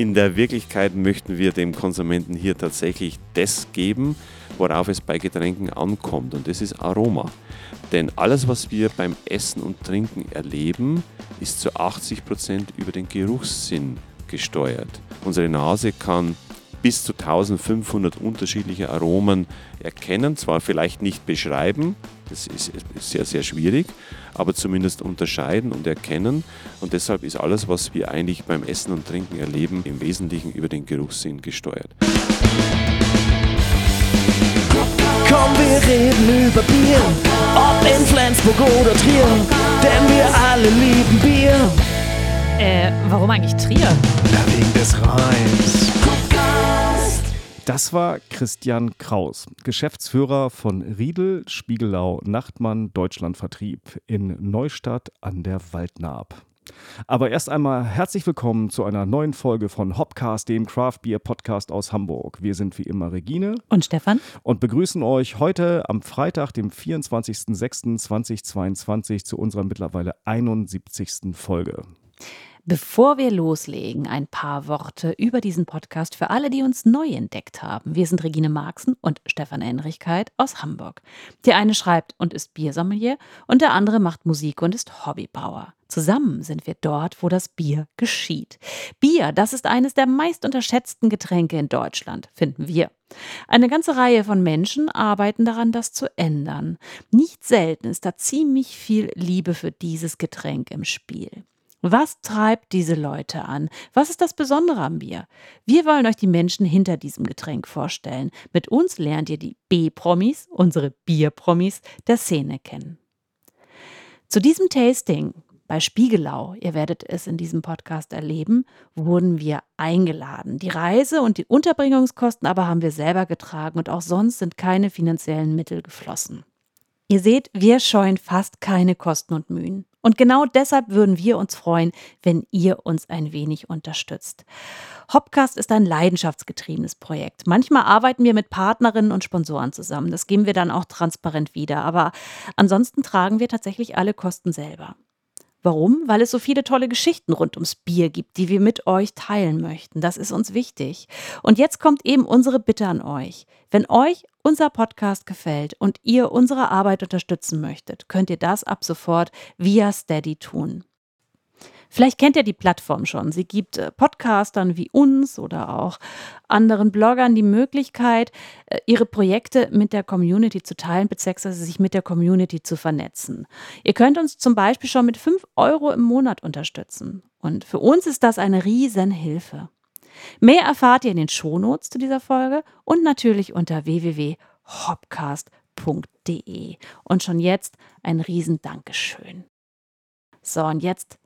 In der Wirklichkeit möchten wir dem Konsumenten hier tatsächlich das geben, worauf es bei Getränken ankommt. Und das ist Aroma. Denn alles, was wir beim Essen und Trinken erleben, ist zu 80 Prozent über den Geruchssinn gesteuert. Unsere Nase kann bis zu 1500 unterschiedliche Aromen erkennen, zwar vielleicht nicht beschreiben, das ist sehr, sehr schwierig, aber zumindest unterscheiden und erkennen. Und deshalb ist alles, was wir eigentlich beim Essen und Trinken erleben, im Wesentlichen über den Geruchssinn gesteuert. Komm, wir reden über Bier, ob in Flensburg oder Trier, denn wir alle lieben Bier. Äh, warum eigentlich Trier? Ja, wegen des Reims. Das war Christian Kraus, Geschäftsführer von Riedel Spiegelau Nachtmann Deutschlandvertrieb in Neustadt an der Waldnaab. Aber erst einmal herzlich willkommen zu einer neuen Folge von Hopcast, dem Craft Beer Podcast aus Hamburg. Wir sind wie immer Regine und Stefan und begrüßen euch heute am Freitag, dem 24.06.2022 zu unserer mittlerweile 71. Folge. Bevor wir loslegen, ein paar Worte über diesen Podcast für alle, die uns neu entdeckt haben. Wir sind Regine Marxen und Stefan Enrichkeit aus Hamburg. Der eine schreibt und ist Biersommelier und der andere macht Musik und ist Hobbybauer. Zusammen sind wir dort, wo das Bier geschieht. Bier, das ist eines der meist unterschätzten Getränke in Deutschland, finden wir. Eine ganze Reihe von Menschen arbeiten daran, das zu ändern. Nicht selten ist da ziemlich viel Liebe für dieses Getränk im Spiel. Was treibt diese Leute an? Was ist das Besondere am Bier? Wir wollen euch die Menschen hinter diesem Getränk vorstellen. Mit uns lernt ihr die B-Promis, unsere Bier-Promis der Szene kennen. Zu diesem Tasting bei Spiegelau, ihr werdet es in diesem Podcast erleben, wurden wir eingeladen. Die Reise und die Unterbringungskosten aber haben wir selber getragen und auch sonst sind keine finanziellen Mittel geflossen. Ihr seht, wir scheuen fast keine Kosten und Mühen. Und genau deshalb würden wir uns freuen, wenn ihr uns ein wenig unterstützt. Hopcast ist ein leidenschaftsgetriebenes Projekt. Manchmal arbeiten wir mit Partnerinnen und Sponsoren zusammen. Das geben wir dann auch transparent wieder. Aber ansonsten tragen wir tatsächlich alle Kosten selber. Warum? Weil es so viele tolle Geschichten rund ums Bier gibt, die wir mit euch teilen möchten. Das ist uns wichtig. Und jetzt kommt eben unsere Bitte an euch. Wenn euch unser Podcast gefällt und ihr unsere Arbeit unterstützen möchtet, könnt ihr das ab sofort via Steady tun. Vielleicht kennt ihr die Plattform schon. Sie gibt äh, Podcastern wie uns oder auch anderen Bloggern die Möglichkeit, äh, ihre Projekte mit der Community zu teilen, beziehungsweise sich mit der Community zu vernetzen. Ihr könnt uns zum Beispiel schon mit 5 Euro im Monat unterstützen. Und für uns ist das eine Riesenhilfe. Mehr erfahrt ihr in den Shownotes zu dieser Folge und natürlich unter www.hopcast.de. Und schon jetzt ein riesen Dankeschön. So, und jetzt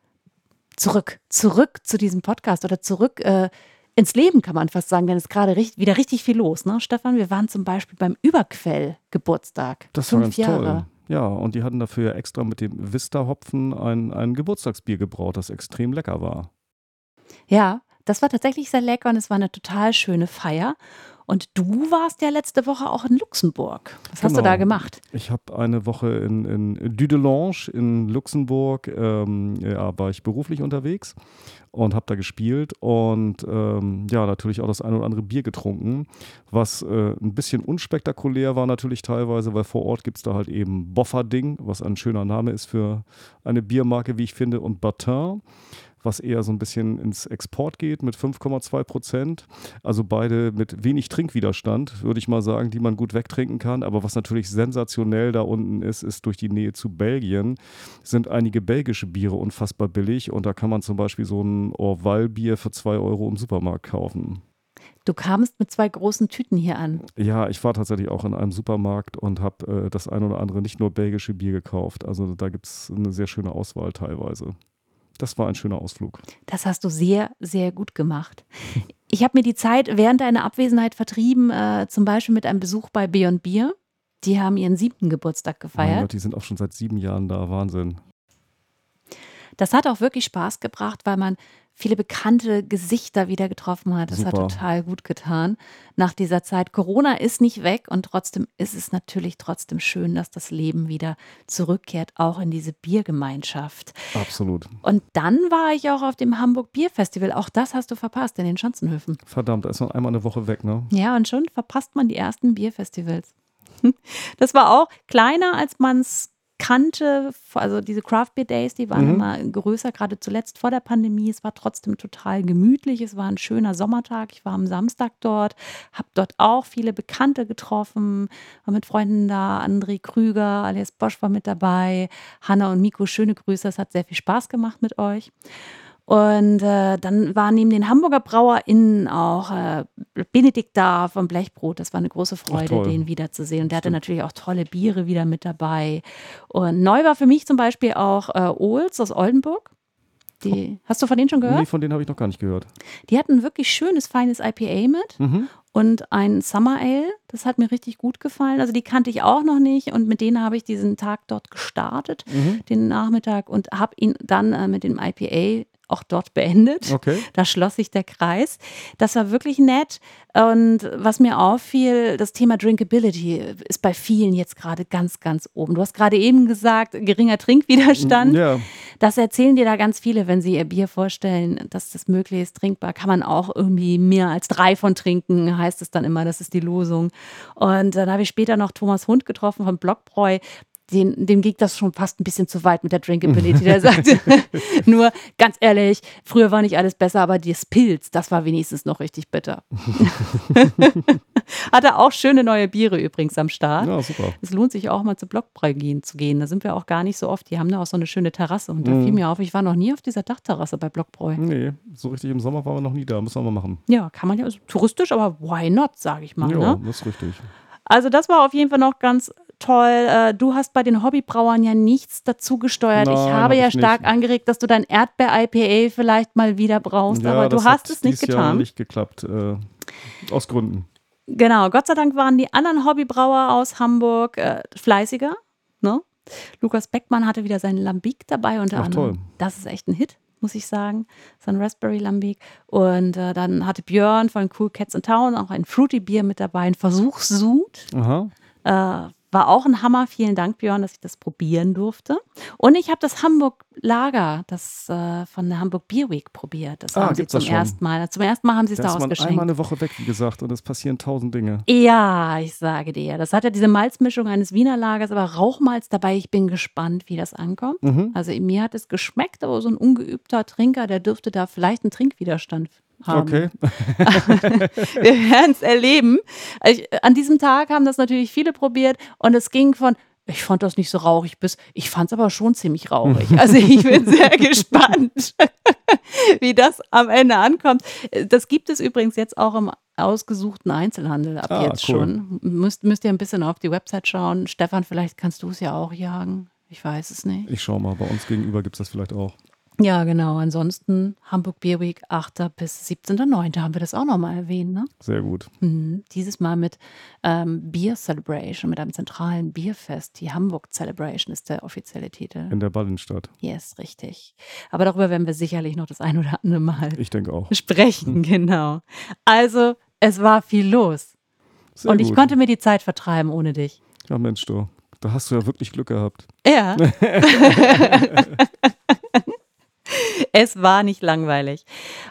zurück, zurück zu diesem Podcast oder zurück äh, ins Leben, kann man fast sagen, denn es ist gerade richtig, wieder richtig viel los, ne, Stefan? Wir waren zum Beispiel beim Überquell-Geburtstag. Das war Fünf ganz Jahre. toll. Ja, und die hatten dafür extra mit dem Vista-Hopfen ein, ein Geburtstagsbier gebraut, das extrem lecker war. Ja, das war tatsächlich sehr lecker und es war eine total schöne Feier. Und du warst ja letzte Woche auch in Luxemburg. Was genau. hast du da genau. gemacht? Ich habe eine Woche in, in Dudelange in Luxemburg, ähm, ja, war ich beruflich unterwegs und habe da gespielt und ähm, ja, natürlich auch das ein oder andere Bier getrunken, was äh, ein bisschen unspektakulär war natürlich teilweise, weil vor Ort gibt es da halt eben Bofferding, was ein schöner Name ist für eine Biermarke, wie ich finde, und Batin was eher so ein bisschen ins Export geht mit 5,2 Prozent. Also beide mit wenig Trinkwiderstand, würde ich mal sagen, die man gut wegtrinken kann. Aber was natürlich sensationell da unten ist, ist durch die Nähe zu Belgien, sind einige belgische Biere unfassbar billig. Und da kann man zum Beispiel so ein Orval-Bier für 2 Euro im Supermarkt kaufen. Du kamst mit zwei großen Tüten hier an. Ja, ich war tatsächlich auch in einem Supermarkt und habe äh, das ein oder andere nicht nur belgische Bier gekauft. Also da gibt es eine sehr schöne Auswahl teilweise das war ein schöner Ausflug. Das hast du sehr, sehr gut gemacht. Ich habe mir die Zeit während deiner Abwesenheit vertrieben, äh, zum Beispiel mit einem Besuch bei Beyond Beer. Die haben ihren siebten Geburtstag gefeiert. Gott, die sind auch schon seit sieben Jahren da. Wahnsinn. Das hat auch wirklich Spaß gebracht, weil man viele bekannte Gesichter wieder getroffen hat. Das hat Super. total gut getan nach dieser Zeit. Corona ist nicht weg und trotzdem ist es natürlich trotzdem schön, dass das Leben wieder zurückkehrt, auch in diese Biergemeinschaft. Absolut. Und dann war ich auch auf dem Hamburg Bierfestival. Auch das hast du verpasst in den Schanzenhöfen. Verdammt, da ist noch einmal eine Woche weg, ne? Ja, und schon verpasst man die ersten Bierfestivals. Das war auch kleiner, als man es kannte. Also diese Craft Beer Days, die waren Mhm. immer größer, gerade zuletzt vor der Pandemie. Es war trotzdem total gemütlich. Es war ein schöner Sommertag. Ich war am Samstag dort, habe dort auch viele Bekannte getroffen, war mit Freunden da. André Krüger, alias Bosch war mit dabei. Hanna und Miko, schöne Grüße. Es hat sehr viel Spaß gemacht mit euch. Und äh, dann war neben den Hamburger BrauerInnen auch äh, Benedikt da vom Blechbrot. Das war eine große Freude, toll. den wiederzusehen. Und der hatte natürlich auch tolle Biere wieder mit dabei. Und neu war für mich zum Beispiel auch äh, Ohls aus Oldenburg. Die, hast du von denen schon gehört? Nee, von denen habe ich noch gar nicht gehört. Die hatten ein wirklich schönes, feines IPA mit Mhm. und ein Summer Ale. Das hat mir richtig gut gefallen. Also die kannte ich auch noch nicht und mit denen habe ich diesen Tag dort gestartet, Mhm. den Nachmittag und habe ihn dann äh, mit dem IPA auch dort beendet. Okay. Da schloss sich der Kreis. Das war wirklich nett. Und was mir auffiel, das Thema Drinkability ist bei vielen jetzt gerade ganz, ganz oben. Du hast gerade eben gesagt, geringer Trinkwiderstand. Ja, Das erzählen dir da ganz viele, wenn sie ihr Bier vorstellen, dass das möglich ist, trinkbar. Kann man auch irgendwie mehr als drei von trinken, heißt es dann immer. Das ist die Losung. Und dann habe ich später noch Thomas Hund getroffen von Blockbräu. Den, dem ging das schon fast ein bisschen zu weit mit der Drinkability. Der sagte nur, ganz ehrlich, früher war nicht alles besser, aber das Pilz, das war wenigstens noch richtig bitter. Hatte auch schöne neue Biere übrigens am Start. ja, super. Es lohnt sich auch mal zu Blockbrei gehen, zu gehen. Da sind wir auch gar nicht so oft. Die haben da auch so eine schöne Terrasse. Und da Mhm. fiel mir auf, ich war noch nie auf dieser Dachterrasse bei Blockbräu. Nee, so richtig im Sommer waren wir noch nie da. Müssen wir mal machen. Ja, kann man ja, also touristisch, aber why not, sage ich mal. Ja, Ne? das ist richtig. Also das war auf jeden Fall noch ganz toll. Äh, Du hast bei den Hobbybrauern ja nichts dazu gesteuert. ich Nein, habe hab ja ich stark nicht. angeregt, dass du dein Erdbeer-IPA vielleicht mal wieder brauchst, aber du das hast hat es nicht dieses Jahr getan. nicht geklappt. Äh, aus Gründen. Genau, Gott sei Dank waren die anderen Hobbybrauer aus Hamburg äh, fleißiger. Ne? Lukas Beckmann hatte wieder seinen Lambic dabei unter Ach, anderem. toll. Das ist echt ein Hit, muss ich sagen. Sein Raspberry Lambic. Und äh, dann hatte Björn von Cool Cats in Town auch ein Fruity Bier mit dabei, ein Versuchssud. Aha. Äh, war auch ein Hammer. Vielen Dank, Björn, dass ich das probieren durfte. Und ich habe das Hamburg Lager, das äh, von der Hamburg Beer Week probiert. Das Ah, haben sie zum das schon? ersten Mal. Zum ersten Mal haben sie es Da ausgeschenkt. einmal eine Woche weg, wie gesagt, und es passieren tausend Dinge. Ja, ich sage dir. Das hat ja diese Malzmischung eines Wiener Lagers, aber Rauchmalz dabei. Ich bin gespannt, wie das ankommt. Mhm. Also mir hat es geschmeckt, aber so ein ungeübter Trinker, der dürfte da vielleicht einen Trinkwiderstand haben. Okay. Wir werden es erleben. Ich, an diesem Tag haben das natürlich viele probiert und es ging von ich fand das nicht so rauchig bis, ich fand es aber schon ziemlich rauchig. Also ich bin sehr gespannt, wie das am Ende ankommt. Das gibt es übrigens jetzt auch im ausgesuchten Einzelhandel ab Ah, jetzt cool. schon. Müsst, müsst ihr ein bisschen auf die Website schauen. Stefan, vielleicht kannst du es ja auch jagen. Ich weiß es nicht. Ich schau mal, bei uns gegenüber gibt es das vielleicht auch. Ja, genau. Ansonsten Hamburg Beer Week, 8. bis 17.09. haben wir das auch nochmal erwähnt, ne? Sehr gut. Mhm. Dieses Mal mit ähm, Beer Celebration, mit einem zentralen Bierfest. Die Hamburg Celebration ist der offizielle Titel. In der Ballenstadt. Yes, richtig. Aber darüber werden wir sicherlich noch das ein oder andere Mal Ich denke auch. sprechen, genau. Also, es war viel los. Sehr Und ich gut. konnte mir die Zeit vertreiben ohne dich. Ja, Mensch, du. Da hast du ja wirklich Glück gehabt. Ja. es war nicht langweilig.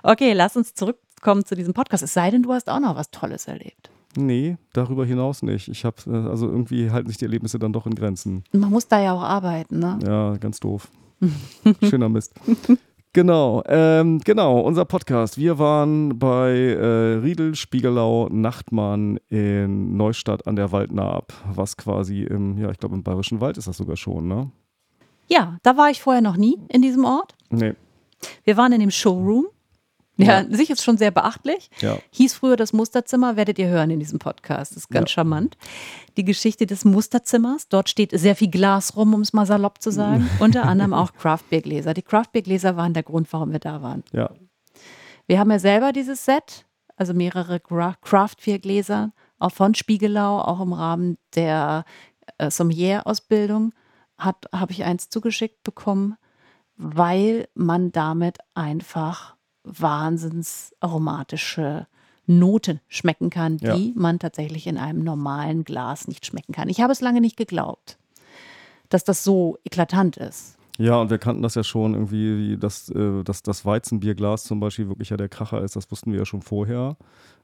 Okay, lass uns zurückkommen zu diesem Podcast. Es sei denn, du hast auch noch was Tolles erlebt. Nee, darüber hinaus nicht. Ich habe, äh, also irgendwie halten sich die Erlebnisse dann doch in Grenzen. Man muss da ja auch arbeiten, ne? Ja, ganz doof. Schöner Mist. Genau, ähm, genau, unser Podcast. Wir waren bei äh, Riedel, Spiegelau, Nachtmann in Neustadt an der Waldnaab, was quasi im, ja, ich glaube im Bayerischen Wald ist das sogar schon, ne? Ja, da war ich vorher noch nie in diesem Ort. Nee, Wir waren in dem Showroom. Ja, sich ist schon sehr beachtlich. ja. Hieß früher das Musterzimmer, werdet ihr hören in diesem Podcast. Das ist ganz Ja. charmant. Die Geschichte des Musterzimmers. Dort steht sehr viel Glas rum, um es mal salopp zu sagen. Unter anderem auch Craftbeer-Gläser. Die Craftbeer-Gläser waren der Grund, warum wir da waren. Ja, Wir haben ja selber dieses Set, also mehrere Craft-Beer-Gläser, auch von Spiegelau, auch im Rahmen der äh, Sommelier-Ausbildung, habe ich eins zugeschickt bekommen, weil man damit einfach wahnsinns aromatische Noten schmecken kann, die Ja. man tatsächlich in einem normalen Glas nicht schmecken kann. Ich habe es lange nicht geglaubt, dass das so eklatant ist. Ja, und wir kannten das ja schon irgendwie, wie dass, äh, dass das Weizenbierglas zum Beispiel wirklich ja der Kracher ist. Das wussten wir ja schon vorher.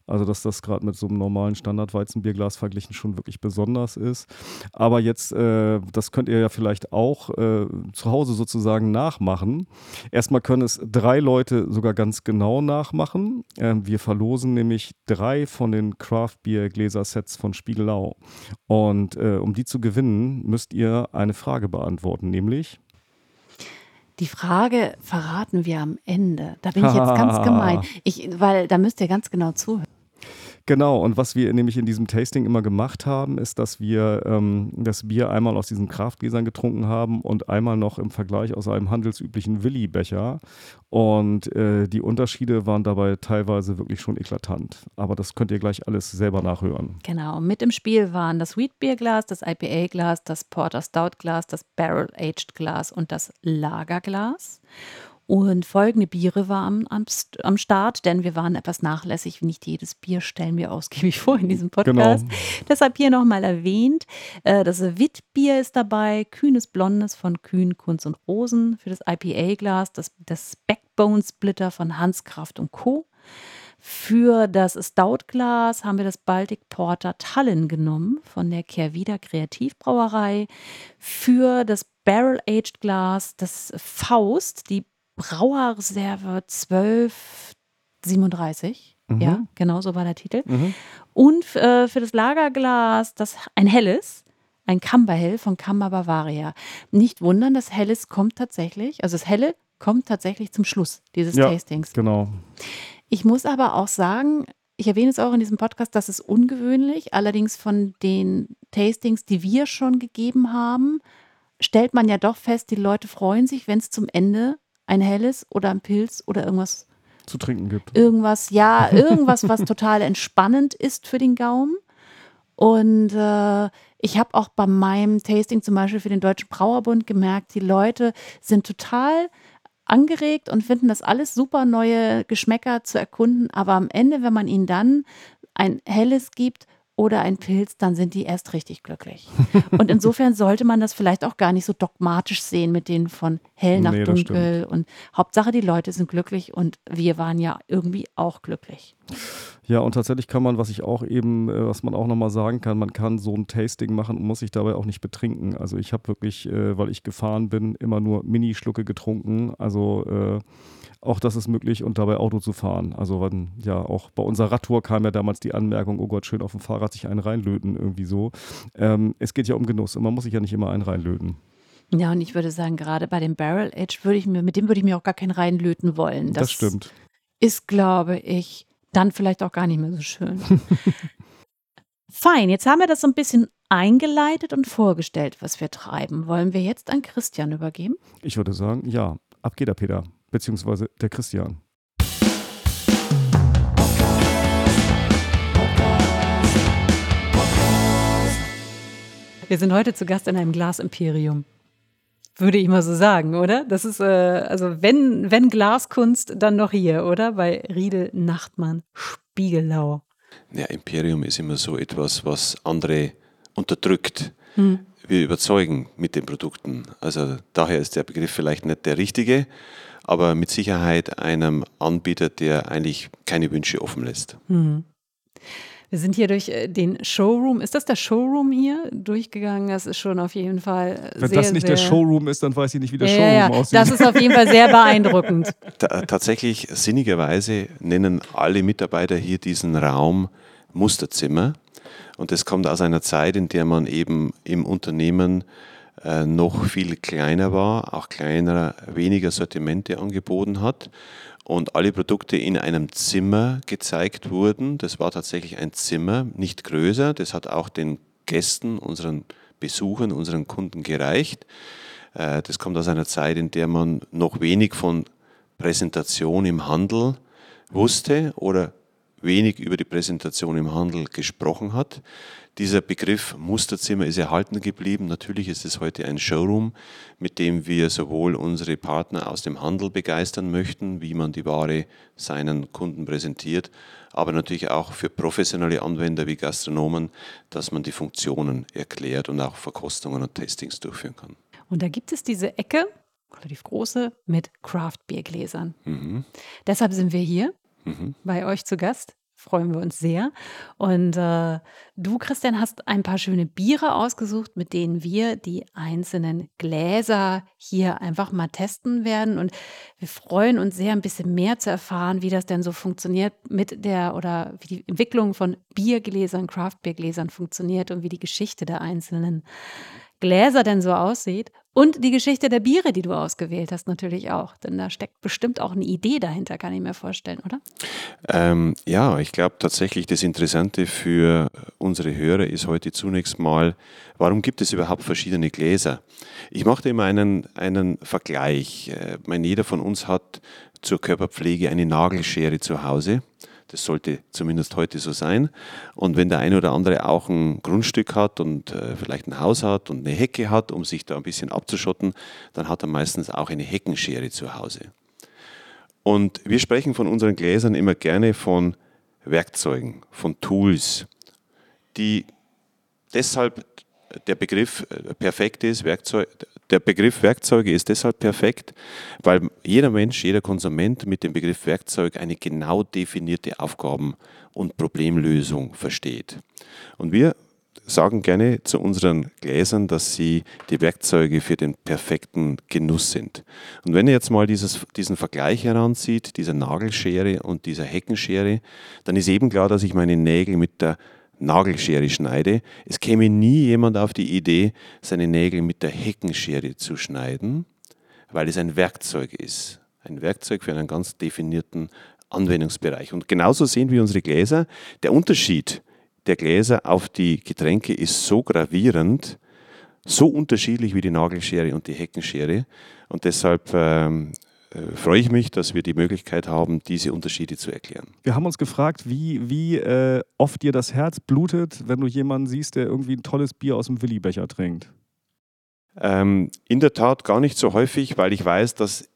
Also, dass das gerade mit so einem normalen Standard-Weizenbierglas verglichen schon wirklich besonders ist. Aber jetzt, äh, das könnt ihr ja vielleicht auch äh, zu Hause sozusagen nachmachen. Erstmal können es drei Leute sogar ganz genau nachmachen. Ähm, wir verlosen nämlich drei von den Craft-Bier-Gläser-Sets von Spiegelau. Und äh, um die zu gewinnen, müsst ihr eine Frage beantworten, nämlich. Die Frage verraten wir am Ende. Da bin ich jetzt ganz gemein. Ich, weil da müsst ihr ganz genau zuhören. Genau, und was wir nämlich in diesem Tasting immer gemacht haben, ist, dass wir ähm, das Bier einmal aus diesen Kraftgläsern getrunken haben und einmal noch im Vergleich aus einem handelsüblichen Willi-Becher. Und äh, die Unterschiede waren dabei teilweise wirklich schon eklatant. Aber das könnt ihr gleich alles selber nachhören. Genau, mit im Spiel waren das Wheat-Bier-Glas, das IPA-Glas, das Porter-Stout-Glas, das Barrel-Aged-Glas und das Lagerglas. Und folgende Biere waren am, am Start, denn wir waren etwas nachlässig. Nicht jedes Bier stellen wir ausgiebig vor in diesem Podcast. Deshalb hier nochmal erwähnt. Äh, Das Witbier ist dabei, kühnes Blondes von Kühn, Kunz und Rosen. Für das IPA-Glas das, das Backbone-Splitter von Hanskraft und Co. Für das Stoutglas haben wir das Baltic Porter Tallinn genommen von der Kehrwieder Kreativbrauerei. Für das Barrel Aged Glas das Faust, die Brauerreserve 1237. Ja, genau so war der Titel. Und äh, für das Lagerglas das ein helles, ein Camberhell von Camber Bavaria. Nicht wundern, das Helles kommt tatsächlich, also das Helle kommt tatsächlich zum Schluss dieses Ja, Tastings. genau. Ich muss aber auch sagen, ich erwähne es auch in diesem Podcast, das ist ungewöhnlich. Allerdings von den Tastings, die wir schon gegeben haben, stellt man ja doch fest, die Leute freuen sich, wenn es zum Ende ein helles oder ein Pilz oder irgendwas, Zu trinken gibt. irgendwas, ja, irgendwas, was total entspannend ist für den Gaumen. Und äh, ich habe auch bei meinem Tasting zum Beispiel für den Deutschen Brauerbund gemerkt, die Leute sind total angeregt und finden das alles super, neue Geschmäcker zu erkunden. Aber am Ende, wenn man ihnen dann ein helles gibt oder ein Pilz, dann sind die erst richtig glücklich. Und insofern sollte man das vielleicht auch gar nicht so dogmatisch sehen mit denen von hell nach Nee, dunkel. Und Hauptsache, die Leute sind glücklich und wir waren ja irgendwie auch glücklich. Ja, und tatsächlich kann man, was ich auch eben, äh, was man auch nochmal sagen kann, man kann so ein Tasting machen und muss sich dabei auch nicht betrinken. Also ich habe wirklich, äh, weil ich gefahren bin, immer nur Minischlucke getrunken. Also äh, auch das ist möglich und dabei Auto zu fahren. Also wenn, ja, auch bei unserer Radtour kam ja damals die Anmerkung, oh Gott, schön auf dem Fahrrad sich einen reinlöten, irgendwie so. Ähm, es geht ja um Genuss und man muss sich ja nicht immer einen reinlöten. Ja, und ich würde sagen, gerade bei dem Barrel Edge würde ich mir, mit dem würde ich mir auch gar keinen reinlöten wollen. Das, stimmt. Ist, glaube ich, dann vielleicht auch gar nicht mehr so schön. Fein, jetzt haben wir das so ein bisschen eingeleitet und vorgestellt, was wir treiben. Wollen wir jetzt an Christian übergeben? Ich würde sagen, ja, ab geht der Peter, beziehungsweise der Christian. Wir sind heute zu Gast in einem Glasimperium. Würde ich mal so sagen, oder? Das ist, äh, also wenn, wenn Glaskunst, dann noch hier, oder? Bei Riedel Nachtmann Spiegelau. Ja, Imperium ist immer so etwas, was andere unterdrückt. Wir überzeugen mit den Produkten. Also daher ist der Begriff vielleicht nicht der richtige, aber mit Sicherheit einem Anbieter, der eigentlich keine Wünsche offen lässt. Wir sind hier durch äh, den Showroom. Ist das der Showroom hier durchgegangen? Das ist schon auf jeden Fall Wenn sehr, das nicht sehr, der Showroom ist, dann weiß ich nicht, wie der ja, Showroom ja, aussieht. Das ist auf jeden Fall sehr beeindruckend. Ta tatsächlich, sinnigerweise nennen alle Mitarbeiter hier diesen Raum Musterzimmer. Und das kommt aus einer Zeit, in der man eben im Unternehmen äh, noch viel kleiner war, auch kleiner, weniger Sortimente angeboten hat und alle Produkte in einem Zimmer gezeigt wurden. Das war tatsächlich ein Zimmer, nicht größer. Das hat auch den Gästen, unseren Besuchern, unseren Kunden gereicht. Äh, Das kommt aus einer Zeit, in der man noch wenig von Präsentation im Handel wusste oder wenig über die Präsentation im Handel gesprochen hat. Dieser Begriff Musterzimmer ist erhalten geblieben. Natürlich ist es heute ein Showroom, mit dem wir sowohl unsere Partner aus dem Handel begeistern möchten, wie man die Ware seinen Kunden präsentiert, aber natürlich auch für professionelle Anwender wie Gastronomen, dass man die Funktionen erklärt und auch Verkostungen und Testings durchführen kann. Und da gibt es diese Ecke, relativ große, mit Craft-Bier-Gläsern. Mhm. Deshalb sind wir hier Mhm. bei euch zu Gast. Freuen wir uns sehr. Und äh, du, Christian, hast ein paar schöne Biere ausgesucht, mit denen wir die einzelnen Gläser hier einfach mal testen werden. Und wir freuen uns sehr, ein bisschen mehr zu erfahren, wie das denn so funktioniert mit der oder wie die Entwicklung von Biergläsern, Craft-Biergläsern funktioniert und wie die Geschichte der einzelnen Gläser denn so aussieht. Und die Geschichte der Biere, die du ausgewählt hast, natürlich auch. Denn da steckt bestimmt auch eine Idee dahinter, kann ich mir vorstellen, oder? Ähm, ja, ich glaube tatsächlich, das Interessante für unsere Hörer ist heute zunächst mal, warum gibt es überhaupt verschiedene Gläser? Ich mache immer einen, einen Vergleich. Äh, Ich meine, jeder von uns hat zur Körperpflege eine Nagelschere zu Hause. Das sollte zumindest heute so sein. Und wenn der eine oder andere auch ein Grundstück hat und äh, vielleicht ein Haus hat und eine Hecke hat, um sich da ein bisschen abzuschotten, dann hat er meistens auch eine Heckenschere zu Hause. Und wir sprechen von unseren Gläsern immer gerne von Werkzeugen, von Tools, die deshalb der Begriff äh, perfekt ist. Werkzeug, der Begriff Werkzeuge ist deshalb perfekt, weil jeder Mensch, jeder Konsument mit dem Begriff Werkzeug eine genau definierte Aufgaben- und Problemlösung versteht. Und wir sagen gerne zu unseren Gläsern, dass sie die Werkzeuge für den perfekten Genuss sind. Und wenn ihr jetzt mal dieses, diesen Vergleich heranzieht, dieser Nagelschere und dieser Heckenschere, dann ist eben klar, dass ich meine Nägel mit der Nagelschere schneide. Es käme nie jemand auf die Idee, seine Nägel mit der Heckenschere zu schneiden, weil es ein Werkzeug ist. Ein Werkzeug für einen ganz definierten Anwendungsbereich. Und genauso sehen wir unsere Gläser. Der Unterschied der Gläser auf die Getränke ist so gravierend, so unterschiedlich wie die Nagelschere und die Heckenschere. Und deshalb ähm, äh, freue ich mich, dass wir die Möglichkeit haben, diese Unterschiede zu erklären. Wir haben uns gefragt, wie, wie äh, oft dir das Herz blutet, wenn du jemanden siehst, der irgendwie ein tolles Bier aus dem Willibecher trinkt. Ähm, in der Tat gar nicht so häufig, weil ich weiß, dass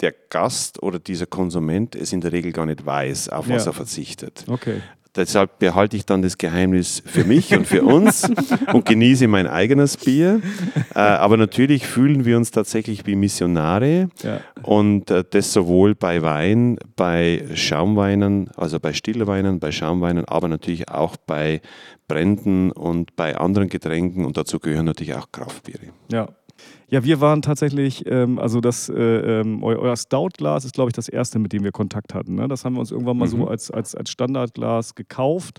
der Gast oder dieser Konsument es in der Regel gar nicht weiß, auf was Ja. er verzichtet. Okay. Deshalb behalte ich dann das Geheimnis für mich und für uns und genieße mein eigenes Bier. Äh, aber natürlich fühlen wir uns tatsächlich wie Missionare Ja. und äh, das sowohl bei Wein, bei Schaumweinen, also bei Stillweinen, bei Schaumweinen, aber natürlich auch bei Bränden und bei anderen Getränken und dazu gehören natürlich auch Kraftbiere. Ja. Ja, wir waren tatsächlich, ähm, also das, äh, ähm, eu euer Stout-Glas ist, glaube ich, das erste, mit dem wir Kontakt hatten. Ne? Das haben wir uns irgendwann mal Mhm. so als, als, als Standardglas gekauft.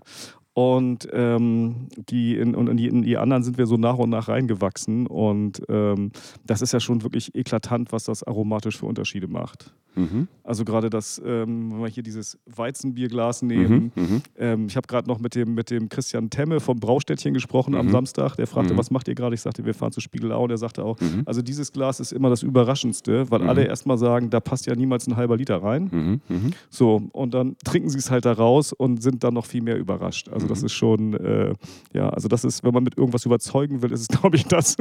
Und, ähm, die in, und in, die, in die anderen sind wir so nach und nach reingewachsen. Und ähm, das ist ja schon wirklich eklatant, was das aromatisch für Unterschiede macht. Mhm. Also gerade das, ähm, wenn wir hier dieses Weizenbierglas nehmen. Mhm. Mhm. Ähm, ich habe gerade noch mit dem, mit dem Christian Temme vom Braustädtchen gesprochen am Mhm. Samstag. Der fragte, Mhm. was macht ihr gerade? Ich sagte, wir fahren zu Spiegelau. Und er sagte auch, Mhm. also dieses Glas ist immer das Überraschendste, weil alle erstmal sagen, da passt ja niemals ein halber Liter rein. So, und dann trinken sie es halt da raus und sind dann noch viel mehr überrascht. Also das Mhm. ist schon, äh, ja, also das ist, wenn man mit irgendwas überzeugen will, ist es, glaube ich, das.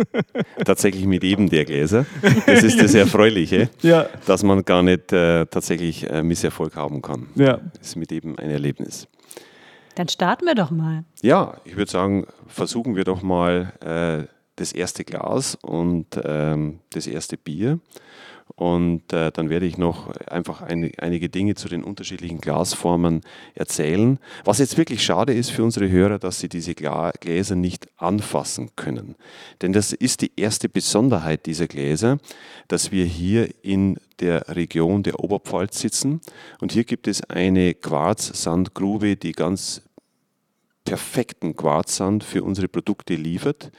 Tatsächlich mit eben der Gläser. Das ist das Erfreuliche, ja, dass man gar nicht äh, tatsächlich äh, Misserfolg haben kann. ja. Das ist mit eben ein Erlebnis. Dann starten wir doch mal. Ja, ich würde sagen, versuchen wir doch mal äh, das erste Glas und ähm, das erste Bier. Und äh, dann werde ich noch einfach eine, einige Dinge zu den unterschiedlichen Glasformen erzählen. Was jetzt wirklich schade ist für unsere Hörer, dass sie diese Gla Gläser nicht anfassen können. Denn das ist die erste Besonderheit dieser Gläser, dass wir hier in der Region der Oberpfalz sitzen. Und hier gibt es eine Quarzsandgrube, die ganz perfekten Quarzsand für unsere Produkte liefert.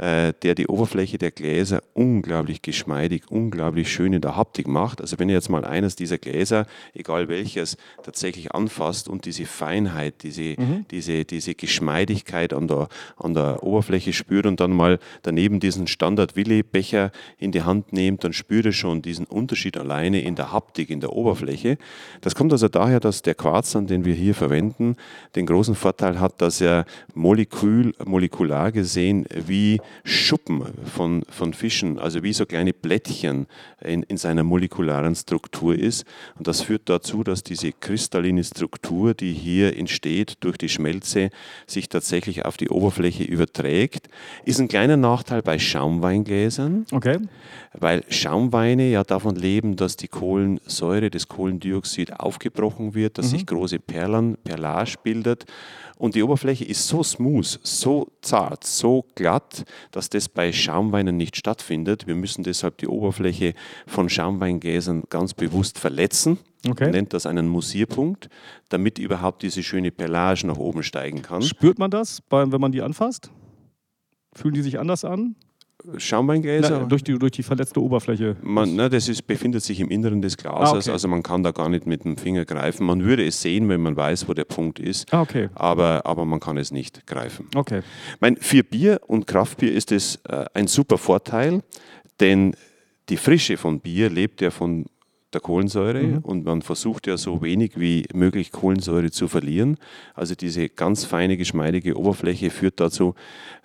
Äh, der die Oberfläche der Gläser unglaublich geschmeidig, unglaublich schön in der Haptik macht. Also wenn ihr jetzt mal eines dieser Gläser, egal welches, tatsächlich anfasst und diese Feinheit, diese, mhm. diese, diese Geschmeidigkeit an der, an der Oberfläche spürt und dann mal daneben diesen Standard-Willi-Becher in die Hand nehmt, dann spürt ihr schon diesen Unterschied alleine in der Haptik, in der Oberfläche. Das kommt also daher, dass der Quarzsand, den wir hier verwenden, den großen Vorteil hat, dass er molekül, molekular gesehen wie Schuppen von, von Fischen, also wie so kleine Blättchen in, in seiner molekularen Struktur ist. Und das führt dazu, dass diese kristalline Struktur, die hier entsteht durch die Schmelze, sich tatsächlich auf die Oberfläche überträgt. Ist ein kleiner Nachteil bei Schaumweingläsern. Okay. Weil Schaumweine ja davon leben, dass die Kohlensäure, das Kohlendioxid aufgebrochen wird, dass mhm. sich große Perlen, Perlage bildet. Und die Oberfläche ist so smooth, so zart, so glatt, dass das bei Schaumweinen nicht stattfindet. Wir müssen deshalb die Oberfläche von Schaumweingläsern ganz bewusst verletzen. Okay. Man nennt das einen Musierpunkt, damit überhaupt diese schöne Perlage nach oben steigen kann. Spürt man das, wenn man die anfasst? Fühlen die sich anders an? Schaumweingläser? Na, durch, die, durch die verletzte Oberfläche. Man, na, das ist, befindet sich im Inneren des Glases, ah, okay. also man kann da gar nicht mit dem Finger greifen. Man würde es sehen, wenn man weiß, wo der Punkt ist, ah, okay. aber, aber man kann es nicht greifen. Okay. Mein, für Bier und Kraftbier ist es äh, ein super Vorteil, denn die Frische von Bier lebt ja von der Kohlensäure mhm. und man versucht ja so wenig wie möglich Kohlensäure zu verlieren. Also diese ganz feine, geschmeidige Oberfläche führt dazu,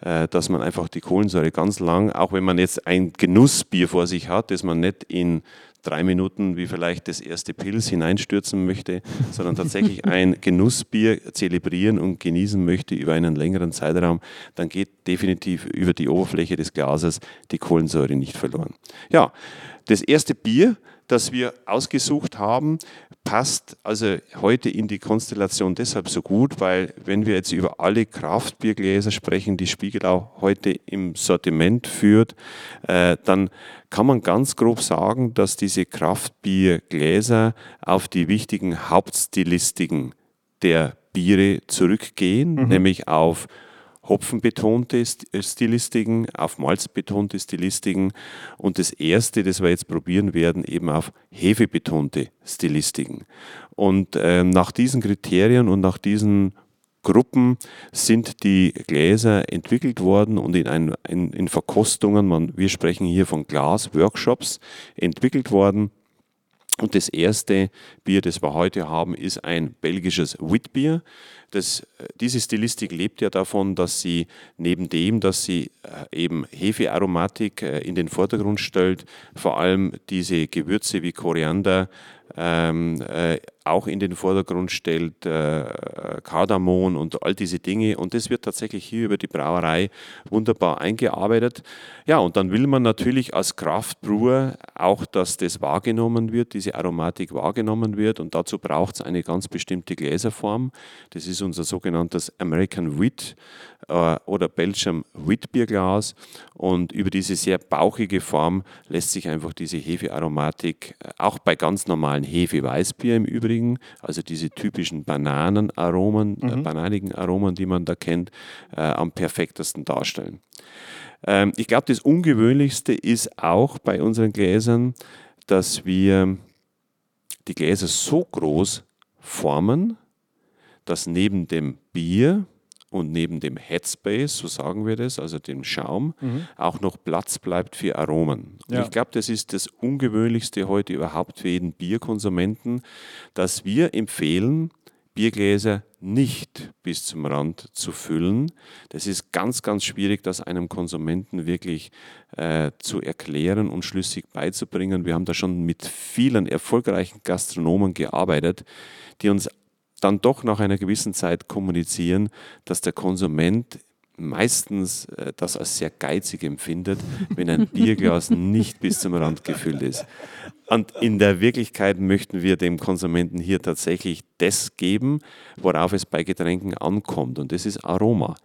äh, dass man einfach die Kohlensäure ganz lang, auch wenn man jetzt ein Genussbier vor sich hat, das man nicht in drei Minuten wie vielleicht das erste Pilz hineinstürzen möchte, sondern tatsächlich ein Genussbier zelebrieren und genießen möchte über einen längeren Zeitraum, dann geht definitiv über die Oberfläche des Glases die Kohlensäure nicht verloren. Ja, das erste Bier, das wir ausgesucht haben, passt also heute in die Konstellation deshalb so gut, weil wenn wir jetzt über alle Kraftbiergläser sprechen, die Spiegelau heute im Sortiment führt, äh, dann kann man ganz grob sagen, dass diese Kraftbiergläser auf die wichtigen Hauptstilistiken der Biere zurückgehen, mhm. nämlich auf hopfenbetonte äh, Stilistiken, auf malzbetonte Stilistiken und das erste, das wir jetzt probieren werden, eben auf hefebetonte Stilistiken. Und äh, nach diesen Kriterien und nach diesen Gruppen sind die Gläser entwickelt worden und in, ein, in, in Verkostungen, man, wir sprechen hier von Glasworkshops, entwickelt worden. Und das erste Bier, das wir heute haben, ist ein belgisches Witbier. Das, äh, diese Stilistik lebt ja davon, dass sie neben dem, dass sie äh, eben Hefearomatik äh, in den Vordergrund stellt, vor allem diese Gewürze wie Koriander, ähm, äh, auch in den Vordergrund stellt, äh, Kardamom und all diese Dinge. Und das wird tatsächlich hier über die Brauerei wunderbar eingearbeitet. Ja, und dann will man natürlich als Kraftbruer auch, dass das wahrgenommen wird, diese Aromatik wahrgenommen wird. Und dazu braucht es eine ganz bestimmte Gläserform. Das ist unser sogenanntes American Wheat oder Belgium Wheatbierglas. Und über diese sehr bauchige Form lässt sich einfach diese Hefearomatik äh, auch bei ganz normalen Hefe-Weißbier im Übrigen also diese typischen Bananenaromen, äh, mhm. äh, bananigen Aromen, die man da kennt, äh, am perfektesten darstellen. Ähm, ich glaube, das Ungewöhnlichste ist auch bei unseren Gläsern, dass wir die Gläser so groß formen, dass neben dem Bier und neben dem Headspace, so sagen wir das, also dem Schaum, mhm. auch noch Platz bleibt für Aromen. Ja. ich glaube, das ist das Ungewöhnlichste heute überhaupt für jeden Bierkonsumenten, dass wir empfehlen, Biergläser nicht bis zum Rand zu füllen. Das ist ganz, ganz schwierig, das einem Konsumenten wirklich äh, zu erklären und schlüssig beizubringen. Wir haben da schon mit vielen erfolgreichen Gastronomen gearbeitet, die uns dann doch nach einer gewissen Zeit kommunizieren, dass der Konsument meistens äh, das als sehr geizig empfindet, wenn ein Bierglas nicht bis zum Rand gefüllt ist. Und in der Wirklichkeit möchten wir dem Konsumenten hier tatsächlich das geben, worauf es bei Getränken ankommt. Und das ist Aroma.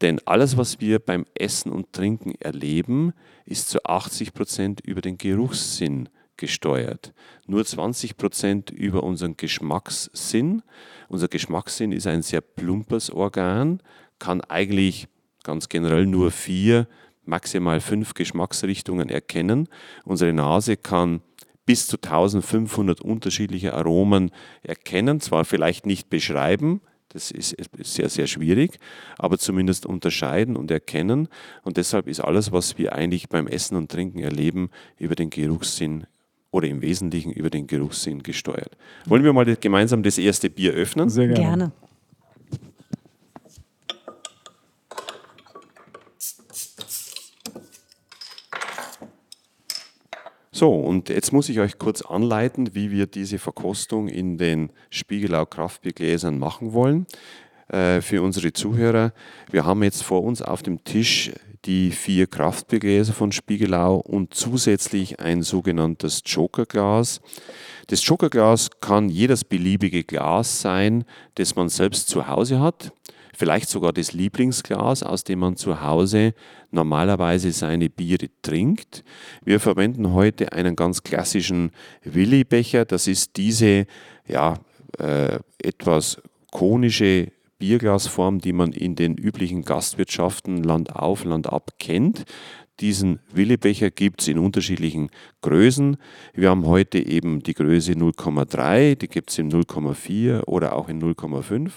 Denn alles, was wir beim Essen und Trinken erleben, ist zu 80 Prozent über den Geruchssinn gesteuert. Nur 20 Prozent über unseren Geschmackssinn. Unser Geschmackssinn ist ein sehr plumpes Organ, kann eigentlich ganz generell nur vier maximal fünf Geschmacksrichtungen erkennen. Unsere Nase kann bis zu 1500 unterschiedliche Aromen erkennen, zwar vielleicht nicht beschreiben, das ist sehr, sehr schwierig, aber zumindest unterscheiden und erkennen. Und deshalb ist alles, was wir eigentlich beim Essen und Trinken erleben, über den Geruchssinn oder im Wesentlichen über den Geruchssinn gesteuert. Wollen wir mal gemeinsam das erste Bier öffnen? Sehr gerne. Gerne. So, und jetzt muss ich euch kurz anleiten, wie wir diese Verkostung in den Spiegelau Kraftbiergläsern machen wollen. Äh, für unsere Zuhörer, wir haben jetzt vor uns auf dem Tisch die vier Kraftbiergläser von Spiegelau und zusätzlich ein sogenanntes Jokerglas. Das Jokerglas kann jedes beliebige Glas sein, das man selbst zu Hause hat vielleicht sogar das Lieblingsglas, aus dem man zu Hause normalerweise seine Biere trinkt. Wir verwenden heute einen ganz klassischen Willi-Becher. Das ist diese ja, äh, etwas konische Bierglasform, die man in den üblichen Gastwirtschaften Land auf, Land ab kennt. Diesen Willebecher gibt es in unterschiedlichen Größen. Wir haben heute eben die Größe 0,3, die gibt es in 0,4 oder auch in 0,5.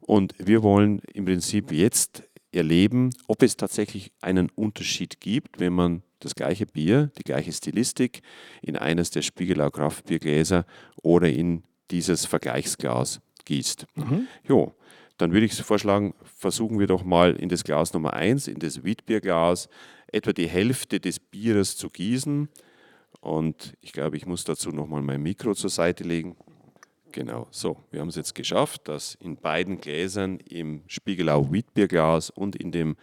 Und wir wollen im Prinzip jetzt erleben, ob es tatsächlich einen Unterschied gibt, wenn man das gleiche Bier, die gleiche Stilistik in eines der Spiegelau Kraftbiergläser oder in dieses Vergleichsglas gießt. Mhm. Jo, dann würde ich vorschlagen, versuchen wir doch mal in das Glas Nummer 1, in das Witbierglas, etwa die Hälfte des Bieres zu gießen. Und ich glaube, ich muss dazu nochmal mein Mikro zur Seite legen. Genau, so, wir haben es jetzt geschafft, dass in beiden Gläsern, im Spiegelau Wheatbierglas und in dem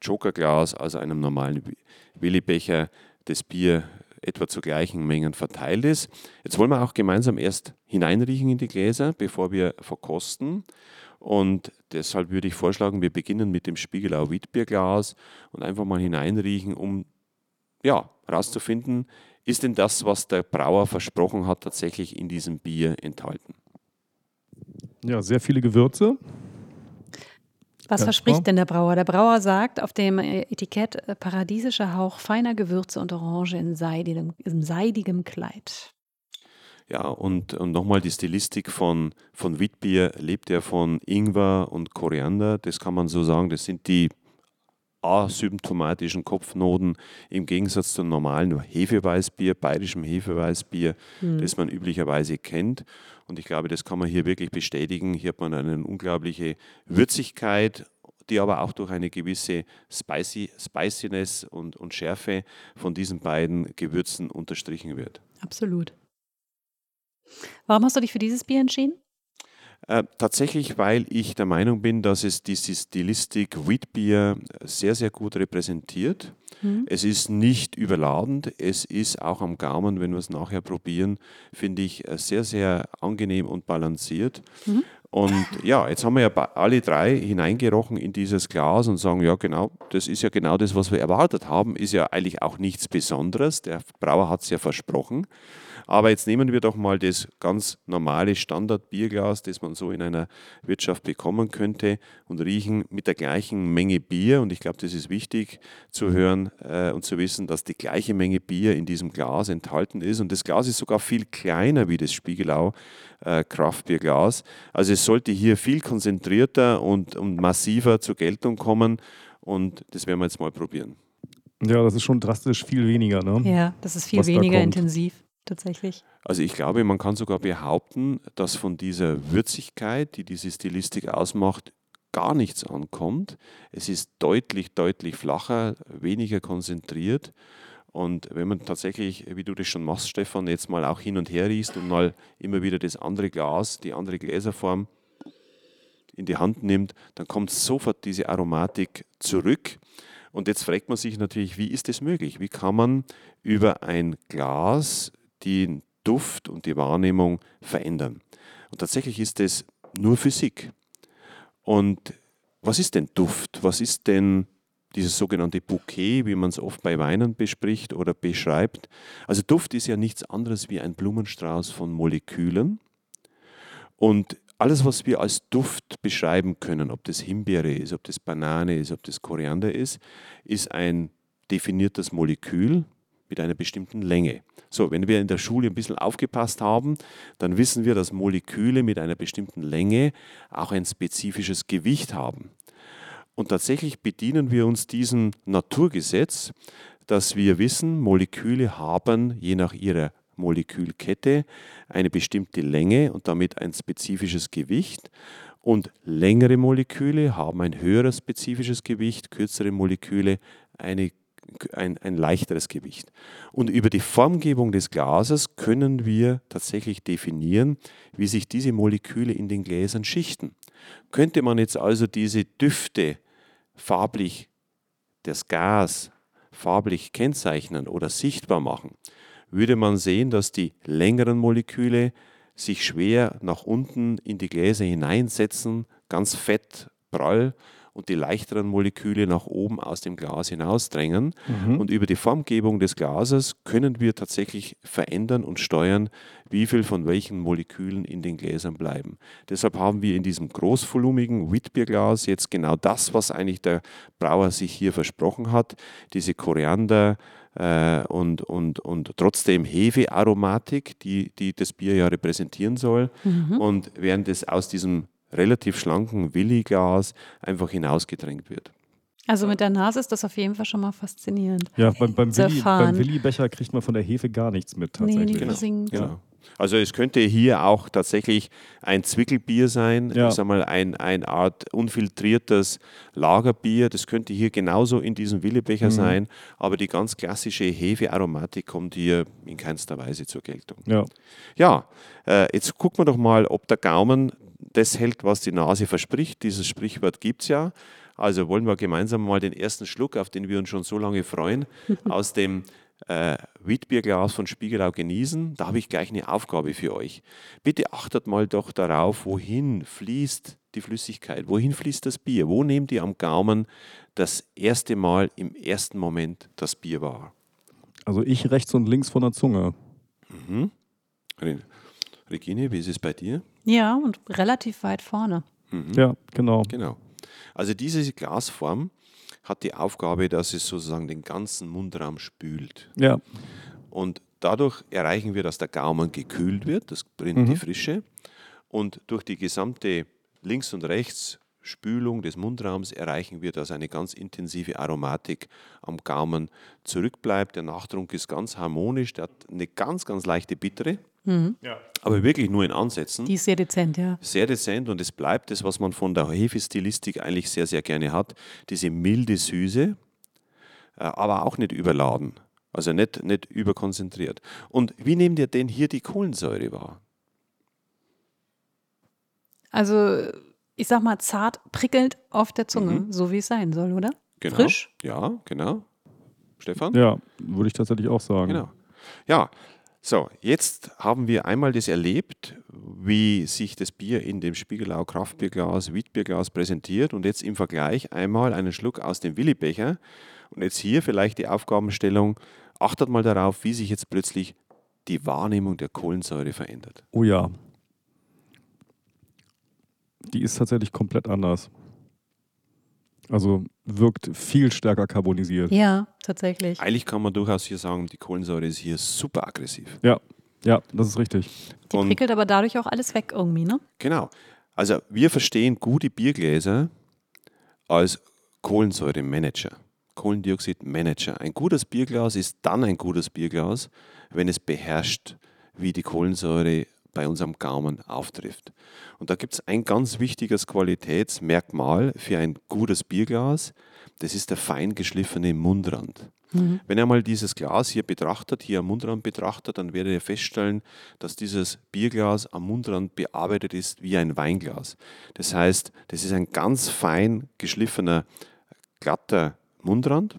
Jokerglas, also einem normalen Willibecher, das Bier etwa zu gleichen Mengen verteilt ist. Jetzt wollen wir auch gemeinsam erst hineinriechen in die Gläser, bevor wir verkosten. Und deshalb würde ich vorschlagen, wir beginnen mit dem Spiegelau Wheatbierglas und einfach mal hineinriechen, um ja, herauszufinden, ist denn das, was der Brauer versprochen hat, tatsächlich in diesem Bier enthalten? Ja, sehr viele Gewürze. Was verspricht denn der Brauer? Der Brauer sagt auf dem Etikett äh, paradiesischer Hauch feiner Gewürze und Orange in seidigem, in seidigem Kleid. Ja, und, und nochmal die Stilistik von, von Witbier lebt ja von Ingwer und Koriander. Das kann man so sagen, das sind die asymptomatischen Kopfnoten im Gegensatz zum normalen Hefeweißbier, bayerischem Hefeweißbier, mhm. das man üblicherweise kennt. Und ich glaube, das kann man hier wirklich bestätigen. Hier hat man eine unglaubliche Würzigkeit, die aber auch durch eine gewisse Spicy, Spiciness und, und Schärfe von diesen beiden Gewürzen unterstrichen wird. Absolut. Warum hast du dich für dieses Bier entschieden? Äh, tatsächlich, weil ich der Meinung bin, dass es diese Stilistik Wheatbier sehr, sehr gut repräsentiert. Mhm. Es ist nicht überladend, es ist auch am Gaumen, wenn wir es nachher probieren, finde ich äh, sehr, sehr angenehm und balanciert. Mhm. Und ja, jetzt haben wir ja alle drei hineingerochen in dieses Glas und sagen, ja genau, das ist ja genau das, was wir erwartet haben, ist ja eigentlich auch nichts Besonderes. Der Brauer hat es ja versprochen. Aber jetzt nehmen wir doch mal das ganz normale Standard-Bierglas, das man so in einer Wirtschaft bekommen könnte und riechen mit der gleichen Menge Bier. Und ich glaube, das ist wichtig zu hören äh, und zu wissen, dass die gleiche Menge Bier in diesem Glas enthalten ist. Und das Glas ist sogar viel kleiner wie das Spiegelau äh, Kraftbierglas. Also es sollte hier viel konzentrierter und, und massiver zur Geltung kommen. Und das werden wir jetzt mal probieren. Ja, das ist schon drastisch viel weniger. Ne? Ja, das ist viel weniger intensiv tatsächlich. Also ich glaube, man kann sogar behaupten, dass von dieser Würzigkeit, die diese Stilistik ausmacht, gar nichts ankommt. Es ist deutlich, deutlich flacher, weniger konzentriert. Und wenn man tatsächlich, wie du das schon machst, Stefan, jetzt mal auch hin und her riechst und mal immer wieder das andere Glas, die andere Gläserform in die Hand nimmt, dann kommt sofort diese Aromatik zurück. Und jetzt fragt man sich natürlich, wie ist das möglich? Wie kann man über ein Glas den Duft und die Wahrnehmung verändern. Und tatsächlich ist es nur Physik. Und was ist denn Duft? Was ist denn dieses sogenannte Bouquet, wie man es oft bei Weinen bespricht oder beschreibt? Also Duft ist ja nichts anderes wie ein Blumenstrauß von Molekülen. Und alles, was wir als Duft beschreiben können, ob das Himbeere ist, ob das Banane ist, ob das Koriander ist, ist ein definiert das Molekül mit einer bestimmten Länge. So, wenn wir in der Schule ein bisschen aufgepasst haben, dann wissen wir, dass Moleküle mit einer bestimmten Länge auch ein spezifisches Gewicht haben. Und tatsächlich bedienen wir uns diesem Naturgesetz, dass wir wissen, Moleküle haben je nach ihrer Molekülkette eine bestimmte Länge und damit ein spezifisches Gewicht. Und längere Moleküle haben ein höheres spezifisches Gewicht, kürzere Moleküle eine, ein, ein leichteres Gewicht. Und über die Formgebung des Glases können wir tatsächlich definieren, wie sich diese Moleküle in den Gläsern schichten. Könnte man jetzt also diese Düfte farblich, das Gas farblich kennzeichnen oder sichtbar machen, würde man sehen, dass die längeren Moleküle sich schwer nach unten in die Gläser hineinsetzen, ganz fett, prall und die leichteren Moleküle nach oben aus dem Glas hinausdrängen. Mhm. Und über die Formgebung des Glases können wir tatsächlich verändern und steuern, wie viel von welchen Molekülen in den Gläsern bleiben. Deshalb haben wir in diesem großvolumigen Witbierglas jetzt genau das, was eigentlich der Brauer sich hier versprochen hat, diese Koriander, äh, und, und, und trotzdem Hefearomatik, die, die das Bier ja repräsentieren soll. Und während es aus diesem relativ schlanken Willi-Glas einfach hinausgedrängt wird. Also mit der Nase ist das auf jeden Fall schon mal faszinierend. Ja, beim, beim, Willi, beim Willi-Becher kriegt man von der Hefe gar nichts mit Nee, tatsächlich. die singt. Genau. Also es könnte hier auch tatsächlich ein Zwickelbier sein, Ja. ich sag mal ein, eine Art unfiltriertes Lagerbier. Das könnte hier genauso in diesem Willebecher sein, aber die ganz klassische Hefearomatik kommt hier in keinster Weise zur Geltung. Ja. Ja, äh, jetzt gucken wir doch mal, ob der Gaumen das hält, was die Nase verspricht. Dieses Sprichwort gibt es ja. Also wollen wir gemeinsam mal den ersten Schluck, auf den wir uns schon so lange freuen, aus dem äh, Witbierglas von Spiegelau genießen. Da habe ich gleich eine Aufgabe für euch. Bitte achtet mal doch darauf, wohin fließt die Flüssigkeit, wohin fließt das Bier, wo nehmt ihr am Gaumen das erste Mal im ersten Moment das Bier wahr. Also ich rechts und links von der Zunge. Re- Regine, wie ist es bei dir? Ja, und relativ weit vorne. Ja, genau. Genau. Also diese Glasform hat die Aufgabe, dass es sozusagen den ganzen Mundraum spült. Ja, Und dadurch erreichen wir, dass der Gaumen gekühlt wird, das bringt die Frische. Und durch die gesamte Links- und Rechtsspülung des Mundraums erreichen wir, dass eine ganz intensive Aromatik am Gaumen zurückbleibt. Der Nachtrunk ist ganz harmonisch, der hat eine ganz, ganz leichte Bittere, aber wirklich nur in Ansätzen Die ist sehr dezent, ja. sehr dezent und es bleibt das, was man von der Hefestilistik eigentlich sehr, sehr gerne hat, diese milde Süße, äh, aber auch nicht überladen, also nicht, nicht überkonzentriert. Und wie nehmt ihr denn hier die Kohlensäure wahr? Also, ich sag mal, zart prickelnd auf der Zunge, so wie es sein soll, oder? Genau. Frisch? Ja, genau. Stefan? ja, würde ich tatsächlich auch sagen. Genau. Ja, so, jetzt haben wir einmal das erlebt, wie sich das Bier in dem Spiegelau Kraftbierglas, Witbierglas präsentiert und jetzt im Vergleich einmal einen Schluck aus dem Willibecher und jetzt hier vielleicht die Aufgabenstellung, achtet mal darauf, wie sich jetzt plötzlich die Wahrnehmung der Kohlensäure verändert. Oh ja. Die ist tatsächlich komplett anders. Also wirkt viel stärker carbonisiert. Ja, tatsächlich. Eigentlich kann man durchaus hier sagen, die Kohlensäure ist hier super aggressiv. Ja, ja, das ist richtig. Die Und- prickelt aber dadurch auch alles weg irgendwie, ne? Genau. Also wir verstehen gute Biergläser als Kohlensäuremanager, Kohlendioxidmanager. Ein gutes Bierglas ist dann ein gutes Bierglas, wenn es beherrscht, wie die Kohlensäure bei unserem Gaumen auftrifft. Und da gibt es ein ganz wichtiges Qualitätsmerkmal für ein gutes Bierglas. Das ist der fein geschliffene Mundrand. Wenn ihr mal dieses Glas hier betrachtet, hier am Mundrand betrachtet, dann werdet ihr feststellen, dass dieses Bierglas am Mundrand bearbeitet ist wie ein Weinglas. Das heißt, das ist ein ganz fein geschliffener, glatter Mundrand.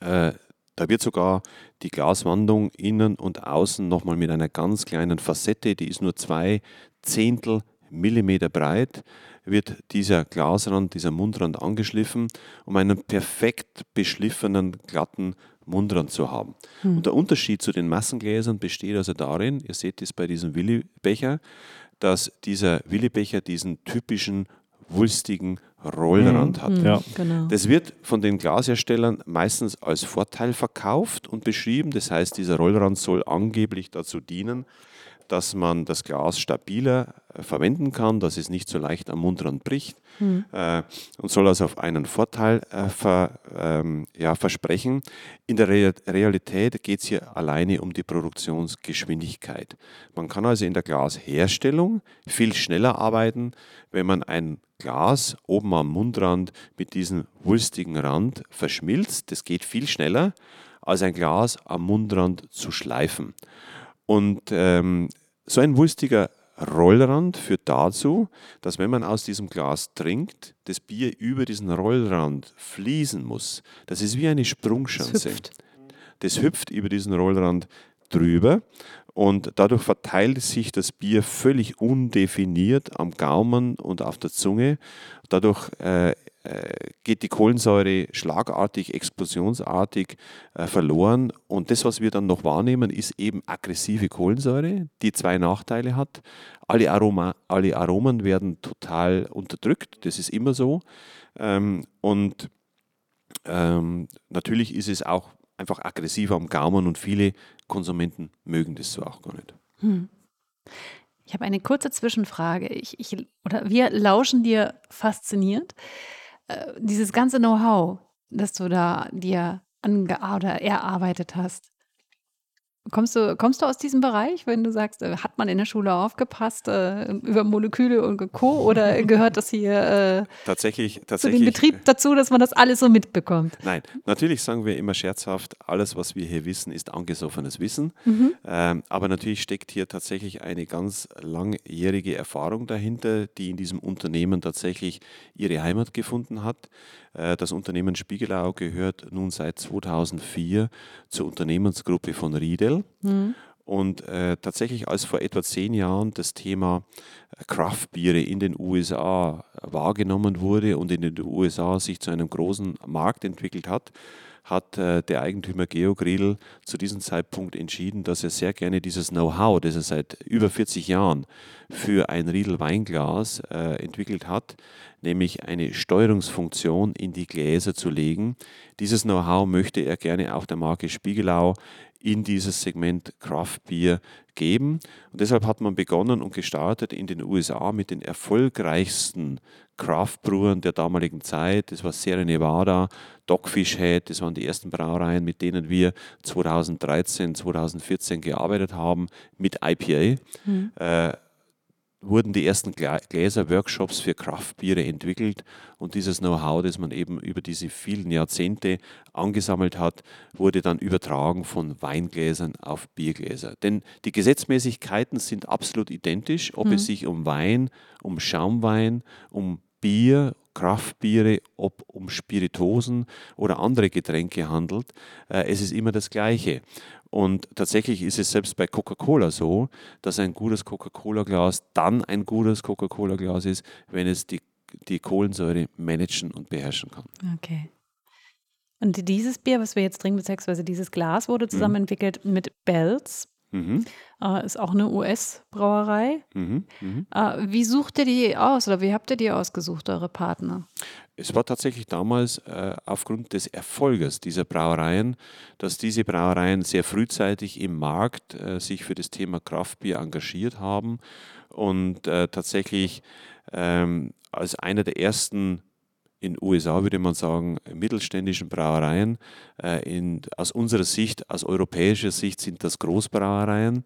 Äh, da wird sogar die Glaswandung innen und außen nochmal mit einer ganz kleinen Facette, die ist nur zwei Zehntel Millimeter breit, wird dieser Glasrand, dieser Mundrand angeschliffen, um einen perfekt beschliffenen, glatten Mundrand zu haben. Und der Unterschied zu den Massengläsern besteht also darin, ihr seht es bei diesem Willibecher, dass dieser Willibecher diesen typischen wulstigen Rollrand hat. Ja. Genau. Das wird von den Glasherstellern meistens als Vorteil verkauft und beschrieben. Das heißt, dieser Rollrand soll angeblich dazu dienen, dass man das Glas stabiler äh, verwenden kann, dass es nicht so leicht am Mundrand bricht äh, und soll also auf einen Vorteil äh, ver, ähm, ja, versprechen. In der Re Realität geht es hier alleine um die Produktionsgeschwindigkeit. Man kann also in der Glasherstellung viel schneller arbeiten, wenn man ein Glas oben am Mundrand mit diesem wulstigen Rand verschmilzt. Das geht viel schneller, als ein Glas am Mundrand zu schleifen. Und ähm, so ein wulstiger Rollrand führt dazu, dass wenn man aus diesem Glas trinkt, das Bier über diesen Rollrand fließen muss. Das ist wie eine Sprungschanze. hüpft. Das hüpft über diesen Rollrand drüber und dadurch verteilt sich das Bier völlig undefiniert am Gaumen und auf der Zunge. Dadurch äh, geht die Kohlensäure schlagartig, explosionsartig äh, verloren. Und das, was wir dann noch wahrnehmen, ist eben aggressive Kohlensäure, die zwei Nachteile hat. Alle, Aroma, alle Aromen werden total unterdrückt, das ist immer so. Ähm, und ähm, natürlich ist es auch einfach aggressiver am Gaumen und viele Konsumenten mögen das so auch gar nicht. Ich habe eine kurze Zwischenfrage. Ich, ich, oder wir lauschen dir fasziniert. Äh, dieses ganze Know-how, das du da dir ange oder erarbeitet hast. Kommst du, kommst du aus diesem Bereich, wenn du sagst, äh, hat man in der Schule aufgepasst äh, über Moleküle und Co. oder gehört das hier äh, Tatsächlich, zu dem tatsächlich. Betrieb dazu, dass man das alles so mitbekommt? Nein, natürlich sagen wir immer scherzhaft, alles, was wir hier wissen, ist angesoffenes Wissen. Ähm, aber natürlich steckt hier tatsächlich eine ganz langjährige Erfahrung dahinter, die in diesem Unternehmen tatsächlich ihre Heimat gefunden hat. Äh, das Unternehmen Spiegelau gehört nun seit 2004 zur Unternehmensgruppe von Riedel. Und äh, tatsächlich, als vor etwa zehn Jahren das Thema äh, Craft-Biere in den USA wahrgenommen wurde und in den USA sich zu einem großen Markt entwickelt hat, hat äh, der Eigentümer Georg Riedl zu diesem Zeitpunkt entschieden, dass er sehr gerne dieses Know-how, das er seit über 40 Jahren für ein Riedl Weinglas äh, entwickelt hat, nämlich eine Steuerungsfunktion in die Gläser zu legen. Dieses Know-how möchte er gerne auch der Marke Spiegelau in dieses Segment Craft Beer geben. Und deshalb hat man begonnen und gestartet in den USA mit den erfolgreichsten Craft-Brewern der damaligen Zeit. Das war Sierra Nevada, Dogfish Head, das waren die ersten Brauereien, mit denen wir 2013, 2014 gearbeitet haben, mit IPA. Äh, wurden die ersten Gläser-Workshops für Craft-Biere entwickelt und dieses Know-how, das man eben über diese vielen Jahrzehnte angesammelt hat, wurde dann übertragen von Weingläsern auf Biergläser. Denn die Gesetzmäßigkeiten sind absolut identisch, ob es sich um Wein, um Schaumwein, um Bier, Kraftbiere, ob um Spiritosen oder andere Getränke handelt. Äh, es ist immer das Gleiche. Und tatsächlich ist es selbst bei Coca-Cola so, dass ein gutes Coca-Cola-Glas dann ein gutes Coca-Cola-Glas ist, wenn es die, die Kohlensäure managen und beherrschen kann. Okay. Und dieses Bier, was wir jetzt trinken, beziehungsweise dieses Glas, wurde zusammen entwickelt mit Bells. Mhm. Äh, ist auch eine US-Brauerei. Mhm. Mhm. Äh, wie sucht ihr die aus oder wie habt ihr die ausgesucht, eure Partner? Es war tatsächlich damals äh, aufgrund des Erfolges dieser Brauereien, dass diese Brauereien sehr frühzeitig im Markt äh, sich für das Thema Kraftbier engagiert haben und äh, tatsächlich ähm, als einer der ersten in USA, würde man sagen, mittelständischen Brauereien. Äh, in, aus unserer Sicht, aus europäischer Sicht sind das Großbrauereien,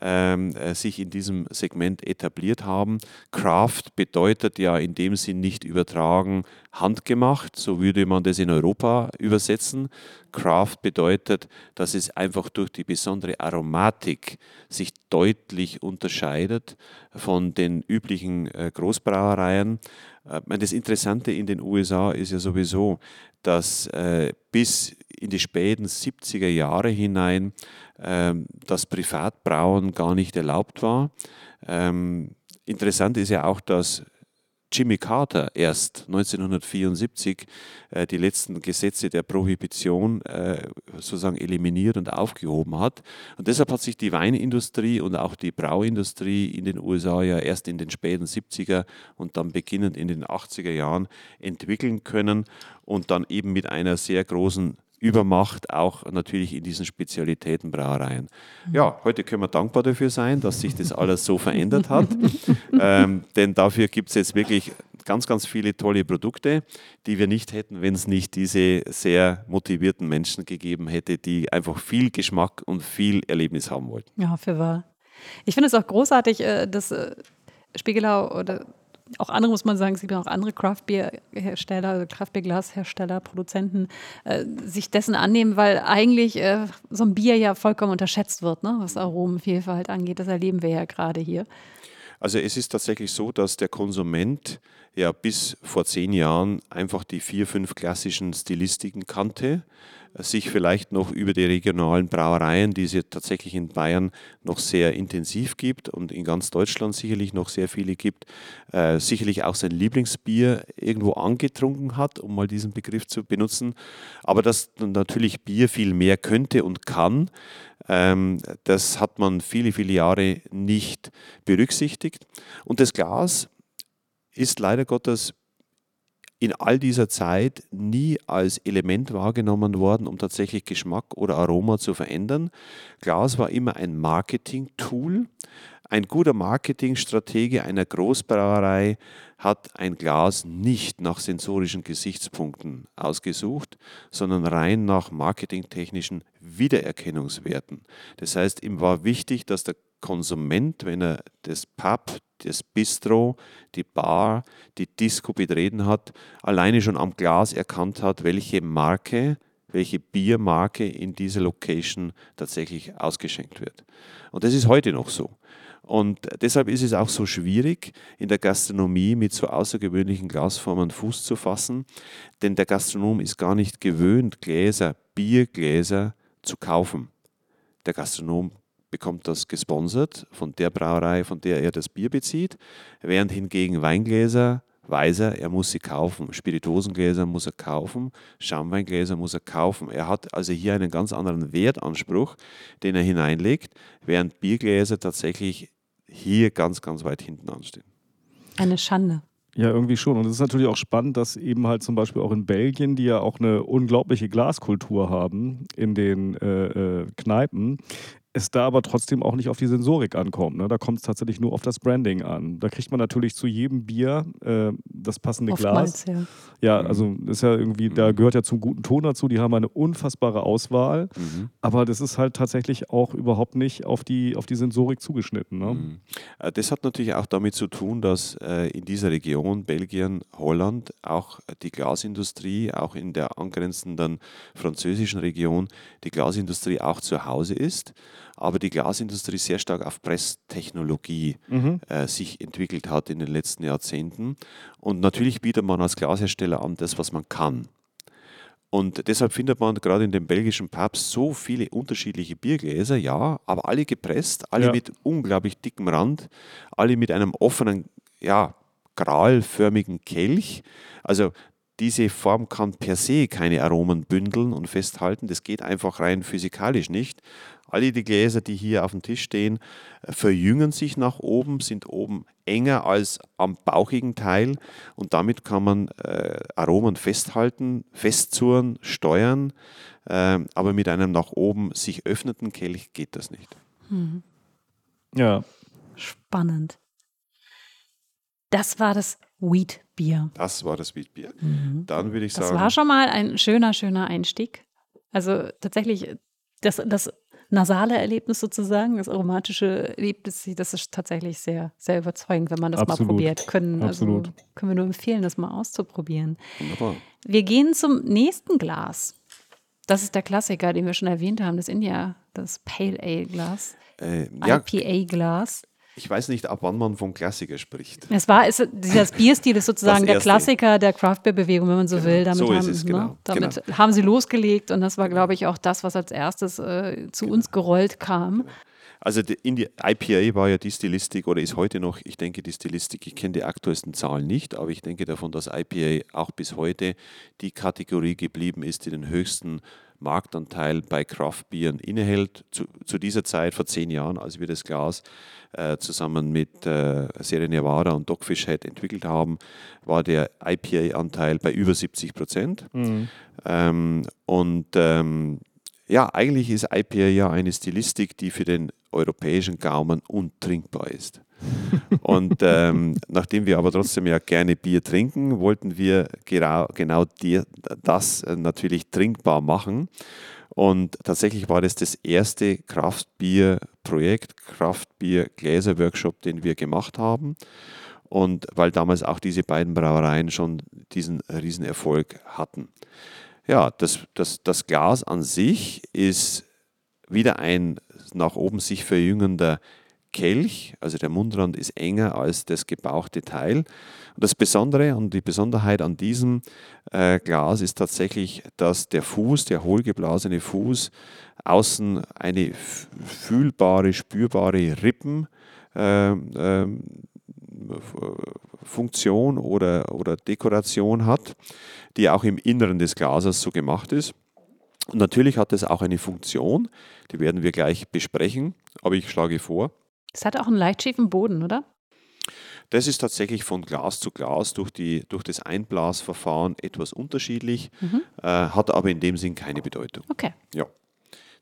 ähm, äh, sich in diesem Segment etabliert haben. Craft bedeutet ja in dem Sinn nicht übertragen handgemacht, so würde man das in Europa übersetzen. Craft bedeutet, dass es einfach durch die besondere Aromatik sich deutlich unterscheidet von den üblichen äh, Großbrauereien. Äh, Das Interessante in den USA ist ja sowieso, dass äh, bis in die späten 70er Jahre hinein ähm, das Privatbrauen gar nicht erlaubt war. Ähm, interessant ist ja auch, dass Jimmy Carter erst 1974 äh, die letzten Gesetze der Prohibition äh, sozusagen eliminiert und aufgehoben hat. Und deshalb hat sich die Weinindustrie und auch die Brauindustrie in den USA ja erst in den späten 70er und dann beginnend in den 80er Jahren entwickeln können und dann eben mit einer sehr großen Übermacht auch natürlich in diesen Spezialitätenbrauereien. Ja, heute können wir dankbar dafür sein, dass sich das alles so verändert hat, ähm, denn dafür gibt es jetzt wirklich ganz, ganz viele tolle Produkte, die wir nicht hätten, wenn es nicht diese sehr motivierten Menschen gegeben hätte, die einfach viel Geschmack und viel Erlebnis haben wollten. Ja, für wahr. Ich finde es auch großartig, äh, dass äh, Spiegelau oder auch andere, muss man sagen, es gibt auch andere Craft-Bier-Hersteller, also Craft-Bier-Glashersteller, Produzenten, äh, sich dessen annehmen, weil eigentlich äh, so ein Bier ja vollkommen unterschätzt wird, ne? was Aromenvielfalt angeht. Das erleben wir ja gerade hier. Also es ist tatsächlich so, dass der Konsument ja bis vor zehn Jahren einfach die vier, fünf klassischen Stilistiken kannte sich vielleicht noch über die regionalen Brauereien, die es ja tatsächlich in Bayern noch sehr intensiv gibt und in ganz Deutschland sicherlich noch sehr viele gibt, äh, sicherlich auch sein Lieblingsbier irgendwo angetrunken hat, um mal diesen Begriff zu benutzen. Aber dass natürlich Bier viel mehr könnte und kann, ähm, das hat man viele, viele Jahre nicht berücksichtigt. Und das Glas ist leider Gottes in all dieser Zeit nie als Element wahrgenommen worden, um tatsächlich Geschmack oder Aroma zu verändern. Glas war immer ein Marketing-Tool. Ein guter Marketingstratege einer Großbrauerei hat ein Glas nicht nach sensorischen Gesichtspunkten ausgesucht, sondern rein nach marketingtechnischen Wiedererkennungswerten. Das heißt, ihm war wichtig, dass der Konsument, wenn er das Pub, das Bistro, die Bar, die Disco betreten hat, alleine schon am Glas erkannt hat, welche Marke, welche Biermarke in dieser Location tatsächlich ausgeschenkt wird. Und das ist heute noch so. Und deshalb ist es auch so schwierig, in der Gastronomie mit so außergewöhnlichen Glasformen Fuß zu fassen, denn der Gastronom ist gar nicht gewöhnt, Gläser, Biergläser zu kaufen. Der Gastronom bekommt das gesponsert von der Brauerei, von der er das Bier bezieht, während hingegen Weingläser weiß er, er muss sie kaufen. Spirituosengläser muss er kaufen, Schaumweingläser muss er kaufen. Er hat also hier einen ganz anderen Wertanspruch, den er hineinlegt, während Biergläser tatsächlich hier ganz, ganz weit hinten anstehen. Eine Schande. Ja, irgendwie schon. Und es ist natürlich auch spannend, dass eben halt zum Beispiel auch in Belgien, die ja auch eine unglaubliche Glaskultur haben in den äh, äh, Kneipen, es da aber trotzdem auch nicht auf die Sensorik ankommt. Ne? Da kommt es tatsächlich nur auf das Branding an. Da kriegt man natürlich zu jedem Bier äh, das passende Oftmals, Glas. Ja. ja, also ist ja irgendwie, da gehört ja zum guten Ton dazu. Die haben eine unfassbare Auswahl, mhm. aber das ist halt tatsächlich auch überhaupt nicht auf die, auf die Sensorik zugeschnitten. Ne? Mhm. Äh, das hat natürlich auch damit zu tun, dass äh, in dieser Region, Belgien, Holland, auch die Glasindustrie, auch in der angrenzenden französischen Region, die Glasindustrie auch zu Hause ist aber die Glasindustrie sehr stark auf Presstechnologie mhm. äh, sich entwickelt hat in den letzten Jahrzehnten. Und natürlich bietet man als Glashersteller an das, was man kann. Und deshalb findet man gerade in den belgischen Pubs so viele unterschiedliche Biergläser, ja, aber alle gepresst, alle ja. mit unglaublich dickem Rand, alle mit einem offenen, ja, gralförmigen Kelch. Also diese Form kann per se keine Aromen bündeln und festhalten. Das geht einfach rein physikalisch nicht. Alle die Gläser, die hier auf dem Tisch stehen, äh, verjüngen sich nach oben, sind oben enger als am bauchigen Teil und damit kann man äh, Aromen festhalten, festzurren, steuern, äh, aber mit einem nach oben sich öffnenden Kelch geht das nicht. Hm. Ja. Spannend. Das war das Wheat-Bier. Das war das Wheat-Bier. Mhm. Dann würde ich sagen. Das war schon mal ein schöner, schöner Einstieg. Also tatsächlich, das, das nasale Erlebnis sozusagen, das aromatische Erlebnis, das ist tatsächlich sehr, sehr überzeugend, wenn man das Absolut. mal probiert. Können, also Absolut. Also können wir nur empfehlen, das mal auszuprobieren. Wunderbar. Wir gehen zum nächsten Glas. Das ist der Klassiker, den wir schon erwähnt haben, das India, das Pale Ale Glas. Äh, ja, IPA Glas. Ich weiß nicht, ab wann man von Klassiker spricht. Es war, es, das Bierstil ist sozusagen der Klassiker der Craftbeer-Bewegung, wenn man so genau. will. Damit, so haben, es, genau. ne? Damit genau. haben sie losgelegt und das war, glaube ich, auch das, was als erstes äh, zu uns gerollt kam. Also die, in die IPA war ja die Stilistik oder ist heute noch, ich denke, die Stilistik, ich kenne die aktuellsten Zahlen nicht, aber ich denke davon, dass IPA auch bis heute die Kategorie geblieben ist, die den höchsten Marktanteil bei Craft-Bieren innehält. Zu, zu, dieser Zeit, vor zehn Jahren, als wir das Glas äh, zusammen mit äh, Sierra Nevada und Dogfish Head entwickelt haben, war der IPA-Anteil bei über 70 Prozent. Mhm. Ähm, und ähm, ja, eigentlich ist IPA ja eine Stilistik, die für den europäischen Gaumen untrinkbar ist. Und ähm, nachdem wir aber trotzdem ja gerne Bier trinken, wollten wir genau, genau die, das natürlich trinkbar machen. Und tatsächlich war das das erste Kraftbier-Projekt, Kraftbier-Gläser-Workshop, den wir gemacht haben. Und weil damals auch diese beiden Brauereien schon diesen Riesenerfolg hatten. Ja, das, das, das Glas an sich ist wieder ein nach oben sich verjüngender Kelch, also der Mundrand ist enger als das gebauchte Teil. Und das Besondere und die Besonderheit an diesem äh, Glas ist tatsächlich, dass der Fuß, der hohlgeblasene Fuß, außen eine fühlbare, spürbare Rippen äh, äh, Funktion oder, oder Dekoration hat, die auch im Inneren des Glases so gemacht ist. Und natürlich hat es auch eine Funktion, die werden wir gleich besprechen, aber ich schlage vor. Es hat auch einen leicht schiefen Boden, oder? Das ist tatsächlich von Glas zu Glas durch, die, durch das Einblasverfahren etwas unterschiedlich, mhm. äh, hat aber in dem Sinn keine Bedeutung. Okay. Ja.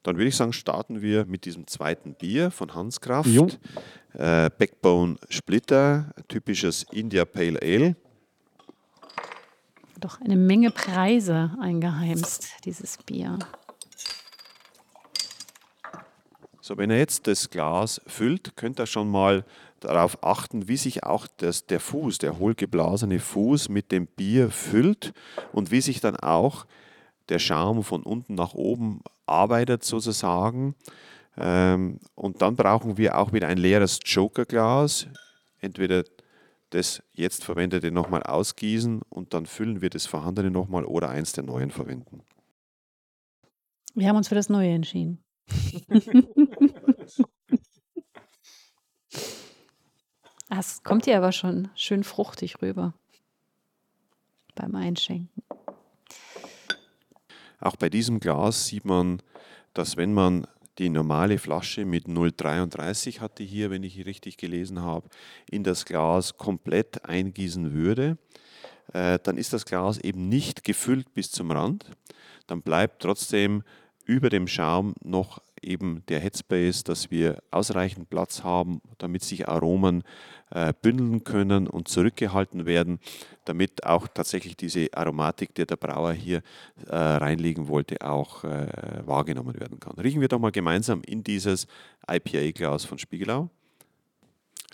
Dann würde ich sagen, starten wir mit diesem zweiten Bier von Hanskraft. Äh, Backbone Splitter, typisches India Pale Ale. Doch eine Menge Preise eingeheimst, dieses Bier. So, wenn er jetzt das Glas füllt, könnt ihr schon mal darauf achten, wie sich auch das, der Fuß, der hohlgeblasene Fuß mit dem Bier füllt und wie sich dann auch der Schaum von unten nach oben arbeitet sozusagen. Ähm, und dann brauchen wir auch wieder ein leeres Jokerglas, entweder das jetzt verwendete nochmal ausgießen und dann füllen wir das vorhandene nochmal oder eins der neuen verwenden. Wir haben uns für das Neue entschieden. Es kommt hier aber schon schön fruchtig rüber beim Einschenken. Auch bei diesem Glas sieht man, dass wenn man die normale Flasche mit 0,33 hatte hier, wenn ich richtig gelesen habe, in das Glas komplett eingießen würde, äh, dann ist das Glas eben nicht gefüllt bis zum Rand. Dann bleibt trotzdem über dem Schaum noch eben der Headspace, dass wir ausreichend Platz haben, damit sich Aromen äh, bündeln können und zurückgehalten werden, damit auch tatsächlich diese Aromatik, die der Brauer hier äh, reinlegen wollte, auch äh, wahrgenommen werden kann. Riechen wir doch mal gemeinsam in dieses IPA-Glas von Spiegelau.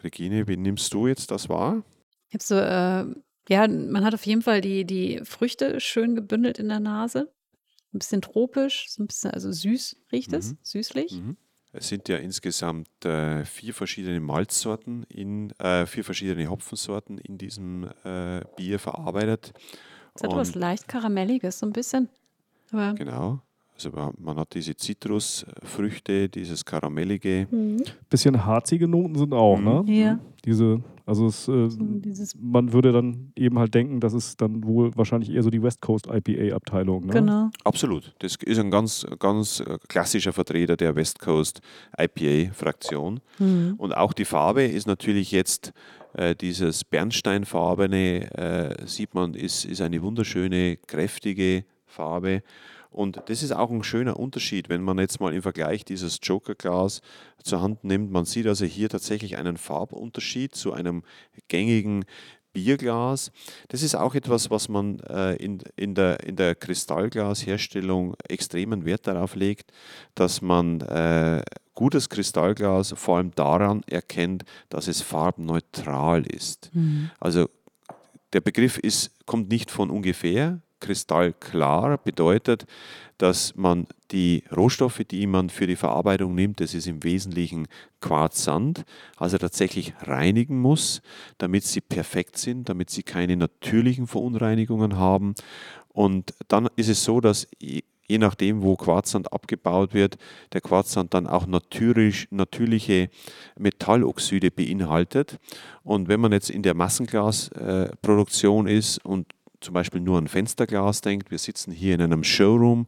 Regine, wie nimmst du jetzt das wahr? Ich habe so, äh, ja, man hat auf jeden Fall die, die Früchte schön gebündelt in der Nase ein bisschen tropisch, so ein bisschen, also süß riecht es, mhm. süßlich. Mhm. Es sind ja insgesamt äh, vier verschiedene Malzsorten, in, äh, vier verschiedene Hopfensorten in diesem äh, Bier verarbeitet. Es hat was leicht Karamelliges, so ein bisschen. Aber genau. Also man hat diese Zitrusfrüchte, dieses Karamellige. Mhm. Bisschen harzige Noten sind auch, ne? mhm. ne? Ja. Diese, also es, äh, man würde dann eben halt denken, das ist dann wohl wahrscheinlich eher so die West Coast IPA-Abteilung. Ne? Genau. Absolut. Das ist ein ganz, ganz klassischer Vertreter der West Coast IPA-Fraktion. Mhm. Und auch die Farbe ist natürlich jetzt äh, dieses Bernsteinfarbene, äh, sieht man, ist, ist eine wunderschöne, kräftige Farbe. Und das ist auch ein schöner Unterschied, wenn man jetzt mal im Vergleich dieses Joker-Glas zur Hand nimmt. Man sieht also hier tatsächlich einen Farbunterschied zu einem gängigen Bierglas. Das ist auch etwas, was man äh, in, in, der, in der Kristallglasherstellung extremen Wert darauf legt, dass man äh, gutes Kristallglas vor allem daran erkennt, dass es farbneutral ist. Mhm. Also der Begriff ist, kommt nicht von ungefähr kristallklar bedeutet, dass man die Rohstoffe, die man für die Verarbeitung nimmt, das ist im Wesentlichen Quarzsand, also tatsächlich reinigen muss, damit sie perfekt sind, damit sie keine natürlichen Verunreinigungen haben. Und dann ist es so, dass je nachdem, wo Quarzsand abgebaut wird, der Quarzsand dann auch natürlich, natürliche Metalloxide beinhaltet. Und wenn man jetzt in der Massenglasproduktion ist und zum Beispiel nur an Fensterglas denkt, wir sitzen hier in einem Showroom,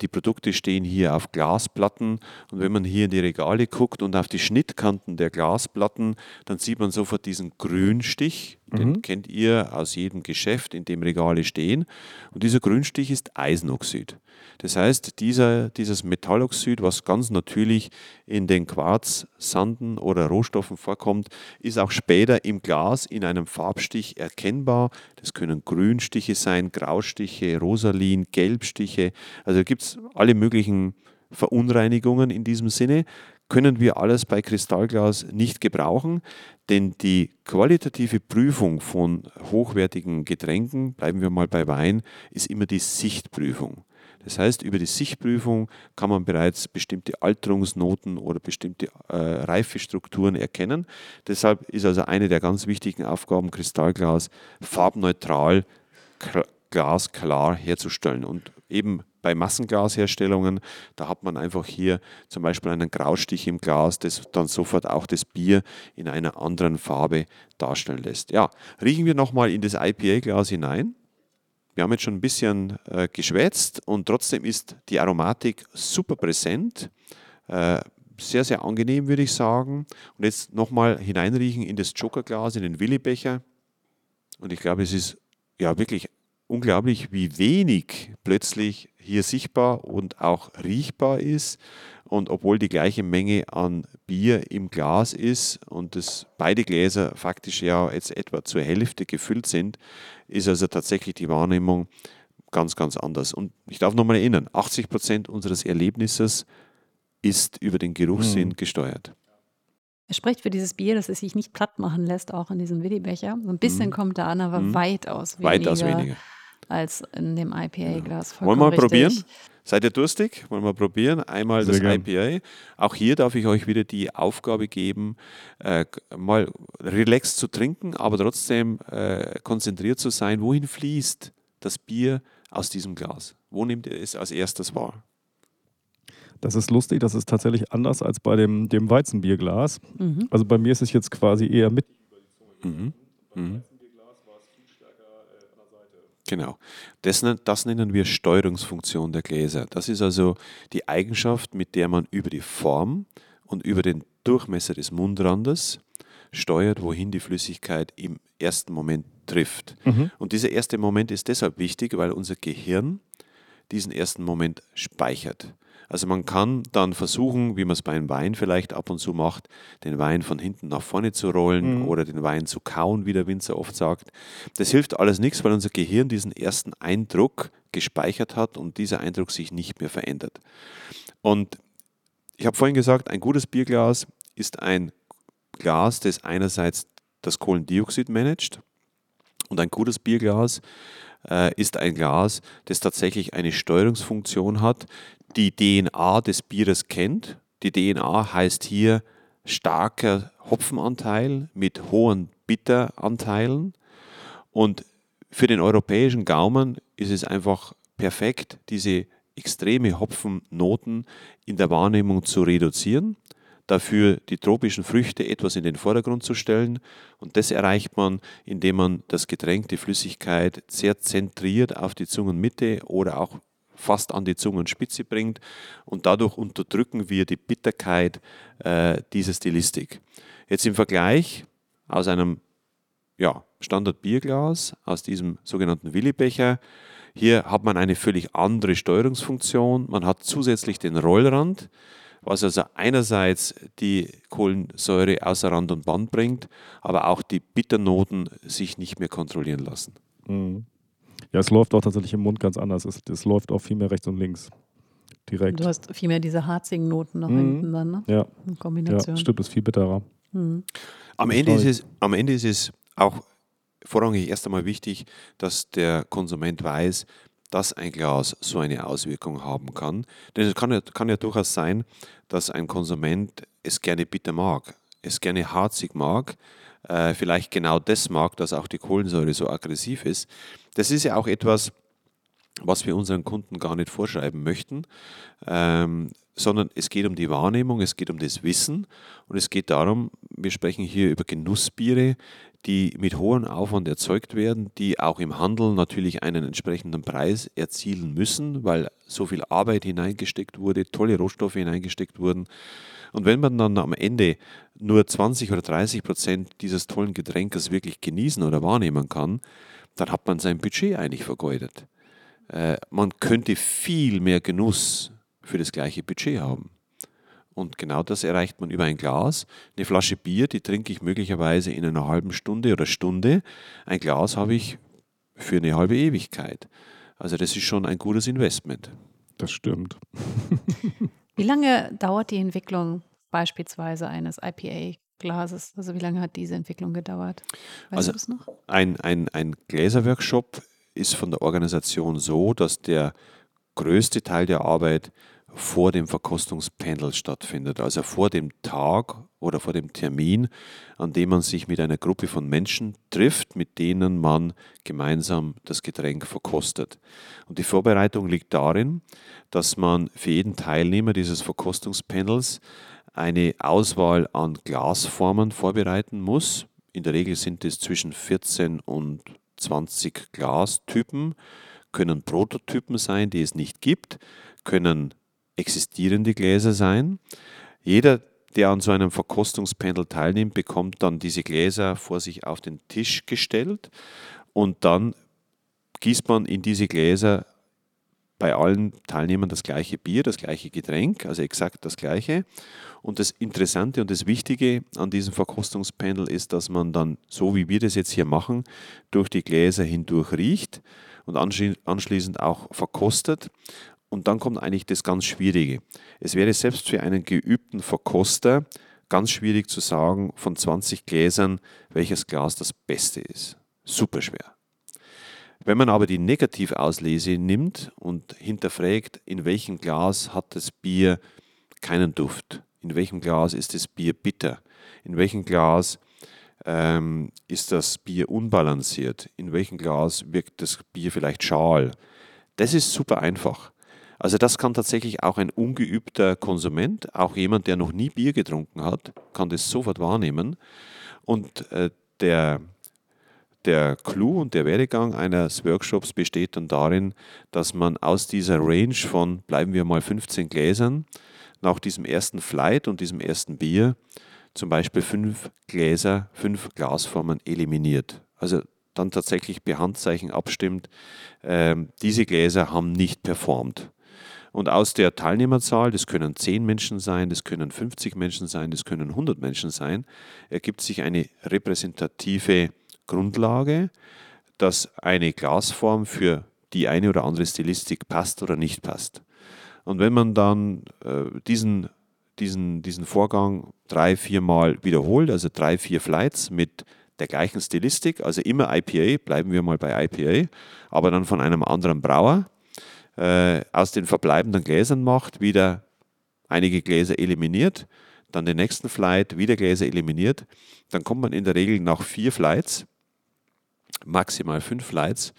die Produkte stehen hier auf Glasplatten und wenn man hier in die Regale guckt und auf die Schnittkanten der Glasplatten, dann sieht man sofort diesen Grünstich, den Mhm. kennt ihr aus jedem Geschäft, in dem Regale stehen. Und dieser Grünstich ist Eisenoxid. Das heißt, dieser, dieses Metalloxid, was ganz natürlich in den Quarzsanden oder Rohstoffen vorkommt, ist auch später im Glas in einem Farbstich erkennbar. Das können Grünstiche sein, Graustiche, Rosalin, Gelbstiche. Also gibt es alle möglichen Verunreinigungen in diesem Sinne. Können wir alles bei Kristallglas nicht gebrauchen, denn die qualitative Prüfung von hochwertigen Getränken, bleiben wir mal bei Wein, ist immer die Sichtprüfung. Das heißt, über die Sichtprüfung kann man bereits bestimmte Alterungsnoten oder bestimmte äh, Reifestrukturen erkennen. Deshalb ist also eine der ganz wichtigen Aufgaben, Kristallglas farbneutral, kl- glasklar herzustellen. Und eben bei Massenglasherstellungen, da hat man einfach hier zum Beispiel einen Graustich im Glas, das dann sofort auch das Bier in einer anderen Farbe darstellen lässt. Ja, riechen wir nochmal in das IPA-Glas hinein. Wir haben jetzt schon ein bisschen äh, geschwätzt und trotzdem ist die Aromatik super präsent. Äh, sehr, sehr angenehm, würde ich sagen. Und jetzt nochmal hineinriechen in das Jokerglas, in den Willibecher. Und ich glaube, es ist ja wirklich unglaublich, wie wenig plötzlich hier sichtbar und auch riechbar ist. Und obwohl die gleiche Menge an Bier im Glas ist und das beide Gläser faktisch ja jetzt etwa zur Hälfte gefüllt sind, ist also tatsächlich die Wahrnehmung ganz, ganz anders. Und ich darf nochmal erinnern, 80 Prozent unseres Erlebnisses ist über den Geruchssinn Mhm. gesteuert. Er spricht für dieses Bier, dass es sich nicht platt machen lässt, auch in diesem Willibecher. So ein bisschen Mhm. kommt da an, aber Mhm. weitaus weniger Weitaus weniger. Als in dem IPA-Glas. Wollen wir mal richtig. probieren? Seid ihr durstig? Wollen wir probieren? Einmal Sehr das gern. IPA. Auch hier darf ich euch wieder die Aufgabe geben, äh, mal relaxed zu trinken, aber trotzdem äh, konzentriert zu sein. Wohin fließt das Bier aus diesem Glas? Wo nehmt ihr es als erstes wahr? Das ist lustig, das ist tatsächlich anders als bei dem, dem Weizenbierglas. Mhm. Also bei mir ist es jetzt quasi eher mit. Mhm. Mhm. Genau. Das, das nennen wir Steuerungsfunktion der Gläser. Das ist also die Eigenschaft, mit der man über die Form und über den Durchmesser des Mundrandes steuert, wohin die Flüssigkeit im ersten Moment trifft. Mhm. Und dieser erste Moment ist deshalb wichtig, weil unser Gehirn diesen ersten Moment speichert. Also man kann dann versuchen, wie man es beim Wein vielleicht ab und zu macht, den Wein von hinten nach vorne zu rollen Mhm. oder den Wein zu kauen, wie der Winzer oft sagt. Das hilft alles nichts, weil unser Gehirn diesen ersten Eindruck gespeichert hat und dieser Eindruck sich nicht mehr verändert. Und ich habe vorhin gesagt, ein gutes Bierglas ist ein Glas, das einerseits das Kohlendioxid managt und ein gutes Bierglas äh, ist ein Glas, das tatsächlich eine Steuerungsfunktion hat, die DNA des Bieres kennt. Die DNA heißt hier starker Hopfenanteil mit hohen Bitteranteilen. Und für den europäischen Gaumen ist es einfach perfekt, diese extreme Hopfennoten in der Wahrnehmung zu reduzieren, dafür die tropischen Früchte etwas in den Vordergrund zu stellen. Und das erreicht man, indem man das Getränk, die Flüssigkeit sehr zentriert auf die Zungenmitte oder auch fast an die Zungenspitze bringt. Und dadurch unterdrücken wir die Bitterkeit äh, dieser Stilistik. Jetzt im Vergleich aus einem ja, Standard-Bierglas, aus diesem sogenannten Willibecher. Hier hat man eine völlig andere Steuerungsfunktion. Man hat zusätzlich den Rollrand, was also einerseits die Kohlensäure außer Rand und Band bringt, aber auch die Bitternoten sich nicht mehr kontrollieren lassen. Mhm. Ja, es läuft auch tatsächlich im Mund ganz anders. Es, es läuft auch viel mehr rechts und links. Direkt. Du hast viel mehr diese harzigen Noten nach Mhm. hinten dann, ne? Ja, In ja, Kombination. stimmt, ist viel bitterer. Mhm. Am Ende, ist es, am Ende ist es auch vorrangig erst einmal wichtig, dass der Konsument weiß, dass ein Glas so eine Auswirkung haben kann. Denn es kann ja, kann ja durchaus sein, dass ein Konsument es gerne bitter mag, es gerne harzig mag, äh, vielleicht genau das mag, dass auch die Kohlensäure so aggressiv ist. Das ist ja auch etwas, was wir unseren Kunden gar nicht vorschreiben möchten, ähm, sondern es geht um die Wahrnehmung, es geht um das Wissen und es geht darum, wir sprechen hier über Genussbiere, die mit hohem Aufwand erzeugt werden, die auch im Handel natürlich einen entsprechenden Preis erzielen müssen, weil so viel Arbeit hineingesteckt wurde, tolle Rohstoffe hineingesteckt wurden. Und wenn man dann am Ende nur 20 oder 30 Prozent dieses tollen Getränkes wirklich genießen oder wahrnehmen kann, dann hat man sein Budget eigentlich vergeudet. Äh, man könnte viel mehr Genuss für das gleiche Budget haben. Und genau das erreicht man über ein Glas. Eine Flasche Bier, die trinke ich möglicherweise in einer halben Stunde oder Stunde. Ein Glas habe ich für eine halbe Ewigkeit. Also das ist schon ein gutes Investment. Das stimmt. Wie lange dauert die Entwicklung beispielsweise eines IPA-Glases? Also wie lange hat diese Entwicklung gedauert? Weißt Also du das noch? Ein, ein, ein Gläserworkshop ist von der Organisation so, dass der größte Teil der Arbeit vor dem Verkostungspanel stattfindet, also vor dem Tag oder vor dem Termin, an dem man sich mit einer Gruppe von Menschen trifft, mit denen man gemeinsam das Getränk verkostet. Und die Vorbereitung liegt darin, dass man für jeden Teilnehmer dieses Verkostungspanels eine Auswahl an Glasformen vorbereiten muss. In der Regel sind es zwischen 14 und 20 Glastypen, können Prototypen sein, die es nicht gibt, können existierende Gläser sein. Jeder, der an so einem Verkostungspanel teilnimmt, bekommt dann diese Gläser vor sich auf den Tisch gestellt und dann gießt man in diese Gläser bei allen Teilnehmern das gleiche Bier, das gleiche Getränk, also exakt das gleiche. Und das Interessante und das Wichtige an diesem Verkostungspanel ist, dass man dann, so wie wir das jetzt hier machen, durch die Gläser hindurch riecht und anschli- anschließend auch verkostet. Und dann kommt eigentlich das ganz Schwierige. Es wäre selbst für einen geübten Verkoster ganz schwierig zu sagen, von 20 Gläsern, welches Glas das Beste ist. Super schwer. Wenn man aber die Negativauslese nimmt und hinterfragt, in welchem Glas hat das Bier keinen Duft, in welchem Glas ist das Bier bitter, in welchem Glas ähm, ist das Bier unbalanciert, in welchem Glas wirkt das Bier vielleicht schal, das ist super einfach. Also das kann tatsächlich auch ein ungeübter Konsument, auch jemand, der noch nie Bier getrunken hat, kann das sofort wahrnehmen. Und äh, der, der Clou und der Werdegang eines Workshops besteht dann darin, dass man aus dieser Range von, bleiben wir mal 15 Gläsern, nach diesem ersten Flight und diesem ersten Bier zum Beispiel fünf Gläser, fünf Glasformen eliminiert. Also dann tatsächlich per Handzeichen abstimmt, ähm, diese Gläser haben nicht performt. Und aus der Teilnehmerzahl, das können 10 Menschen sein, das können 50 Menschen sein, das können 100 Menschen sein, ergibt sich eine repräsentative Grundlage, dass eine Glasform für die eine oder andere Stilistik passt oder nicht passt. Und wenn man dann äh, diesen, diesen, diesen Vorgang drei, vier Mal wiederholt, also drei, vier Flights mit der gleichen Stilistik, also immer IPA, bleiben wir mal bei IPA, aber dann von einem anderen Brauer, äh, aus den verbleibenden Gläsern macht, wieder einige Gläser eliminiert, dann den nächsten Flight, wieder Gläser eliminiert, dann kommt man in der Regel nach vier Flights, maximal fünf Flights,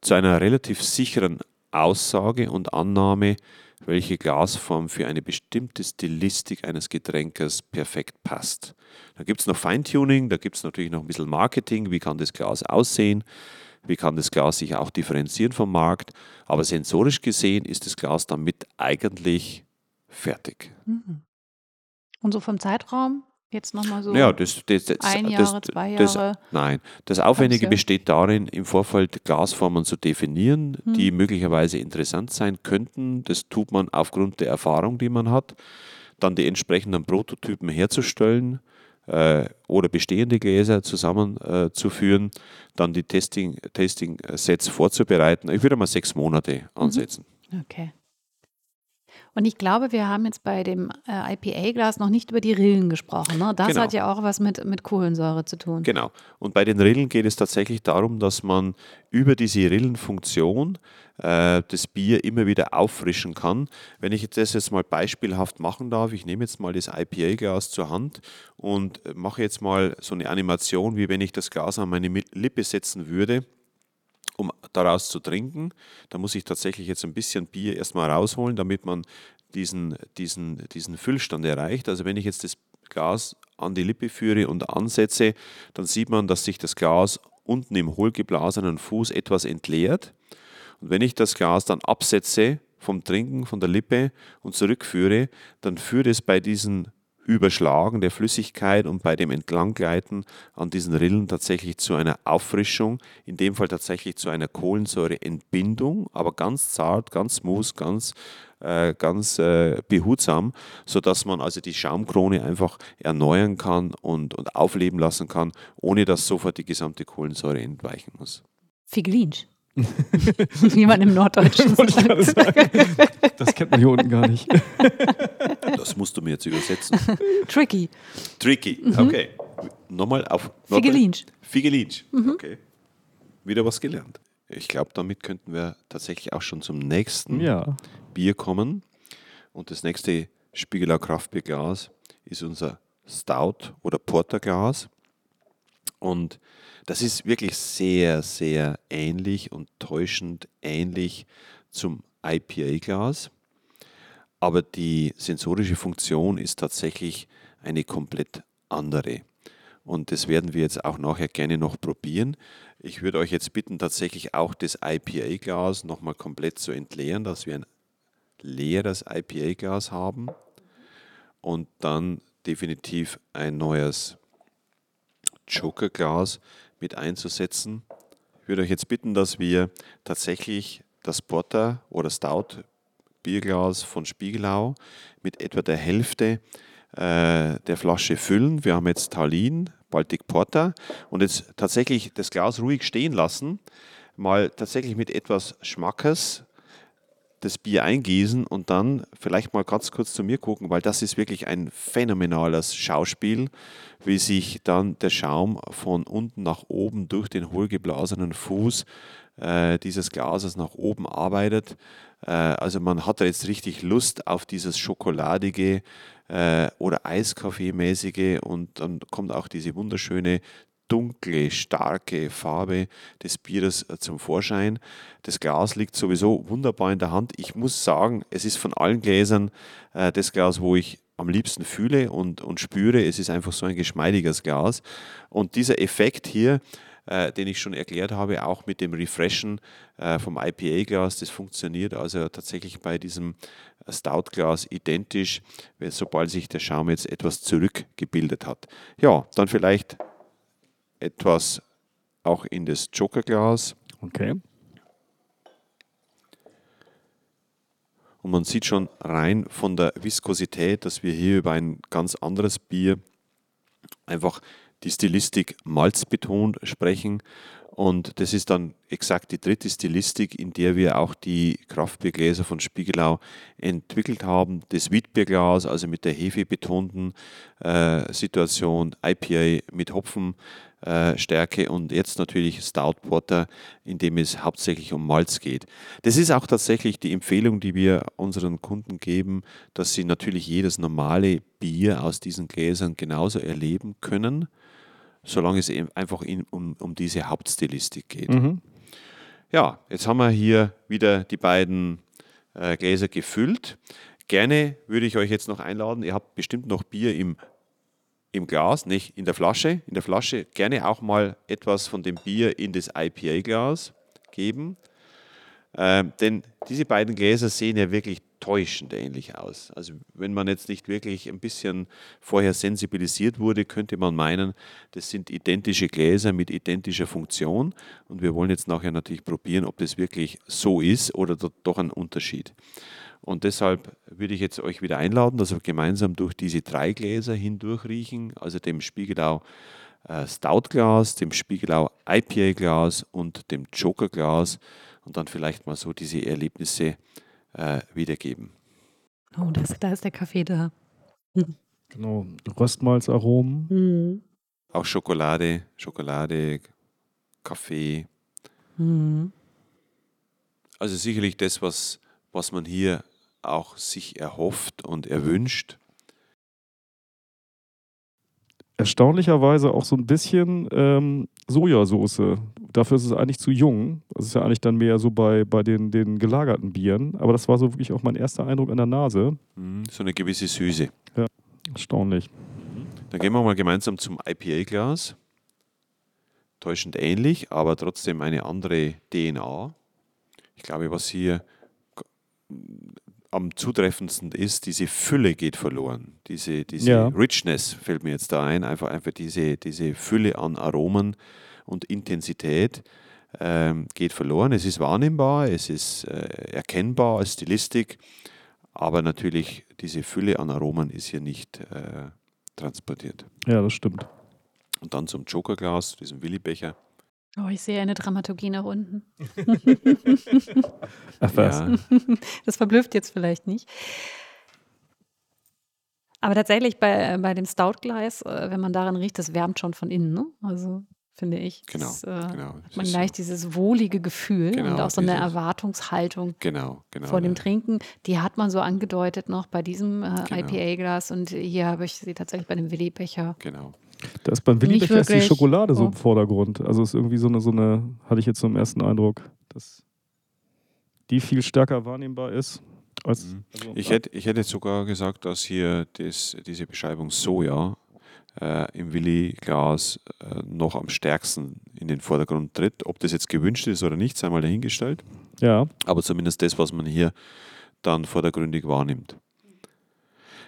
zu einer relativ sicheren Aussage und Annahme, welche Glasform für eine bestimmte Stilistik eines Getränkes perfekt passt. Da gibt es noch Feintuning, da gibt es natürlich noch ein bisschen Marketing, wie kann das Glas aussehen, wie kann das Glas sich auch differenzieren vom Markt, aber sensorisch gesehen ist das Glas damit eigentlich fertig. Mhm. Und so vom Zeitraum jetzt nochmal so Ja, das, das, das, ein das, Jahre, zwei Jahre. Nein, das Aufwendige Jahr? besteht darin, im Vorfeld Glasformen zu definieren, Hm. die möglicherweise interessant sein könnten. Das tut man aufgrund der Erfahrung, die man hat. Dann die entsprechenden Prototypen herzustellen oder bestehende Gläser zusammenzuführen, dann die Testing, Testing-Sets vorzubereiten. Ich würde mal sechs Monate Mhm. ansetzen. Okay. Und ich glaube, wir haben jetzt bei dem äh, IPA-Glas noch nicht über die Rillen gesprochen. Ne? Das Genau. hat ja auch was mit, mit Kohlensäure zu tun. Genau. Und bei den Rillen geht es tatsächlich darum, dass man über diese Rillenfunktion äh, das Bier immer wieder auffrischen kann. Wenn ich das jetzt mal beispielhaft machen darf, ich nehme jetzt mal das IPA-Glas zur Hand und mache jetzt mal so eine Animation, wie wenn ich das Glas an meine Lippe setzen würde um daraus zu trinken, da muss ich tatsächlich jetzt ein bisschen Bier erstmal rausholen, damit man diesen, diesen, diesen Füllstand erreicht. Also wenn ich jetzt das Glas an die Lippe führe und ansetze, dann sieht man, dass sich das Glas unten im hohlgeblasenen Fuß etwas entleert. Und wenn ich das Glas dann absetze vom Trinken, von der Lippe und zurückführe, dann führt es bei diesen Überschlagen der Flüssigkeit und bei dem Entlanggleiten an diesen Rillen tatsächlich zu einer Auffrischung, in dem Fall tatsächlich zu einer Kohlensäureentbindung, aber ganz zart, ganz smooth, ganz, äh, ganz äh, behutsam, sodass man also die Schaumkrone einfach erneuern kann und, und aufleben lassen kann, ohne dass sofort die gesamte Kohlensäure entweichen muss. Wie man im Norddeutschen sagt. sagen. Das kennt man hier unten gar nicht. Das musst du mir jetzt übersetzen. Tricky. Tricky, okay. Nochmal auf Figelinsch. Figelinsch, okay. Wieder was gelernt. Ich glaube, damit könnten wir tatsächlich auch schon zum nächsten Ja. Bier kommen. Und das nächste Spiegelau Kraftbierglas ist unser Stout oder Porterglas. Und das ist wirklich sehr, sehr ähnlich und täuschend ähnlich zum IPA-Glas. Aber die sensorische Funktion ist tatsächlich eine komplett andere. Und das werden wir jetzt auch nachher gerne noch probieren. Ich würde euch jetzt bitten, tatsächlich auch das IPA-Glas nochmal komplett zu entleeren, dass wir ein leeres IPA-Glas haben und dann definitiv ein neues Joker-Glas mit einzusetzen. Ich würde euch jetzt bitten, dass wir tatsächlich das Porter oder Stout Bierglas von Spiegelau mit etwa der Hälfte äh, der Flasche füllen. Wir haben jetzt Tallinn, Baltic Porter und jetzt tatsächlich das Glas ruhig stehen lassen, mal tatsächlich mit etwas Schmackes das Bier eingießen und dann vielleicht mal ganz kurz zu mir gucken, weil das ist wirklich ein phänomenales Schauspiel, wie sich dann der Schaum von unten nach oben durch den hohlgeblasenen Fuß äh, dieses Glases nach oben arbeitet. Äh, also man hat da jetzt richtig Lust auf dieses schokoladige äh, oder Eiskaffee-mäßige und dann kommt auch diese wunderschöne dunkle, starke Farbe des Bieres äh, zum Vorschein. Das Glas liegt sowieso wunderbar in der Hand. Ich muss sagen, es ist von allen Gläsern äh, das Glas, wo ich am liebsten fühle und, und spüre. Es ist einfach so ein geschmeidiges Glas. Und dieser Effekt hier, äh, den ich schon erklärt habe, auch mit dem Refreshen äh, vom IPA-Glas, das funktioniert also tatsächlich bei diesem Stout-Glas identisch, sobald sich der Schaum jetzt etwas zurückgebildet hat. Ja, dann vielleicht etwas auch in das Jokerglas. Okay. Und man sieht schon rein von der Viskosität, dass wir hier über ein ganz anderes Bier einfach die Stilistik malzbetont sprechen. Und das ist dann exakt die dritte Stilistik, in der wir auch die Kraftbiergläser von Spiegelau entwickelt haben. Das Wheatbierglas, also mit der hefebetonten äh, Situation, IPA mit Hopfenstärke äh, und jetzt natürlich Stout Porter, in dem es hauptsächlich um Malz geht. Das ist auch tatsächlich die Empfehlung, die wir unseren Kunden geben, dass sie natürlich jedes normale Bier aus diesen Gläsern genauso erleben können solange es eben einfach in, um, um diese Hauptstilistik geht. Mhm. Ja, jetzt haben wir hier wieder die beiden äh, Gläser gefüllt. Gerne würde ich euch jetzt noch einladen, ihr habt bestimmt noch Bier im, im Glas, nicht in der Flasche. In der Flasche gerne auch mal etwas von dem Bier in das IPA-Glas geben. Ähm, denn diese beiden Gläser sehen ja wirklich täuschend ähnlich aus. Also wenn man jetzt nicht wirklich ein bisschen vorher sensibilisiert wurde, könnte man meinen, das sind identische Gläser mit identischer Funktion. Und wir wollen jetzt nachher natürlich probieren, ob das wirklich so ist oder doch ein Unterschied. Und deshalb würde ich jetzt euch wieder einladen, dass wir gemeinsam durch diese drei Gläser hindurch riechen, also dem Spiegelau äh, Stout Glas, dem Spiegelau IPA Glas und dem Joker Glas und dann vielleicht mal so diese Erlebnisse äh, wiedergeben. Oh, das, da ist der Kaffee da. Genau. Röstmalzaromen. Mhm. Auch Schokolade, Schokolade, Kaffee. Mhm. Also sicherlich das, was, was man hier auch sich erhofft und erwünscht. erstaunlicherweise auch so ein bisschen ähm, Sojasauce. Dafür ist es eigentlich zu jung. Das ist ja eigentlich dann mehr so bei, bei den, den gelagerten Bieren. Aber das war so wirklich auch mein erster Eindruck an der Nase. Mhm, So eine gewisse Süße. Erstaunlich. Dann gehen wir mal gemeinsam zum IPA-Glas. Täuschend ähnlich, aber trotzdem eine andere DNA. Ich glaube, was hier am zutreffendsten ist, diese Fülle geht verloren. Diese, diese Ja. Richness fällt mir jetzt da ein. Einfach, einfach diese, diese Fülle an Aromen und Intensität ähm, geht verloren. Es ist wahrnehmbar, es ist äh, erkennbar als Stilistik, aber natürlich diese Fülle an Aromen ist hier nicht äh, transportiert. Ja, das stimmt. Und dann zum Jokerglas, diesem Willibecher. Oh, ich sehe eine Dramaturgie nach unten. Ach was. Ja, Das verblüfft jetzt vielleicht nicht. Aber tatsächlich bei, bei dem Stoutglas, äh, wenn man daran riecht, das wärmt schon von innen. Ne? Also finde ich. Genau, Das, äh, genau. Hat man gleich so. dieses wohlige Gefühl Genau, und auch so eine dieses- Erwartungshaltung genau, genau. vor dem ja. Trinken. Die hat man so angedeutet noch bei diesem äh, Genau. IPA-Glas und hier habe ich sie tatsächlich bei dem Willi-Becher. Genau. Da ist beim Nicht Willibecher ist die. Schokolade so Oh. im Vordergrund. Also ist irgendwie so eine, so eine, hatte ich jetzt so im ersten Eindruck, dass die viel stärker wahrnehmbar ist. Als, Mhm. also, Ich hätte, ich hätte sogar gesagt, dass hier das, diese Beschreibung Soja äh, im Willi-Glas äh, noch am stärksten in den Vordergrund tritt. Ob das jetzt gewünscht ist oder nicht, sei mal dahingestellt. ja, aber zumindest das, was man hier dann vordergründig wahrnimmt.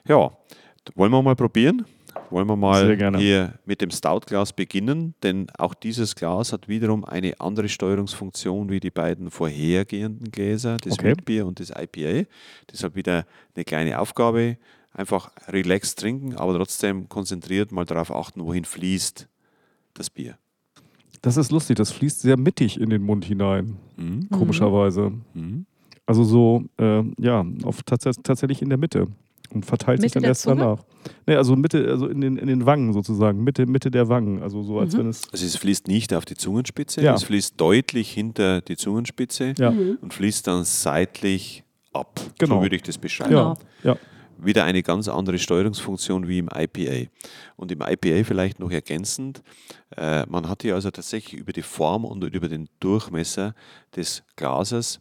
Ja, wollen wir mal probieren? Wollen wir mal hier mit dem Stout-Glas beginnen? Denn auch dieses Glas hat wiederum eine andere Steuerungsfunktion wie die beiden vorhergehenden Gläser, das Okay. Wheatbier und das IPA. Deshalb wieder eine kleine Aufgabe. Einfach relaxed trinken, aber trotzdem konzentriert mal darauf achten, wohin fließt das Bier. das ist lustig. Das fließt sehr mittig in den Mund hinein, Mhm. komischerweise. Mhm. Also so, äh, ja, auf tats tatsächlich in der Mitte. Und verteilt sich Mitte dann der erst Zunge? danach. Nee, also Mitte, also in den, in den Wangen sozusagen, Mitte, Mitte der Wangen. Also so, als Mhm. wenn es. Also es fließt nicht auf die Zungenspitze, Ja. es fließt deutlich hinter die Zungenspitze Ja, und fließt dann seitlich ab. Genau. So würde ich das beschreiben. Genau. ja, ja. Wieder eine ganz andere Steuerungsfunktion wie im IPA. Und im IPA vielleicht noch ergänzend, äh, man hat hier also tatsächlich über die Form und über den Durchmesser des Glases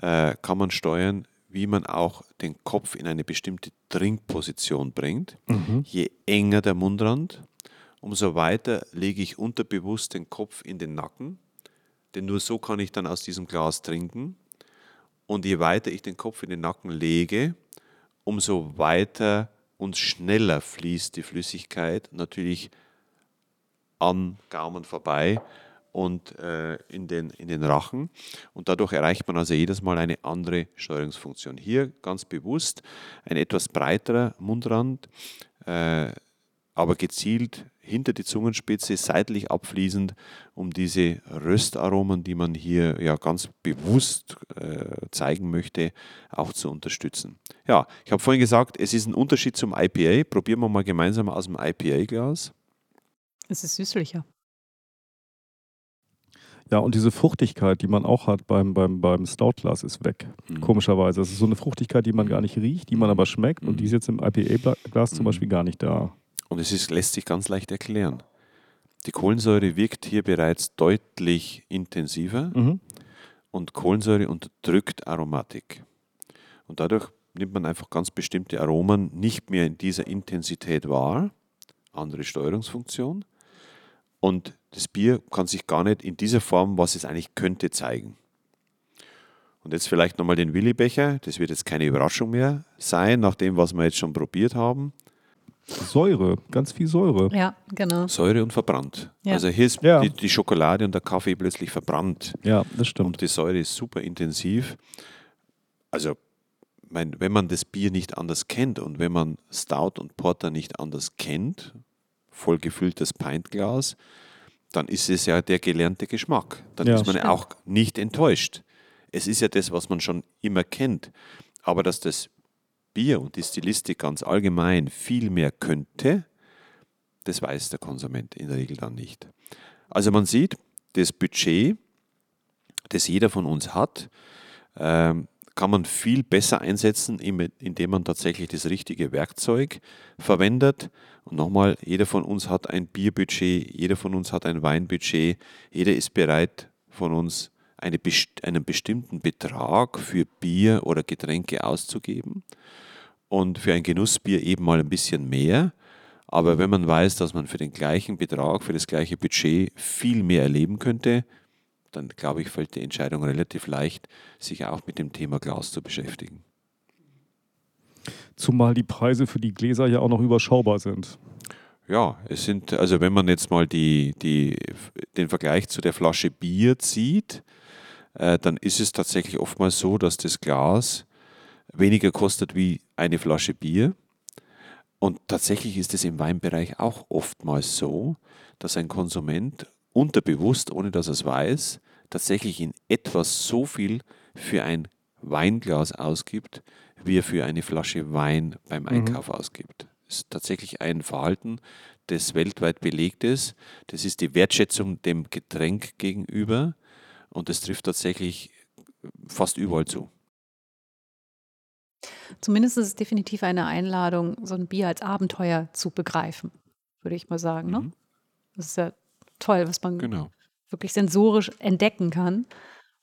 äh, kann man steuern, wie man auch den Kopf in eine bestimmte Trinkposition bringt. Mhm. Je enger der Mundrand, umso weiter lege ich unterbewusst den Kopf in den Nacken, denn nur so kann ich dann aus diesem Glas trinken. Und je weiter ich den Kopf in den Nacken lege, umso weiter und schneller fließt die Flüssigkeit natürlich am Gaumen vorbei und äh, in, den, in den Rachen. Und dadurch erreicht man also jedes Mal eine andere Steuerungsfunktion. Hier ganz bewusst ein etwas breiterer Mundrand, äh, aber gezielt hinter die Zungenspitze, seitlich abfließend, um diese Röstaromen, die man hier ja ganz bewusst äh, zeigen möchte, auch zu unterstützen. Ja, ich habe vorhin gesagt, es ist ein Unterschied zum IPA. Probieren wir mal gemeinsam aus dem IPA-Glas. Es ist süßlicher. Ja, und diese Fruchtigkeit, die man auch hat beim, beim, beim Stoutglas, ist weg. Mhm. Komischerweise. Das ist so eine Fruchtigkeit, die man gar nicht riecht, die man aber schmeckt. Und die ist jetzt im IPA-Glas zum Mhm. Beispiel gar nicht da. Und es ist, lässt sich ganz leicht erklären. Die Kohlensäure wirkt hier bereits deutlich intensiver Mhm. und Kohlensäure unterdrückt Aromatik. Und dadurch nimmt man einfach ganz bestimmte Aromen nicht mehr in dieser Intensität wahr, andere Steuerungsfunktion. Und das Bier kann sich gar nicht in dieser Form, was es eigentlich könnte, zeigen. Und jetzt vielleicht nochmal den Willibecher. Das wird jetzt keine Überraschung mehr sein, nach dem, was wir jetzt schon probiert haben. Säure, ganz viel Säure. Ja, genau. Säure und verbrannt. Ja. Also hier ist Ja. die, die Schokolade und der Kaffee plötzlich verbrannt. Ja, das stimmt. Und die Säure ist super intensiv. Also, mein, wenn man das Bier nicht anders kennt und wenn man Stout und Porter nicht anders kennt, voll gefülltes Pintglas, dann ist es ja der gelernte Geschmack. Dann Ja, ist man stimmt. auch nicht enttäuscht. Es ist ja das, was man schon immer kennt. Aber dass das Bier und die Stilistik ganz allgemein viel mehr könnte, das weiß der Konsument in der Regel dann nicht. Also man sieht, das Budget, das jeder von uns hat, ähm, kann man viel besser einsetzen, indem man tatsächlich das richtige Werkzeug verwendet. Und nochmal, jeder von uns hat ein Bierbudget, jeder von uns hat ein Weinbudget, jeder ist bereit von uns eine, einen bestimmten Betrag für Bier oder Getränke auszugeben und für ein Genussbier eben mal ein bisschen mehr. Aber wenn man weiß, dass man für den gleichen Betrag, für das gleiche Budget viel mehr erleben könnte, dann glaube ich, fällt die Entscheidung relativ leicht, sich auch mit dem Thema Glas zu beschäftigen. Zumal die Preise für die Gläser ja auch noch überschaubar sind. Ja, es sind, also wenn man jetzt mal die, die, den Vergleich zu der Flasche Bier zieht, äh, dann ist es tatsächlich oftmals so, dass das Glas weniger kostet wie eine Flasche Bier. Und tatsächlich ist es im Weinbereich auch oftmals so, dass ein Konsument unterbewusst, ohne dass er es weiß, tatsächlich in etwas so viel für ein Weinglas ausgibt, wie er für eine Flasche Wein beim Einkauf ausgibt. Das ist tatsächlich ein Verhalten, das weltweit belegt ist. Das ist die Wertschätzung dem Getränk gegenüber und das trifft tatsächlich fast überall zu. Zumindest ist es definitiv eine Einladung, so ein Bier als Abenteuer zu begreifen, würde ich mal sagen. Ne? Mhm. Das ist ja toll, was man Genau. wirklich sensorisch entdecken kann.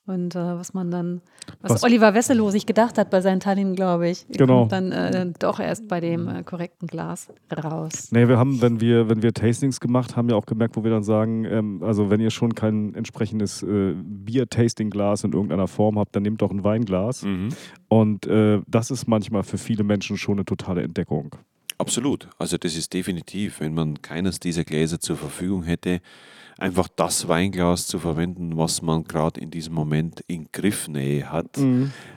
Und äh, was man dann, was, Was- Oliver Wesselow sich gedacht hat bei seinen Tanninen, glaube ich, Genau. kommt dann äh, doch erst bei dem äh, korrekten Glas raus. Nee, wir haben, wenn wir, wenn wir Tastings gemacht haben, ja auch gemerkt, wo wir dann sagen, ähm, also wenn ihr schon kein entsprechendes äh, Bier-Tasting-Glas in irgendeiner Form habt, dann nehmt doch ein Weinglas. Mhm. Und äh, das ist manchmal für viele Menschen schon eine totale Entdeckung. Absolut. Also das ist definitiv, wenn man keines dieser Gläser zur Verfügung hätte, einfach das Weinglas zu verwenden, was man gerade in diesem Moment in Griffnähe hat,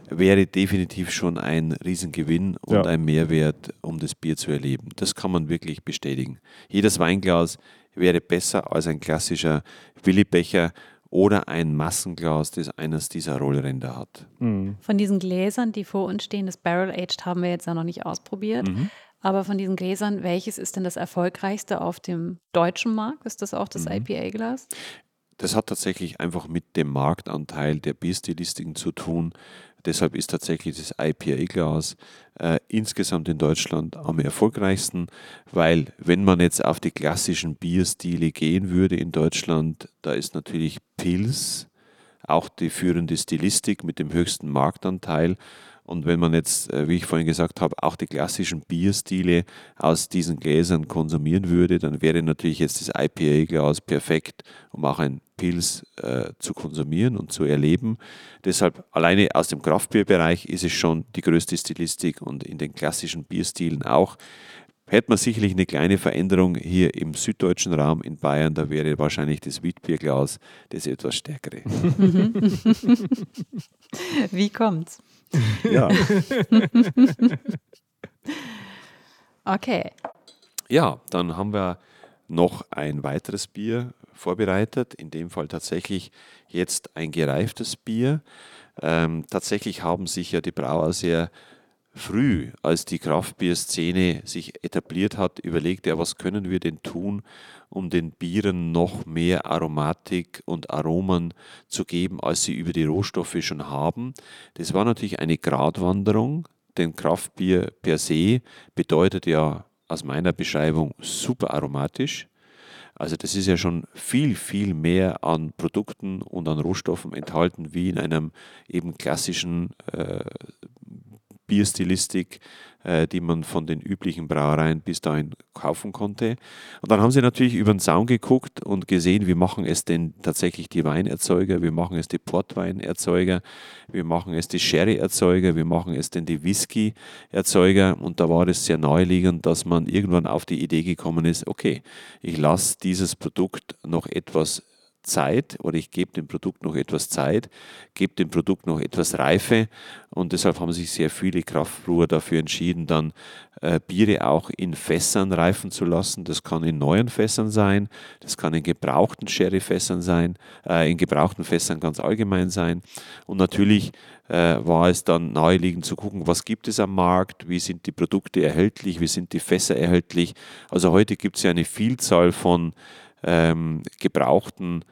wäre definitiv schon ein Riesengewinn und Ja. ein Mehrwert, um das Bier zu erleben. Das kann man wirklich bestätigen. Jedes Weinglas wäre besser als ein klassischer Willibecher oder ein Massenglas, das eines dieser Rollränder hat. Von diesen Gläsern, die vor uns stehen, das Barrel Aged haben wir jetzt ja noch nicht ausprobiert. Mhm. Aber von diesen Gläsern, welches ist denn das erfolgreichste auf dem deutschen Markt? Ist das auch das Mhm. IPA-Glas? Das hat tatsächlich einfach mit dem Marktanteil der Bierstilistiken zu tun. Deshalb ist tatsächlich das IPA-Glas äh, insgesamt in Deutschland am erfolgreichsten, weil wenn man jetzt auf die klassischen Bierstile gehen würde in Deutschland, da ist natürlich Pils auch die führende Stilistik mit dem höchsten Marktanteil. Und wenn man jetzt, äh, wie ich vorhin gesagt habe, auch die klassischen Bierstile aus diesen Gläsern konsumieren würde, dann wäre natürlich jetzt das IPA-Glas perfekt, um auch ein Pils äh, zu konsumieren und zu erleben. Deshalb alleine aus dem Kraftbierbereich ist es schon die größte Stilistik und in den klassischen Bierstilen auch. Hätte man sicherlich eine kleine Veränderung hier im süddeutschen Raum in Bayern, da wäre wahrscheinlich das Witbierglas das etwas stärkere. Wie kommt's? Ja. Okay. Ja, dann haben wir noch ein weiteres Bier vorbereitet, in dem Fall tatsächlich jetzt ein gereiftes Bier. Ähm, tatsächlich haben sich ja die Brauer sehr früh, als die Kraftbierszene sich etabliert hat, überlegt, ja, was können wir denn tun, um den Bieren noch mehr Aromatik und Aromen zu geben, als sie über die Rohstoffe schon haben. Das war natürlich eine Gratwanderung, denn Kraftbier per se bedeutet ja aus meiner Beschreibung super aromatisch. Also das ist ja schon viel, viel mehr an Produkten und an Rohstoffen enthalten wie in einem eben klassischen äh, Bierstilistik, äh, die man von den üblichen Brauereien bis dahin kaufen konnte. Und dann haben sie natürlich über den Zaun geguckt und gesehen, wie machen es denn tatsächlich die Weinerzeuger, wie machen es die Portweinerzeuger, wie machen es die Sherry-Erzeuger, wie machen es denn die Whisky-Erzeuger. Und da war es sehr naheliegend, dass man irgendwann auf die Idee gekommen ist, okay, ich lasse dieses Produkt noch etwas Zeit oder ich gebe dem Produkt noch etwas Zeit, gebe dem Produkt noch etwas Reife und deshalb haben sich sehr viele Kraftbrewer dafür entschieden, dann äh, Biere auch in Fässern reifen zu lassen. Das kann in neuen Fässern sein, das kann in gebrauchten Sherryfässern sein, äh, in gebrauchten Fässern ganz allgemein sein und natürlich äh, war es dann naheliegend zu gucken, was gibt es am Markt, wie sind die Produkte erhältlich, wie sind die Fässer erhältlich. Also heute gibt es ja eine Vielzahl von ähm, gebrauchten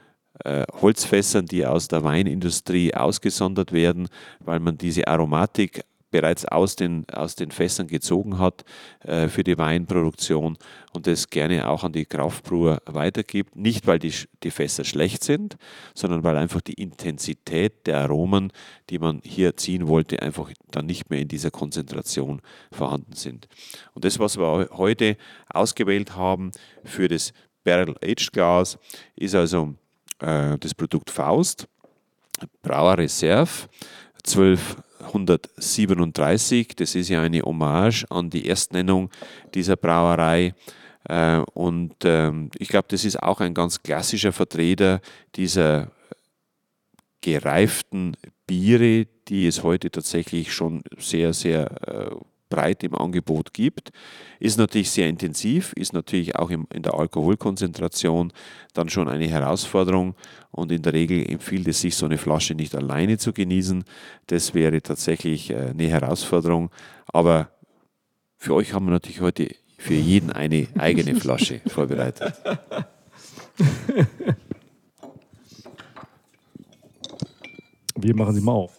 äh, Holzfässern, die aus der Weinindustrie ausgesondert werden, weil man diese Aromatik bereits aus den, aus den Fässern gezogen hat äh, für die Weinproduktion und das gerne auch an die Kraftbruer weitergibt. Nicht, weil die, die Fässer schlecht sind, sondern weil einfach die Intensität der Aromen, die man hier ziehen wollte, einfach dann nicht mehr in dieser Konzentration vorhanden sind. Und das, was wir heute ausgewählt haben für das Barrel Aged Glas, ist also äh, das Produkt Faust, Brauer Reserve, 1237. Das ist ja eine Hommage an die Erstnennung dieser Brauerei. Äh, und ähm, ich glaube, das ist auch ein ganz klassischer Vertreter dieser gereiften Biere, die es heute tatsächlich schon sehr, sehr äh, breit im Angebot gibt. Ist natürlich sehr intensiv, ist natürlich auch in der Alkoholkonzentration dann schon eine Herausforderung und in der Regel empfiehlt es sich, so eine Flasche nicht alleine zu genießen. Das wäre tatsächlich äh, eine Herausforderung, aber für euch haben wir natürlich heute für jeden eine eigene Flasche vorbereitet. Wir machen sie mal auf.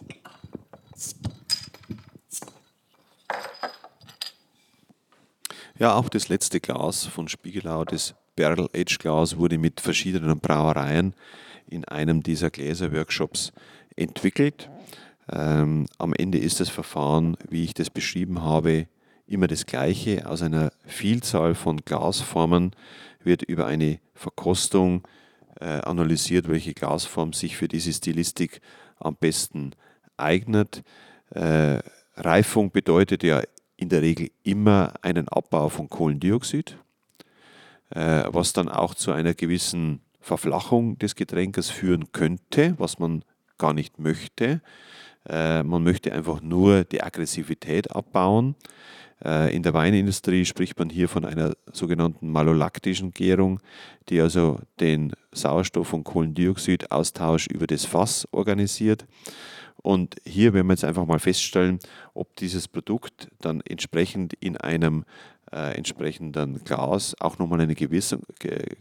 Ja, auch das letzte Glas von Spiegelau, das Barrel Edge Glas, wurde mit verschiedenen Brauereien in einem dieser Gläserworkshops entwickelt. Ähm, am Ende ist das Verfahren, wie ich das beschrieben habe, immer das gleiche. Aus einer Vielzahl von Glasformen wird über eine Verkostung äh, analysiert, welche Glasform sich für diese Stilistik am besten eignet. Äh, Reifung bedeutet ja in der Regel immer einen Abbau von Kohlendioxid, äh, was dann auch zu einer gewissen Verflachung des Getränkes führen könnte, was man gar nicht möchte. Äh, man möchte einfach nur die Aggressivität abbauen. Äh, in der Weinindustrie spricht man hier von einer sogenannten malolaktischen Gärung, die also den Sauerstoff- und Kohlendioxidaustausch über das Fass organisiert. Und hier werden wir jetzt einfach mal feststellen, ob dieses Produkt dann entsprechend in einem äh, entsprechenden Glas auch nochmal eine gewisse,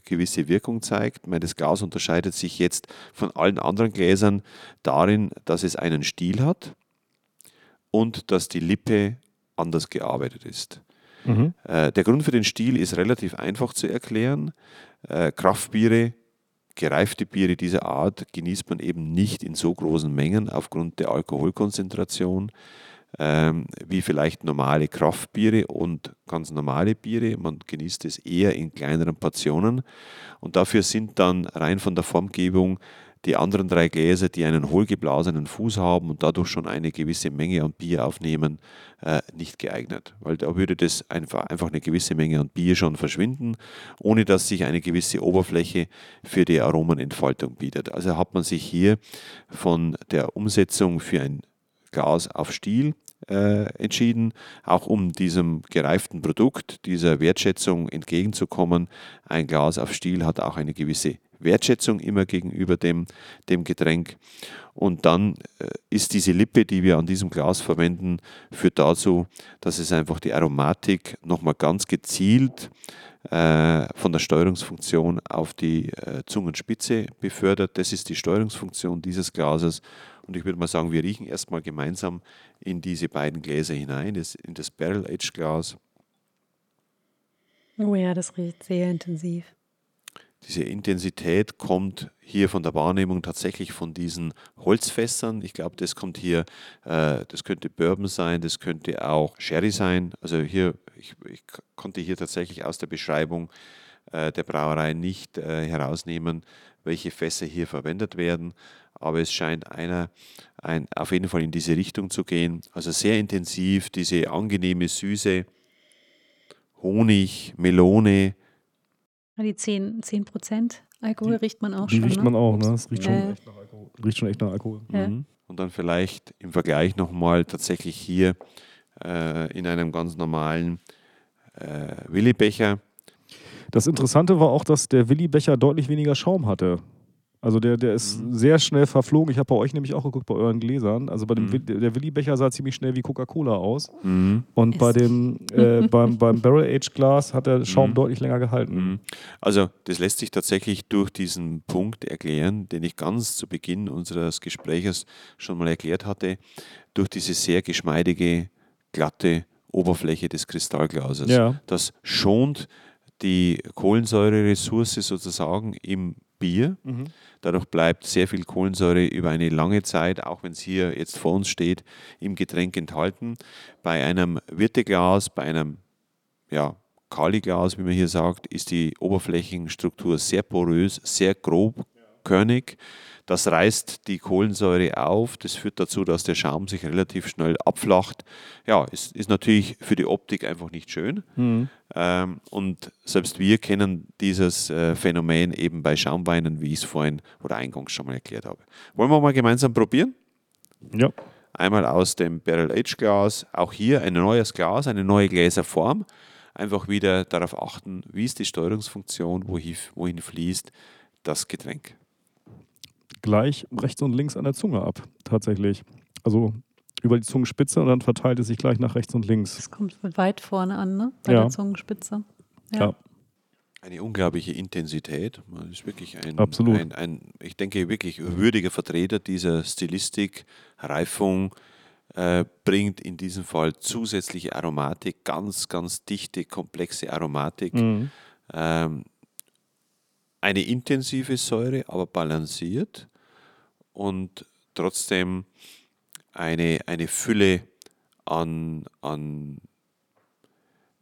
gewisse Wirkung zeigt. Ich meine, das Glas unterscheidet sich jetzt von allen anderen Gläsern darin, dass es einen Stiel hat und dass die Lippe anders gearbeitet ist. Mhm. Äh, der Grund für den Stiel ist relativ einfach zu erklären. Äh, Kraftbiere Gereifte Biere dieser Art genießt man eben nicht in so großen Mengen aufgrund der Alkoholkonzentration ähm, wie vielleicht normale Kraftbiere und ganz normale Biere. Man genießt es eher in kleineren Portionen und dafür sind dann rein von der Formgebung die anderen drei Gläser, die einen hohlgeblasenen Fuß haben und dadurch schon eine gewisse Menge an Bier aufnehmen, äh, nicht geeignet. Weil da würde das einfach, einfach eine gewisse Menge an Bier schon verschwinden, ohne dass sich eine gewisse Oberfläche für die Aromenentfaltung bietet. Also hat man sich hier von der Umsetzung für ein Glas auf Stiel äh, entschieden, auch um diesem gereiften Produkt, dieser Wertschätzung entgegenzukommen. Ein Glas auf Stiel hat auch eine gewisse Wertschätzung immer gegenüber dem, dem Getränk. Und dann äh, ist diese Lippe, die wir an diesem Glas verwenden, führt dazu, dass es einfach die Aromatik nochmal ganz gezielt äh, von der Steuerungsfunktion auf die äh, Zungenspitze befördert. Das ist die Steuerungsfunktion dieses Glases. Und ich würde mal sagen, wir riechen erstmal gemeinsam in diese beiden Gläser hinein, in das Barrel Edge Glas. Oh ja, das riecht sehr intensiv. Diese Intensität kommt hier von der Wahrnehmung tatsächlich von diesen Holzfässern. Ich glaube, das kommt hier, äh, das könnte Bourbon sein, das könnte auch Sherry sein. Also hier, ich, ich konnte hier tatsächlich aus der Beschreibung äh, der Brauerei nicht äh, herausnehmen, welche Fässer hier verwendet werden. Aber es scheint einer ein, auf jeden Fall in diese Richtung zu gehen. Also sehr intensiv, diese angenehme Süße, Honig, Melone, die 10, 10 Prozent Alkohol die, riecht man auch die schon. Riecht ne? man auch, ne? Das riecht schon, äh. echt, nach Alkohol. riecht schon echt nach Alkohol. Ja. Mhm. Und dann vielleicht im Vergleich nochmal tatsächlich hier äh, in einem ganz normalen äh, Willibecher. Das Interessante war auch, dass der Willibecher deutlich weniger Schaum hatte. Also der, der ist Mhm. sehr schnell verflogen. Ich habe bei euch nämlich auch geguckt, bei euren Gläsern. Also bei dem, Mhm. Der Willi-Becher sah ziemlich schnell wie Coca-Cola aus. Mhm. Und bei dem, äh, beim, beim Barrel-Aged-Glas hat der Schaum Mhm. deutlich länger gehalten. Mhm. Also das lässt sich tatsächlich durch diesen Punkt erklären, den ich ganz zu Beginn unseres Gespräches schon mal erklärt hatte, durch diese sehr geschmeidige, glatte Oberfläche des Kristallglases. Ja. Das schont die Kohlensäureressource sozusagen im Bier. Mhm. Dadurch bleibt sehr viel Kohlensäure über eine lange Zeit, auch wenn es hier jetzt vor uns steht, im Getränk enthalten. Bei einem Wirteglas, bei einem ja, Kaliglas, wie man hier sagt, ist die Oberflächenstruktur sehr porös, sehr grobkörnig. Das reißt die Kohlensäure auf. Das führt dazu, dass der Schaum sich relativ schnell abflacht. Ja, ist, ist natürlich für die Optik einfach nicht schön. Mhm. Ähm, und selbst wir kennen dieses äh, Phänomen eben bei Schaumweinen, wie ich es vorhin oder eingangs schon mal erklärt habe. Wollen wir mal gemeinsam probieren? Ja. Einmal aus dem Barrel Age Glas, auch hier ein neues Glas, eine neue Gläserform. Einfach wieder darauf achten, wie ist die Steuerungsfunktion, wohin, wohin fließt das Getränk. Gleich rechts und links an der Zunge ab, tatsächlich. Also über die Zungenspitze und dann verteilt es sich gleich nach rechts und links. Das kommt weit vorne an, ne? Bei Ja. der Zungenspitze. Ja. Eine unglaubliche Intensität. Man ist wirklich ein, Absolut. ein, ein, ich denke, wirklich würdiger Vertreter dieser Stilistik, Reifung, äh, bringt in diesem Fall zusätzliche Aromatik, ganz, ganz dichte, komplexe Aromatik. Mhm. Ähm, eine intensive Säure, aber balanciert und trotzdem eine, eine Fülle an, an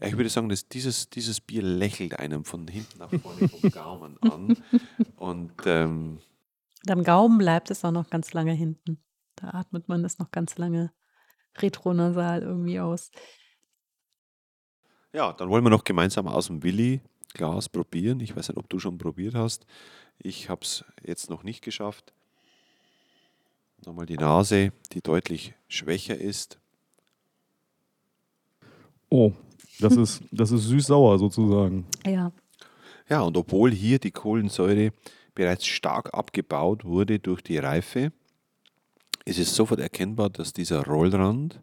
ich würde sagen, dass dieses, dieses Bier lächelt einem von hinten nach vorne vom Gaumen an. Und ähm, am Gaumen bleibt es auch noch ganz lange hinten. Da atmet man das noch ganz lange retronasal irgendwie aus. ja, dann wollen wir noch gemeinsam aus dem Willi-Glas probieren. Ich weiß nicht, ob du schon probiert hast. Ich habe es jetzt noch nicht geschafft. Nochmal die Nase, die deutlich schwächer ist. Oh, das ist, das ist süß-sauer sozusagen. Ja. Ja, und obwohl hier die Kohlensäure bereits stark abgebaut wurde durch die Reife, ist es sofort erkennbar, dass dieser Rollrand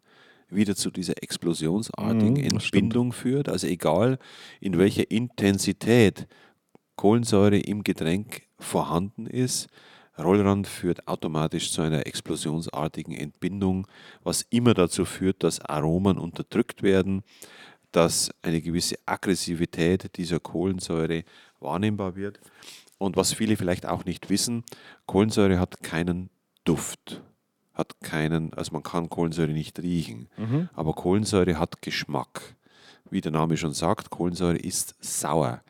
wieder zu dieser explosionsartigen Mhm, Entbindung führt. Also egal in welcher Intensität Kohlensäure im Getränk vorhanden ist, Rollrand führt automatisch zu einer explosionsartigen Entbindung, was immer dazu führt, dass Aromen unterdrückt werden, dass eine gewisse Aggressivität dieser Kohlensäure wahrnehmbar wird. Und was viele vielleicht auch nicht wissen, Kohlensäure hat keinen Duft, hat keinen, also man kann Kohlensäure nicht riechen, aber Kohlensäure hat Geschmack. Wie der Name schon sagt, Kohlensäure ist sauer.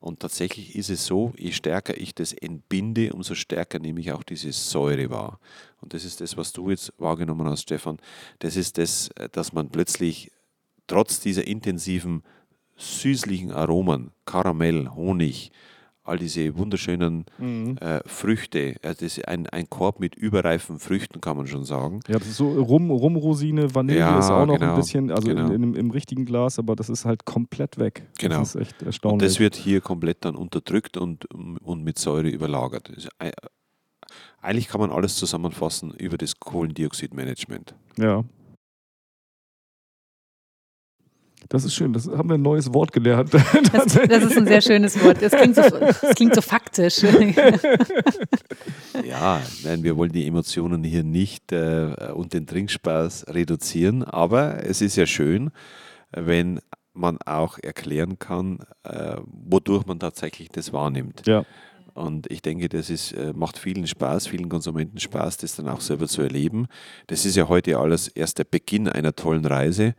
Und tatsächlich ist es so, je stärker ich das entbinde, umso stärker nehme ich auch diese Säure wahr. Und das ist das, was du jetzt wahrgenommen hast, Stefan. Das ist das, dass man plötzlich trotz dieser intensiven, süßlichen Aromen, Karamell, Honig, all diese wunderschönen äh, Früchte, also das ist ein, ein Korb mit überreifen Früchten, kann man schon sagen. Ja, das ist so Rum, Rumrosine, Vanille Ja, ist auch noch genau, ein bisschen, also genau. in, in, im richtigen Glas, aber das ist halt komplett weg. Genau. Das ist echt Und erstaunlich. das wird hier komplett dann unterdrückt und, und mit Säure überlagert. Eigentlich kann man alles zusammenfassen über das Kohlendioxidmanagement. ja. Das ist schön, das haben wir ein neues Wort gelernt. Das, das ist ein sehr schönes Wort. Das klingt so, das klingt so faktisch. Ja, nein, wir wollen die Emotionen hier nicht äh, und den Trinkspaß reduzieren, aber es ist ja schön, wenn man auch erklären kann, äh, wodurch man tatsächlich das wahrnimmt. ja. Und ich denke, das ist, äh, macht vielen Spaß, vielen Konsumenten Spaß, das dann auch selber zu erleben. Das ist ja heute alles erst der Beginn einer tollen Reise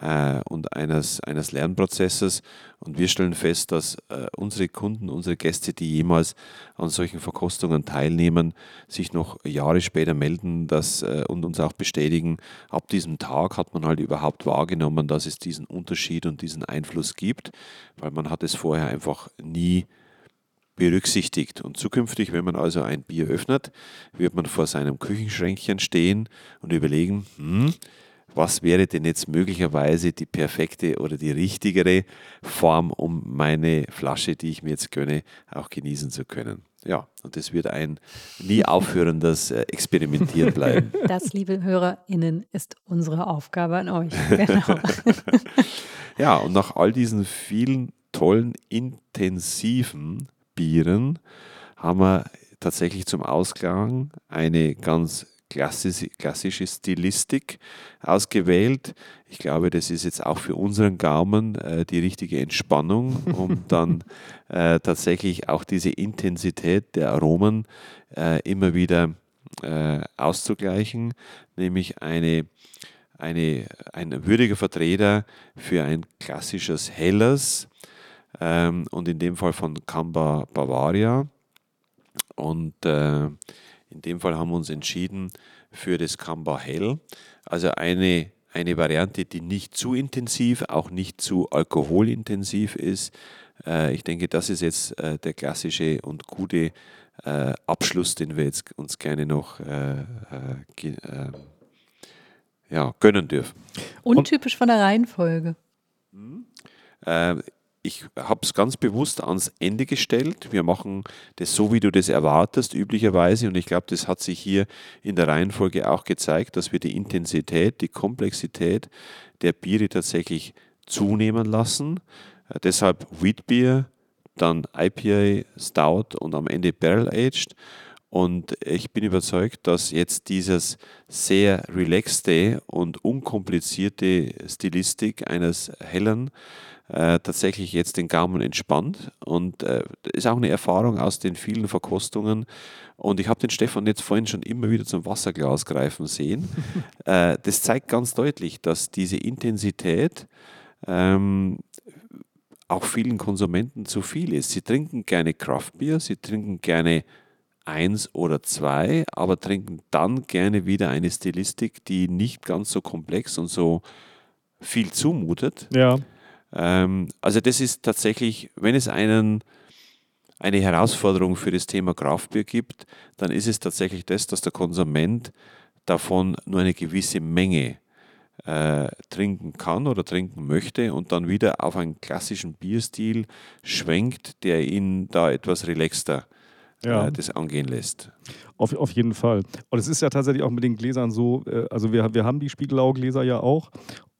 äh, und eines, eines Lernprozesses. Und wir stellen fest, dass äh, unsere Kunden, unsere Gäste, die jemals an solchen Verkostungen teilnehmen, sich noch Jahre später melden dass, äh, und uns auch bestätigen, ab diesem Tag hat man halt überhaupt wahrgenommen, dass es diesen Unterschied und diesen Einfluss gibt, weil man hat es vorher einfach nie berücksichtigt. Und zukünftig, wenn man also ein Bier öffnet, wird man vor seinem Küchenschränkchen stehen und überlegen, hm, was wäre denn jetzt möglicherweise die perfekte oder die richtigere Form, um meine Flasche, die ich mir jetzt gönne, auch genießen zu können. ja, und das wird ein nie aufhörendes äh, Experimentieren bleiben. Das, liebe HörerInnen, ist unsere Aufgabe an euch. Genau. Ja, und nach all diesen vielen tollen, intensiven Bieren haben wir tatsächlich zum Ausklang eine ganz klassische, klassische Stilistik ausgewählt. Ich glaube, das ist jetzt auch für unseren Gaumen äh, die richtige Entspannung, um dann äh, tatsächlich auch diese Intensität der Aromen äh, immer wieder äh, auszugleichen, nämlich eine, eine, ein würdiger Vertreter für ein klassisches Helles ähm, und in dem Fall von Camba Bavaria. Und äh, in dem Fall haben wir uns entschieden für das Camba Hell, also eine, eine Variante, die nicht zu intensiv, auch nicht zu alkoholintensiv ist. Äh, ich denke, das ist jetzt äh, der klassische und gute äh, Abschluss, den wir jetzt uns gerne noch ja, gönnen dürfen. Untypisch von der Reihenfolge. Äh, ich habe es ganz bewusst ans Ende gestellt. Wir machen das so, wie du das erwartest, üblicherweise. Und ich glaube, das hat sich hier in der Reihenfolge auch gezeigt, dass wir die Intensität, die Komplexität der Biere tatsächlich zunehmen lassen. Äh, deshalb Wheatbier, dann IPA, Stout und am Ende Barrel Aged. Und ich bin überzeugt, dass jetzt dieses sehr relaxte und unkomplizierte Stilistik eines hellen äh, tatsächlich jetzt den Gaumen entspannt. Und äh, ist auch eine Erfahrung aus den vielen Verkostungen. Und ich habe den Stefan jetzt vorhin schon immer wieder zum Wasserglas greifen sehen. äh, das zeigt ganz deutlich, dass diese Intensität ähm, auch vielen Konsumenten zu viel ist. Sie trinken gerne Craftbier, sie trinken gerne eins oder zwei, aber trinken dann gerne wieder eine Stilistik, die nicht ganz so komplex und so viel zumutet. Ja. Ähm, also das ist tatsächlich, wenn es einen, eine Herausforderung für das Thema Kraftbier gibt, dann ist es tatsächlich das, dass der Konsument davon nur eine gewisse Menge äh, trinken kann oder trinken möchte und dann wieder auf einen klassischen Bierstil schwenkt, der ihn da etwas relaxter Ja. äh, das angehen lässt. Auf, auf jeden Fall. Und es ist ja tatsächlich auch mit den Gläsern so, äh, also wir, wir haben die Spiegelau-Gläser ja auch.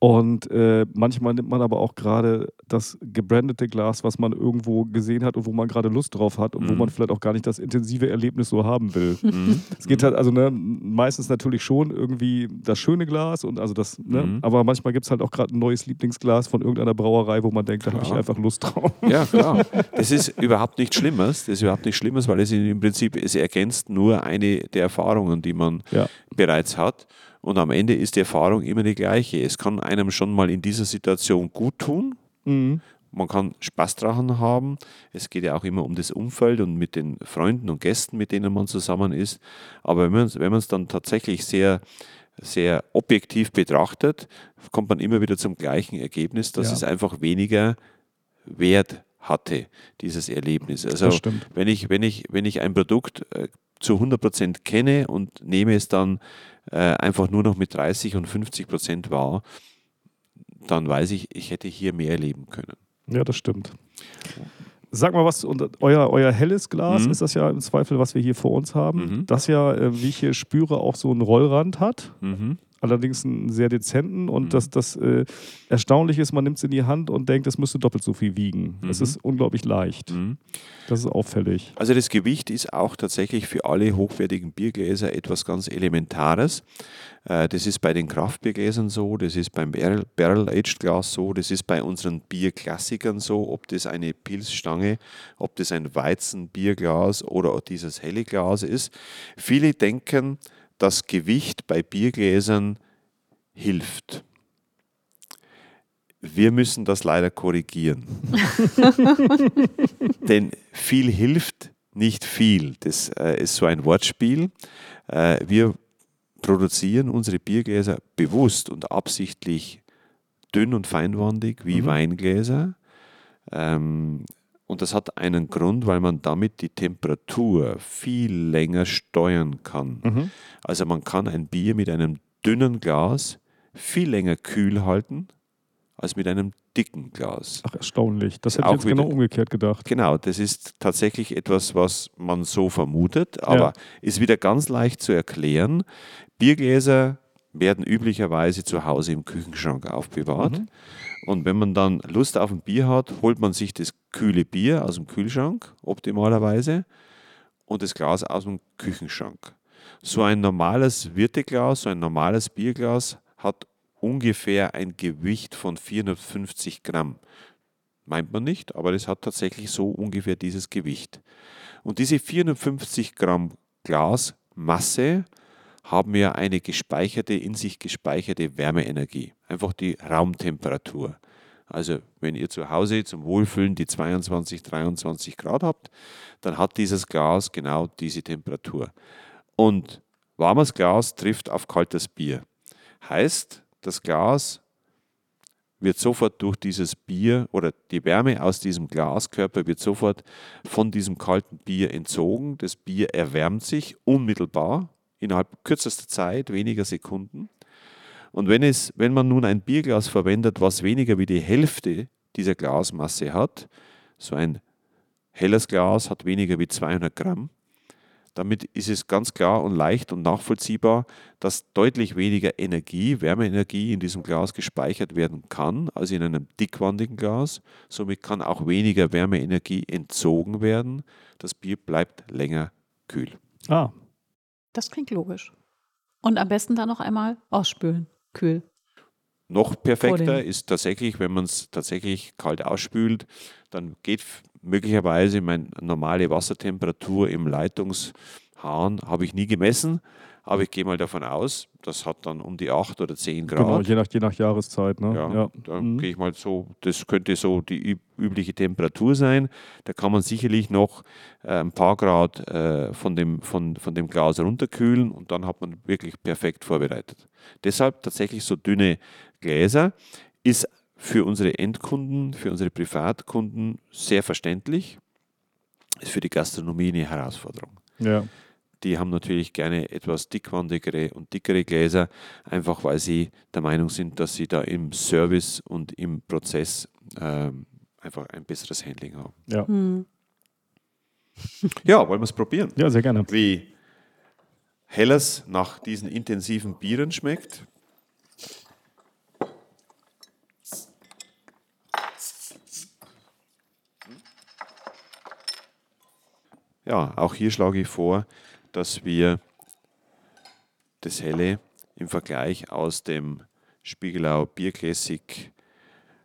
Und äh, manchmal nimmt man aber auch gerade das gebrandete Glas, was man irgendwo gesehen hat und wo man gerade Lust drauf hat und wo Mhm. man vielleicht auch gar nicht das intensive Erlebnis so haben will. Mhm. Es geht halt, also ne, meistens natürlich schon irgendwie das schöne Glas und also das, ne, Mhm. aber manchmal gibt es halt auch gerade ein neues Lieblingsglas von irgendeiner Brauerei, wo man denkt, da habe ich einfach Lust drauf. Ja, klar. Das ist überhaupt nichts Schlimmes. Das ist überhaupt nichts Schlimmes, weil es im Prinzip, es ergänzt nur eine der Erfahrungen, die man Ja. bereits hat. Und am Ende ist die Erfahrung immer die gleiche. Es kann einem schon mal in dieser Situation gut tun. Mhm. Man kann Spaß daran haben. Es geht ja auch immer um das Umfeld und mit den Freunden und Gästen, mit denen man zusammen ist. Aber wenn man es dann tatsächlich sehr, sehr objektiv betrachtet, kommt man immer wieder zum gleichen Ergebnis, dass Ja. es einfach weniger Wert hatte, dieses Erlebnis. Also Das stimmt. wenn ich, wenn ich, wenn ich ein Produkt äh, zu 100% kenne und nehme es dann äh, einfach nur noch mit 30 und 50% wahr, dann weiß ich, ich hätte hier mehr erleben können. Ja, das stimmt. Sag mal was, und euer, euer helles Glas Mhm. ist das ja im Zweifel, was wir hier vor uns haben, Mhm. das ja, äh, wie ich hier spüre, auch so einen Rollrand hat, Mhm. Allerdings einen sehr dezenten und Mhm. das, das äh, Erstaunliche ist, man nimmt es in die Hand und denkt, es müsste doppelt so viel wiegen. Es Mhm. ist unglaublich leicht. Mhm. Das ist auffällig. Also das Gewicht ist auch tatsächlich für alle hochwertigen Biergläser etwas ganz Elementares. Äh, Das ist bei den Kraftbiergläsern so, das ist beim Barrel- Barrel-Aged Glas so, das ist bei unseren Bierklassikern so, ob das eine Pilzstange, ob das ein Weizenbierglas oder dieses helle Glas ist. Viele denken, dass Gewicht bei Biergläsern hilft. Wir müssen das leider korrigieren. Denn viel hilft nicht viel. Das äh, ist so ein Wortspiel. Äh, wir produzieren unsere Biergläser bewusst und absichtlich dünn und feinwandig wie Mhm. Weingläser. Ähm, und das hat einen Grund, weil man damit die Temperatur viel länger steuern kann. Mhm. Also man kann ein Bier mit einem dünnen Glas viel länger kühl halten als mit einem dicken Glas. Ach, erstaunlich. Das hätte Auch ich jetzt genau umgekehrt gedacht. Genau, das ist tatsächlich etwas, was man so vermutet, aber Ja. ist wieder ganz leicht zu erklären. Biergläser werden üblicherweise zu Hause im Küchenschrank aufbewahrt. Mhm. Und wenn man dann Lust auf ein Bier hat, holt man sich das kühle Bier aus dem Kühlschrank, optimalerweise, und das Glas aus dem Küchenschrank. So ein normales Wirteglas, so ein normales Bierglas hat ungefähr ein Gewicht von 450 Gramm. Meint man nicht, aber das hat tatsächlich so ungefähr dieses Gewicht. Und diese 450 Gramm Glasmasse haben ja eine gespeicherte, in sich gespeicherte Wärmeenergie, einfach die Raumtemperatur. Also wenn ihr zu Hause zum Wohlfühlen die 22, 23 Grad habt, dann hat dieses Glas genau diese Temperatur. Und warmes Glas trifft auf kaltes Bier. Heißt, das Glas wird sofort durch dieses Bier oder die Wärme aus diesem Glaskörper wird sofort von diesem kalten Bier entzogen. Das Bier erwärmt sich unmittelbar innerhalb kürzester Zeit, weniger Sekunden. Und wenn, es, wenn man nun ein Bierglas verwendet, was weniger wie die Hälfte dieser Glasmasse hat, so ein helles Glas hat weniger wie 200 Gramm, damit ist es ganz klar und leicht und nachvollziehbar, dass deutlich weniger Energie, Wärmeenergie in diesem Glas gespeichert werden kann als in einem dickwandigen Glas. Somit kann auch weniger Wärmeenergie entzogen werden. Das Bier bleibt länger kühl. Ah, Das klingt logisch. Und am besten dann noch einmal ausspülen. Kühl. Noch perfekter ist tatsächlich, wenn man es tatsächlich kalt ausspült, dann geht möglicherweise meine normale Wassertemperatur im Leitungshahn, habe ich nie gemessen, aber ich gehe mal davon aus, das hat dann um die 8 oder 10 Grad. genau, je nach, je nach Jahreszeit. Ne? Ja, Ja. da Mhm. gehe ich mal so, das könnte so die üb übliche Temperatur sein. Da kann man sicherlich noch äh, ein paar Grad äh, von, dem, von, von dem Glas runterkühlen und dann hat man wirklich perfekt vorbereitet. Deshalb tatsächlich so dünne Gläser ist für unsere Endkunden, für unsere Privatkunden sehr verständlich. Ist für die Gastronomie eine Herausforderung. ja. Die haben natürlich gerne etwas dickwandigere und dickere Gläser, einfach weil sie der Meinung sind, dass sie da im Service und im Prozess ähm, einfach ein besseres Handling haben. Ja. Hm. Ja, wollen wir es probieren? ja, sehr gerne. Wie Helles nach diesen intensiven Bieren schmeckt. Ja, auch hier schlage ich vor, dass wir das Helle im Vergleich aus dem Spiegelau Bier Classic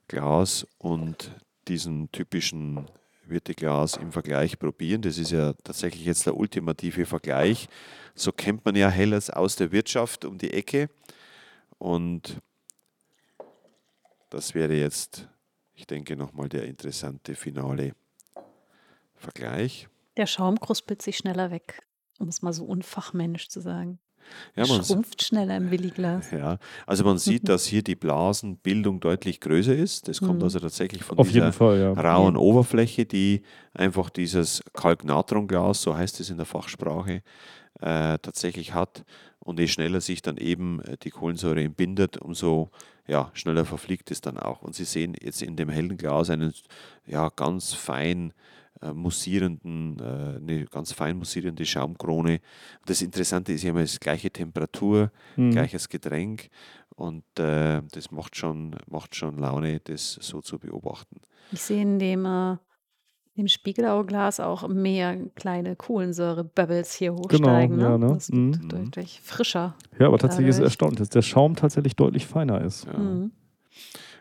Glas und diesem typischen Wirteglas im Vergleich probieren. Das ist ja tatsächlich jetzt der ultimative Vergleich. So kennt man ja Helles aus der Wirtschaft um die Ecke. Und das wäre jetzt, ich denke, nochmal der interessante finale Vergleich. Der Schaum kruspelt sich schneller weg, um es mal so unfachmännisch zu sagen. Ja, man, Schrumpft schneller im Williglas. ja, also man sieht, dass hier die Blasenbildung deutlich größer ist. Das kommt Mhm. also tatsächlich von Auf dieser Fall, ja. rauen Oberfläche, die einfach dieses Kalknatronglas, so heißt es in der Fachsprache, äh, tatsächlich hat. Und je schneller sich dann eben äh, die Kohlensäure entbindet, umso ja, schneller verfliegt es dann auch. Und Sie sehen jetzt in dem hellen Glas einen ja, ganz fein äh, mussierenden, äh, eine ganz fein mussierende Schaumkrone. Das Interessante ist ja immer, es ist gleiche Temperatur, Mhm. gleiches Getränk und äh, das macht schon, macht schon Laune, das so zu beobachten. Ich sehe in dem, äh, dem Spiegelauglas auch mehr kleine Kohlensäure-Bubbles hier hochsteigen. ja, ne? Das wird Mhm. deutlich frischer. Ja, aber tatsächlich ist es Dadurch- erstaunlich, dass der Schaum tatsächlich deutlich feiner ist. Ja. Mhm.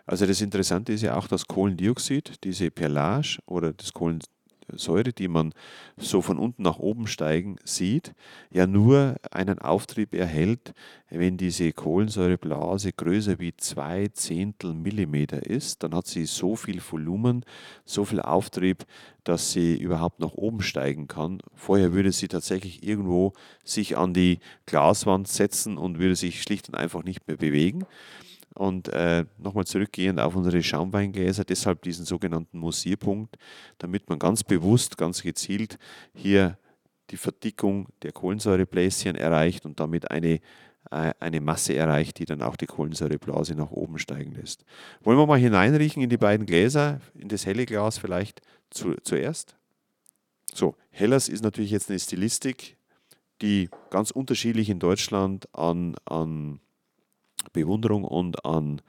Also das Interessante ist ja auch das Kohlendioxid, diese Perlage oder das Kohlensäure, die man so von unten nach oben steigen sieht, ja nur einen Auftrieb erhält, wenn diese Kohlensäureblase größer wie zwei Zehntel Millimeter ist. Dann hat sie so viel Volumen, so viel Auftrieb, dass sie überhaupt nach oben steigen kann. Vorher würde sie tatsächlich irgendwo sich an die Glaswand setzen und würde sich schlicht und einfach nicht mehr bewegen. Und äh, nochmal zurückgehend auf unsere Schaumweingläser, deshalb diesen sogenannten Mussierpunkt, damit man ganz bewusst, ganz gezielt hier die Verdickung der Kohlensäurebläschen erreicht und damit eine, äh, eine Masse erreicht, die dann auch die Kohlensäureblase nach oben steigen lässt. Wollen wir mal hineinriechen in die beiden Gläser, in das helle Glas vielleicht zu, zuerst? So, Hellas ist natürlich jetzt eine Stilistik, die ganz unterschiedlich in Deutschland an, an Bewunderung und an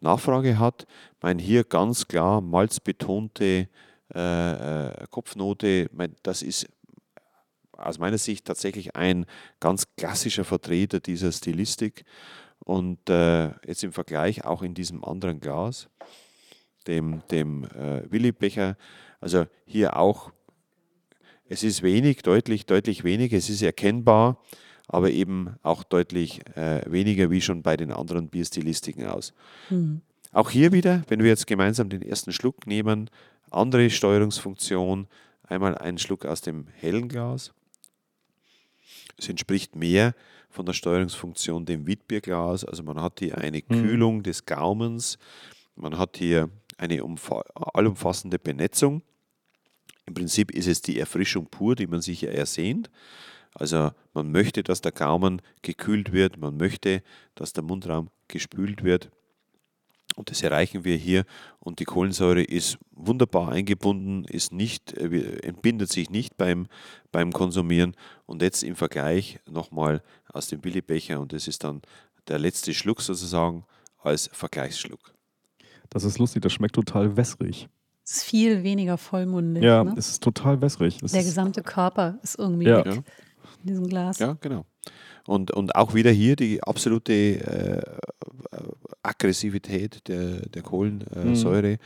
Nachfrage hat. Ich meine, hier ganz klar malzbetonte äh, äh, Kopfnote, das ist aus meiner Sicht tatsächlich ein ganz klassischer Vertreter dieser Stilistik. Und äh, jetzt im Vergleich auch in diesem anderen Glas, dem, dem äh, Willi-Becher, also hier auch, es ist wenig, deutlich, deutlich wenig, es ist erkennbar, aber eben auch deutlich äh, weniger wie schon bei den anderen Bierstilistiken aus. Hm. Auch hier wieder, wenn wir jetzt gemeinsam den ersten Schluck nehmen, andere Steuerungsfunktion, einmal einen Schluck aus dem hellen Glas es entspricht mehr von der Steuerungsfunktion dem Witbierglas. Also man hat hier eine Kühlung des Gaumens, man hat hier eine allumfassende Benetzung. Im Prinzip ist es die Erfrischung pur, die man sich ja ersehnt. Also man möchte, dass der Gaumen gekühlt wird, man möchte, dass der Mundraum gespült wird. Und das erreichen wir hier. Und die Kohlensäure ist wunderbar eingebunden, ist nicht, äh, entbindet sich nicht beim, beim Konsumieren. Und jetzt im Vergleich nochmal aus dem Billigbecher. Und das ist dann der letzte Schluck sozusagen als Vergleichsschluck. Das ist lustig, das schmeckt total wässrig. Es ist viel weniger vollmundig. Ja, ne? es ist total wässrig. Es Der gesamte Körper ist irgendwie Ja. weg Ja. In diesem Glas. Ja, genau. Und, und auch wieder hier die absolute äh, Aggressivität der, der Kohlensäure,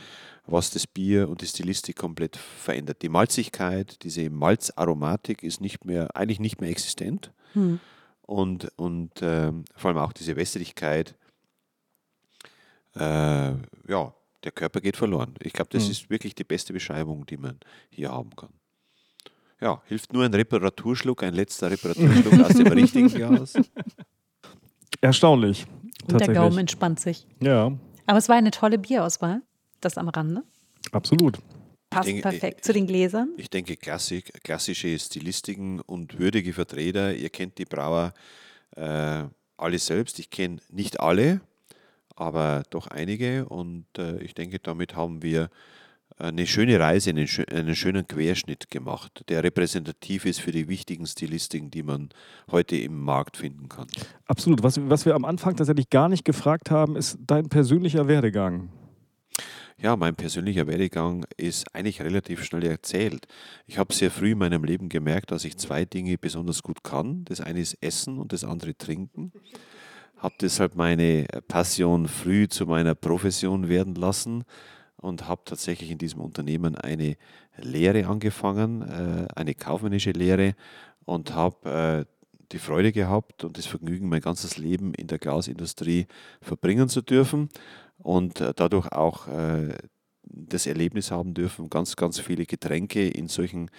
was das Bier und die Stilistik komplett verändert. Die Malzigkeit, diese Malzaromatik ist nicht mehr, eigentlich nicht mehr existent. Hm. Und, und ähm, vor allem auch diese Wässrigkeit, äh, ja, der Körper geht verloren. Ich glaube, das Mhm. ist wirklich die beste Beschreibung, die man hier haben kann. Ja, hilft nur ein Reparaturschluck, ein letzter Reparaturschluck aus dem richtigen Glas. erstaunlich. Und der. Gaumen entspannt sich. Ja, Aber es war eine tolle Bierauswahl. Das am Rande. absolut. Passt denke, perfekt ich- zu den Gläsern. Ich denke, Klassik, klassische Stilistiken und würdige Vertreter. Ihr kennt die Brauer äh, alle selbst. Ich kenne nicht alle, aber doch einige. Und äh, ich denke, damit haben wir eine schöne Reise, einen, einen schönen Querschnitt gemacht, der repräsentativ ist für die wichtigen Stilistiken, die man heute im Markt finden kann. Absolut. Was, was wir am Anfang tatsächlich gar nicht gefragt haben, ist dein persönlicher Werdegang. Ja, mein persönlicher Werdegang ist eigentlich relativ schnell erzählt. Ich habe sehr früh in meinem Leben gemerkt, dass ich zwei Dinge besonders gut kann. Das eine ist Essen und das andere Trinken. Habe deshalb meine Passion früh zu meiner Profession werden lassen und habe tatsächlich in diesem Unternehmen eine Lehre angefangen, äh, eine kaufmännische Lehre und habe äh, die Freude gehabt und das Vergnügen, mein ganzes Leben in der Glasindustrie verbringen zu dürfen und äh, dadurch auch das Erlebnis haben dürfen, ganz, ganz viele Getränke in solchen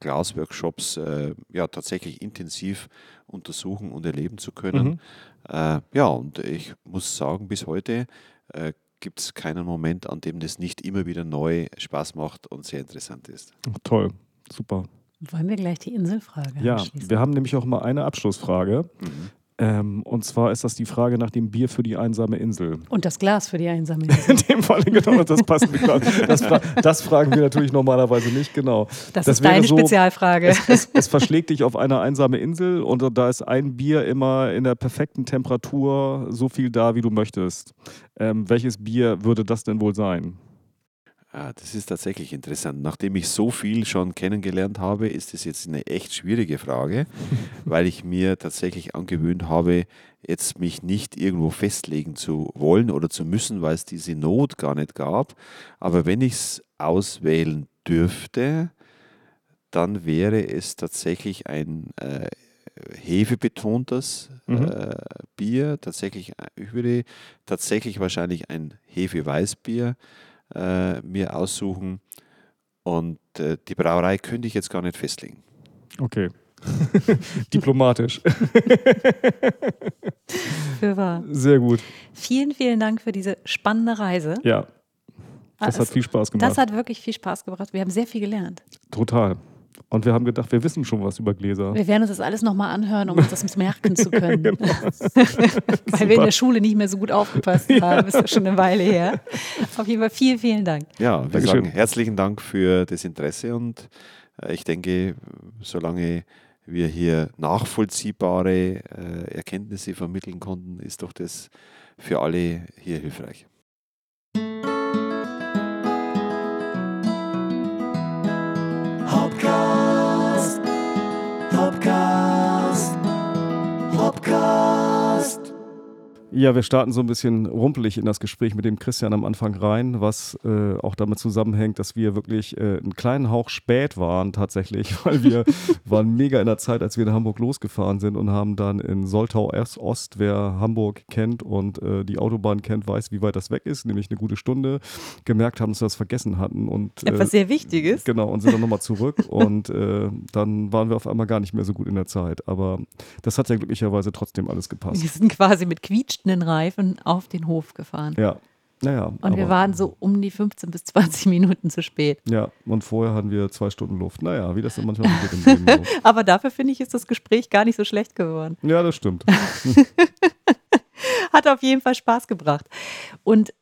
Glasworkshops äh, ja, tatsächlich intensiv untersuchen und erleben zu können. Mhm. Äh, ja, und ich muss sagen, bis heute äh, gibt es keinen Moment, an dem das nicht immer wieder neu Spaß macht und sehr interessant ist. Toll, super. Wollen wir gleich die Inselfrage Ja, wir haben nämlich auch mal eine Abschlussfrage. Mhm. Ähm, und zwar ist das die Frage nach dem Bier für die einsame Insel. Und das Glas für die einsame Insel. In dem Fall, genau, das passt nicht. klar. Das, das fragen wir natürlich normalerweise nicht, genau. Das, Das ist deine so- Spezialfrage. Es, es, es verschlägt dich auf eine einsame Insel und da ist ein Bier immer in der perfekten Temperatur so viel da, wie du möchtest. Ähm, welches Bier würde das denn wohl sein? Ah, das ist tatsächlich interessant. Nachdem ich so viel schon kennengelernt habe, ist es jetzt eine echt schwierige Frage, weil ich mir tatsächlich angewöhnt habe, jetzt mich nicht irgendwo festlegen zu wollen oder zu müssen, weil es diese Not gar nicht gab. Aber wenn ich es auswählen dürfte, dann wäre es tatsächlich ein äh, hefebetontes Mhm. äh, Bier. Tatsächlich, äh, ich würde tatsächlich wahrscheinlich ein Hefe-Weißbier äh, mir aussuchen. Und äh, die Brauerei könnte ich jetzt gar nicht festlegen. Okay. Diplomatisch. Für wahr. Sehr gut. Vielen, vielen Dank für diese spannende Reise. Ja, das Ah, hat es- viel Spaß gemacht. Das hat wirklich viel Spaß gebracht. Wir haben sehr viel gelernt. Total. Und wir haben gedacht, wir wissen schon was über Gläser. Wir werden uns das alles nochmal anhören, um uns das merken zu können. Genau. Weil wir in der Schule nicht mehr so gut aufgepasst haben. Ist ja schon eine Weile her. Auf jeden Fall vielen, vielen Dank. Ja, wir Dankeschön. sagen herzlichen Dank für das Interesse und äh, ich denke, solange wir hier nachvollziehbare äh, Erkenntnisse vermitteln konnten, ist doch das für alle hier hilfreich. Hopcast, Ja, wir starten so ein bisschen rumpelig in das Gespräch mit dem Christian am Anfang rein, was äh, auch damit zusammenhängt, dass wir wirklich äh, einen kleinen Hauch spät waren tatsächlich, weil wir waren mega in der Zeit, als wir in Hamburg losgefahren sind und haben dann in Soltau Erst Ost, wer Hamburg kennt und äh, die Autobahn kennt, weiß, wie weit das weg ist, nämlich eine gute Stunde, gemerkt haben, dass wir das vergessen hatten und äh, Etwas sehr Wichtiges. Genau, und sind dann nochmal zurück und äh, dann waren wir auf einmal gar nicht mehr so gut in der Zeit. Aber das hat ja glücklicherweise trotzdem alles gepasst. Wir sind quasi mit quietschenden Reifen auf den Hof gefahren. Ja, naja. Und wir waren so um die 15 bis 20 Minuten zu spät. Ja, und vorher hatten wir zwei Stunden Luft. Naja, wie das dann manchmal geht im Leben. So. Aber dafür finde ich, ist das Gespräch gar nicht so schlecht geworden. Ja, das stimmt. Hat auf jeden Fall Spaß gebracht. Und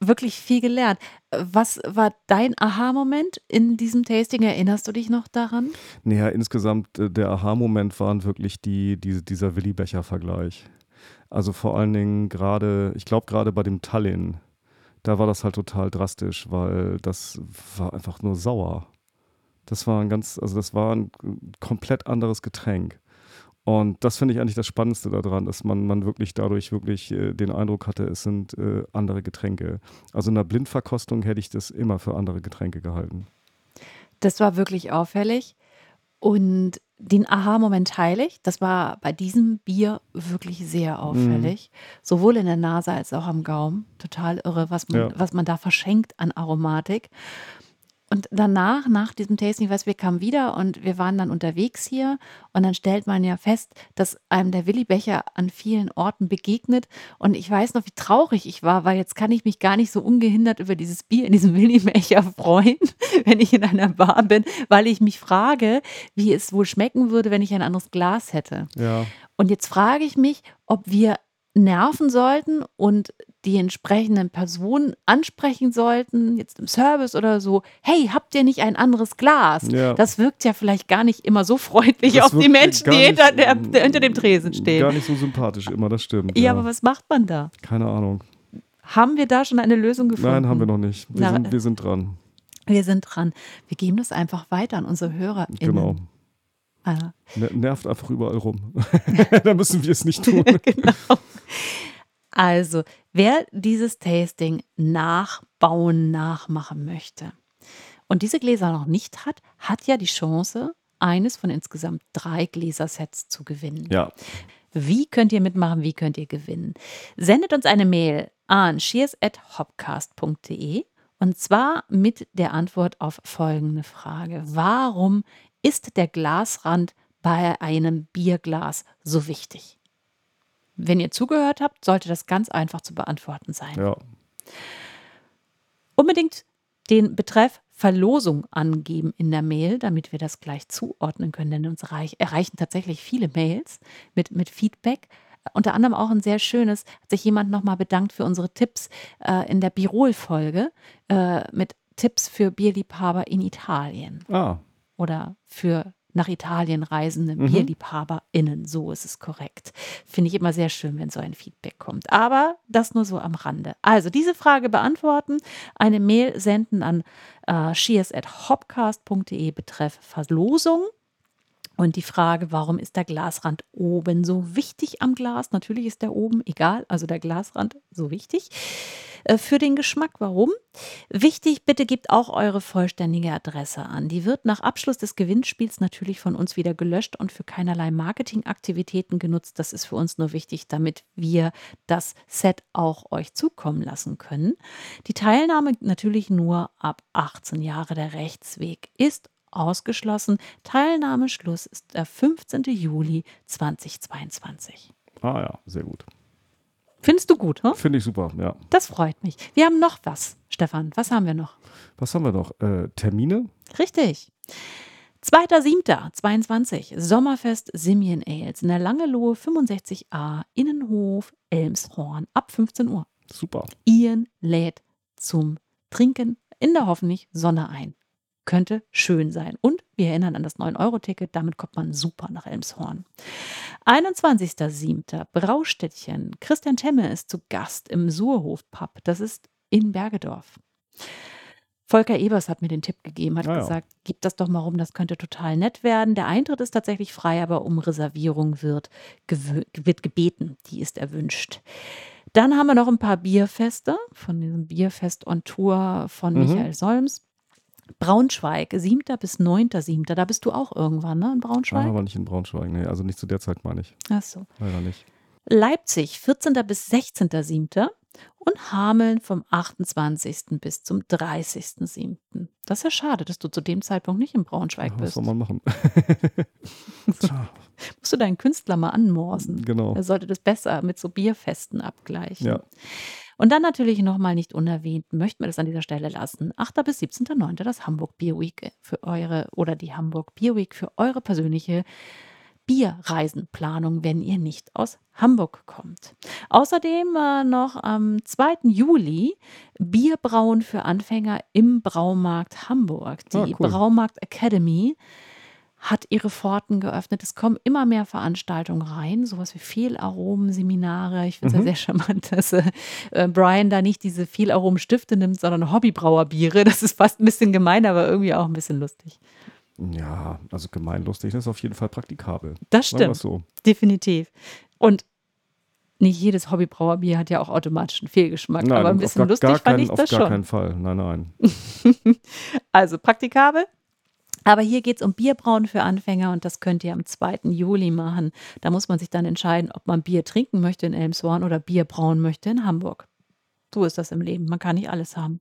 wirklich viel gelernt. Was war dein Aha-Moment in diesem Tasting? Erinnerst du dich noch daran? Naja, insgesamt äh, der Aha-Moment waren wirklich die, die, dieser Willi Becher-Vergleich. Also vor allen Dingen gerade, ich glaube gerade bei dem Tallinn, da war das halt total drastisch, weil das war einfach nur sauer. Das war ein ganz, also das war ein komplett anderes Getränk. Und das finde ich eigentlich das Spannendste daran, dass man, man wirklich dadurch wirklich äh, den Eindruck hatte, es sind äh, andere Getränke. Also in der Blindverkostung hätte ich das immer für andere Getränke gehalten. Das war wirklich auffällig. Und den Aha-Moment teile ich. Das war bei diesem Bier wirklich sehr auffällig. Sowohl in der Nase als auch am Gaumen. Total irre, was man, Ja. was man da verschenkt an Aromatik. Und danach, nach diesem Tasting, ich weiß, wir kamen wieder und wir waren dann unterwegs hier. Und dann stellt man ja fest, dass einem der Willi Becher an vielen Orten begegnet. Und ich weiß noch, wie traurig ich war, weil jetzt kann ich mich gar nicht so ungehindert über dieses Bier in diesem Willi Becher freuen, wenn ich in einer Bar bin, weil ich mich frage, wie es wohl schmecken würde, wenn ich ein anderes Glas hätte. Ja, Und jetzt frage ich mich, ob wir nerven sollten und die entsprechenden Personen ansprechen sollten, jetzt im Service oder so, hey, habt ihr nicht ein anderes Glas? Ja. Das wirkt ja vielleicht gar nicht immer so freundlich Das auf die Menschen, die hinter, der, der, hinter dem Tresen stehen. gar nicht so sympathisch immer, das stimmt. ja, aber was macht man da? Keine Ahnung. Haben wir da schon eine Lösung gefunden? Nein, haben wir noch nicht. Wir, Na, sind, wir sind dran. Wir sind dran. Wir geben das einfach weiter an unsere HörerInnen. Genau. Ne- Nervt einfach überall rum. da müssen wir es nicht tun. genau. Also, wer dieses Tasting nachbauen, nachmachen möchte und diese Gläser noch nicht hat, hat ja die Chance, eines von insgesamt drei Gläsersets zu gewinnen. Ja, Wie könnt ihr mitmachen? Wie könnt ihr gewinnen? Sendet uns eine Mail an cheers@hopcast.de und zwar mit der Antwort auf folgende Frage: Warum ist der Glasrand bei einem Bierglas so wichtig? Wenn ihr zugehört habt, sollte das ganz einfach zu beantworten sein. ja. Unbedingt den Betreff Verlosung angeben in der Mail, damit wir das gleich zuordnen können, denn uns reich, erreichen tatsächlich viele Mails mit, mit Feedback. Unter anderem auch ein sehr schönes, hat sich jemand nochmal bedankt für unsere Tipps äh, in der Birol-Folge äh, mit Tipps für Bierliebhaber in Italien Ah, oder für nach Italien reisende Mhm. BierliebhaberInnen. So ist es korrekt. Finde ich immer sehr schön, wenn so ein Feedback kommt. Aber das nur so am Rande. Also diese Frage beantworten, eine Mail senden an äh, cheers.hopcast.de betreff Verlosung. Und die Frage, warum ist der Glasrand oben so wichtig am Glas? Natürlich ist der oben, egal, also der Glasrand so wichtig. Äh, Für den Geschmack, warum? Wichtig, bitte gebt auch eure vollständige Adresse an. Die wird nach Abschluss des Gewinnspiels natürlich von uns wieder gelöscht und für keinerlei Marketingaktivitäten genutzt. Das ist für uns nur wichtig, damit wir das Set auch euch zukommen lassen können. Die Teilnahme natürlich nur ab 18 Jahre. Der Rechtsweg ist ausgeschlossen. Teilnahmeschluss ist der 15. Juli 2022. ah ja, sehr gut. Findest du gut, hm? Finde ich super, ja. Das freut mich. Wir haben noch was, Stefan. Was haben wir noch? Was haben wir noch? Äh, Termine? Richtig. 2.7.22 Sommerfest Simien Ales in der Langelohe 65a Innenhof Elmshorn ab 15 Uhr. Super. Ian lädt zum Trinken in der hoffentlich Sonne ein. Könnte schön sein. Und wir erinnern an das 9-Euro-Ticket, damit kommt man super nach Elmshorn. 21.07. Braustädtchen. Christian Temme ist zu Gast im Surhof-Pub. Das ist in Bergedorf. Volker Ebers hat mir den Tipp gegeben, hat Ah ja. gesagt, gib das doch mal rum, das könnte total nett werden. Der Eintritt ist tatsächlich frei, aber um Reservierung wird, wird gebeten. Die ist erwünscht. Dann haben wir noch ein paar Bierfeste von diesem Bierfest on Tour von Mhm. Michael Solms. Braunschweig, 7. bis 9.7. Da bist du auch irgendwann, ne? In Ah, Braunschweig? aber nicht in Braunschweig. Nee, also nicht zu der Zeit, meine ich. Ach so. Leider nicht. Leipzig, 14. bis 16.7. und Hameln vom 28. bis zum 30.7. Das ist ja schade, dass du zu dem Zeitpunkt nicht in Braunschweig Was bist. soll man machen? Musst du deinen Künstler mal anmorsen. genau. Er sollte das besser mit so Bierfesten abgleichen. Ja. Und dann natürlich nochmal nicht unerwähnt, möchten wir das an dieser Stelle lassen. 8. bis 17.9. das Hamburg Beer Week für eure oder die Hamburg Beer Week für eure persönliche Bierreisenplanung, wenn ihr nicht aus Hamburg kommt. Außerdem äh, noch am 2. Juli Bierbrauen für Anfänger im Braumarkt Hamburg. Die Ah, cool. Braumarkt Academy hat ihre Pforten geöffnet. Es kommen immer mehr Veranstaltungen rein, sowas wie Fehlaromen-Seminare. Ich finde es ja Mhm. sehr charmant, dass äh, Brian da nicht diese Fehlaromen-Stifte nimmt, sondern Hobbybrauerbiere. Das ist fast ein bisschen gemein, aber irgendwie auch ein bisschen lustig. Ja, also gemeinlustig. Das ist auf jeden Fall praktikabel. Das stimmt, so. definitiv. Und nicht jedes Hobbybrauerbier hat ja auch automatisch einen Fehlgeschmack, Nein, aber ein auf bisschen gar, lustig gar fand keinen, ich auf das gar schon. keinen Fall. Nein, nein. Also praktikabel. Aber hier geht es um Bierbrauen für Anfänger und das könnt ihr am 2. Juli machen. Da muss man sich dann entscheiden, ob man Bier trinken möchte in Elmshorn oder Bier brauen möchte in Hamburg. So ist das im Leben. Man kann nicht alles haben.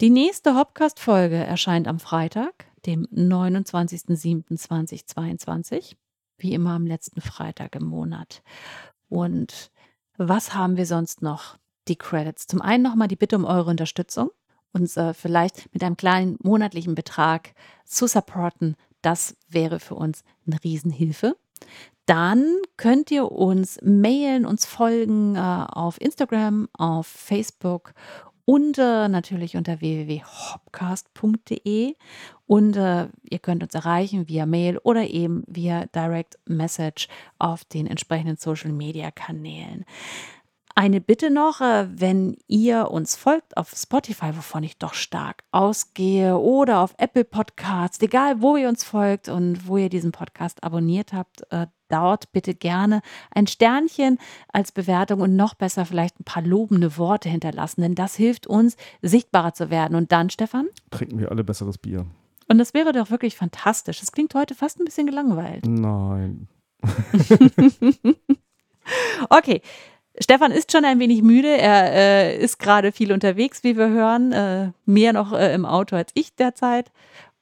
Die nächste Hopcast-Folge erscheint am Freitag, dem 29.07.2022. Wie immer am letzten Freitag im Monat. Und was haben wir sonst noch? Die Credits. Zum einen nochmal die Bitte um eure Unterstützung uns äh, vielleicht mit einem kleinen monatlichen Betrag zu supporten, das wäre für uns eine Riesenhilfe. Dann könnt ihr uns mailen, uns folgen äh, auf Instagram, auf Facebook und äh, natürlich unter www.hopcast.de. Und äh, ihr könnt uns erreichen via Mail oder eben via Direct Message auf den entsprechenden Social Media Kanälen. Eine Bitte noch, äh, wenn ihr uns folgt auf Spotify, wovon ich doch stark ausgehe, oder auf Apple Podcasts, egal wo ihr uns folgt und wo ihr diesen Podcast abonniert habt, äh, dort bitte gerne ein Sternchen als Bewertung und noch besser vielleicht ein paar lobende Worte hinterlassen, denn das hilft uns, sichtbarer zu werden. Und dann, Stefan? Trinken wir alle besseres Bier. Und das wäre doch wirklich fantastisch. Das klingt heute fast ein bisschen gelangweilt. Nein. Okay. Stefan ist schon ein wenig müde. Er äh, ist gerade viel unterwegs, wie wir hören. Äh, mehr noch äh, im Auto als ich derzeit.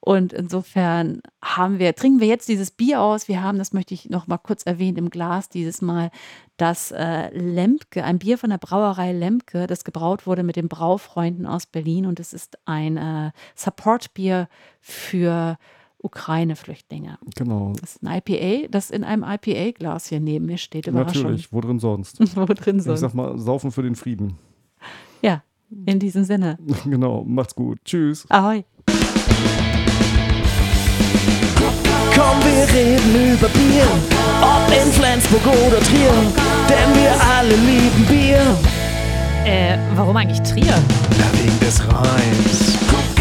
Und insofern haben wir, trinken wir jetzt dieses Bier aus. Wir haben, das möchte ich noch mal kurz erwähnen, im Glas dieses Mal das äh, Lemke, ein Bier von der Brauerei Lemke, das gebraut wurde mit den Braufreunden aus Berlin. Und es ist ein äh, Supportbier für Ukraine-Flüchtlinge. Genau. Das ist ein IPA, das in einem IPA-Glas hier neben mir steht. Überraschung. Natürlich. Wo drin sonst? Wo drin Ich sonst. sag mal, saufen für den Frieden. Ja, in diesem Sinne. genau. Macht's gut. Tschüss. Ahoi. Komm, wir reden über Bier, ob in Flensburg oder Trier, denn wir alle lieben Bier. Äh, warum eigentlich Trier? Na, wegen des Reims.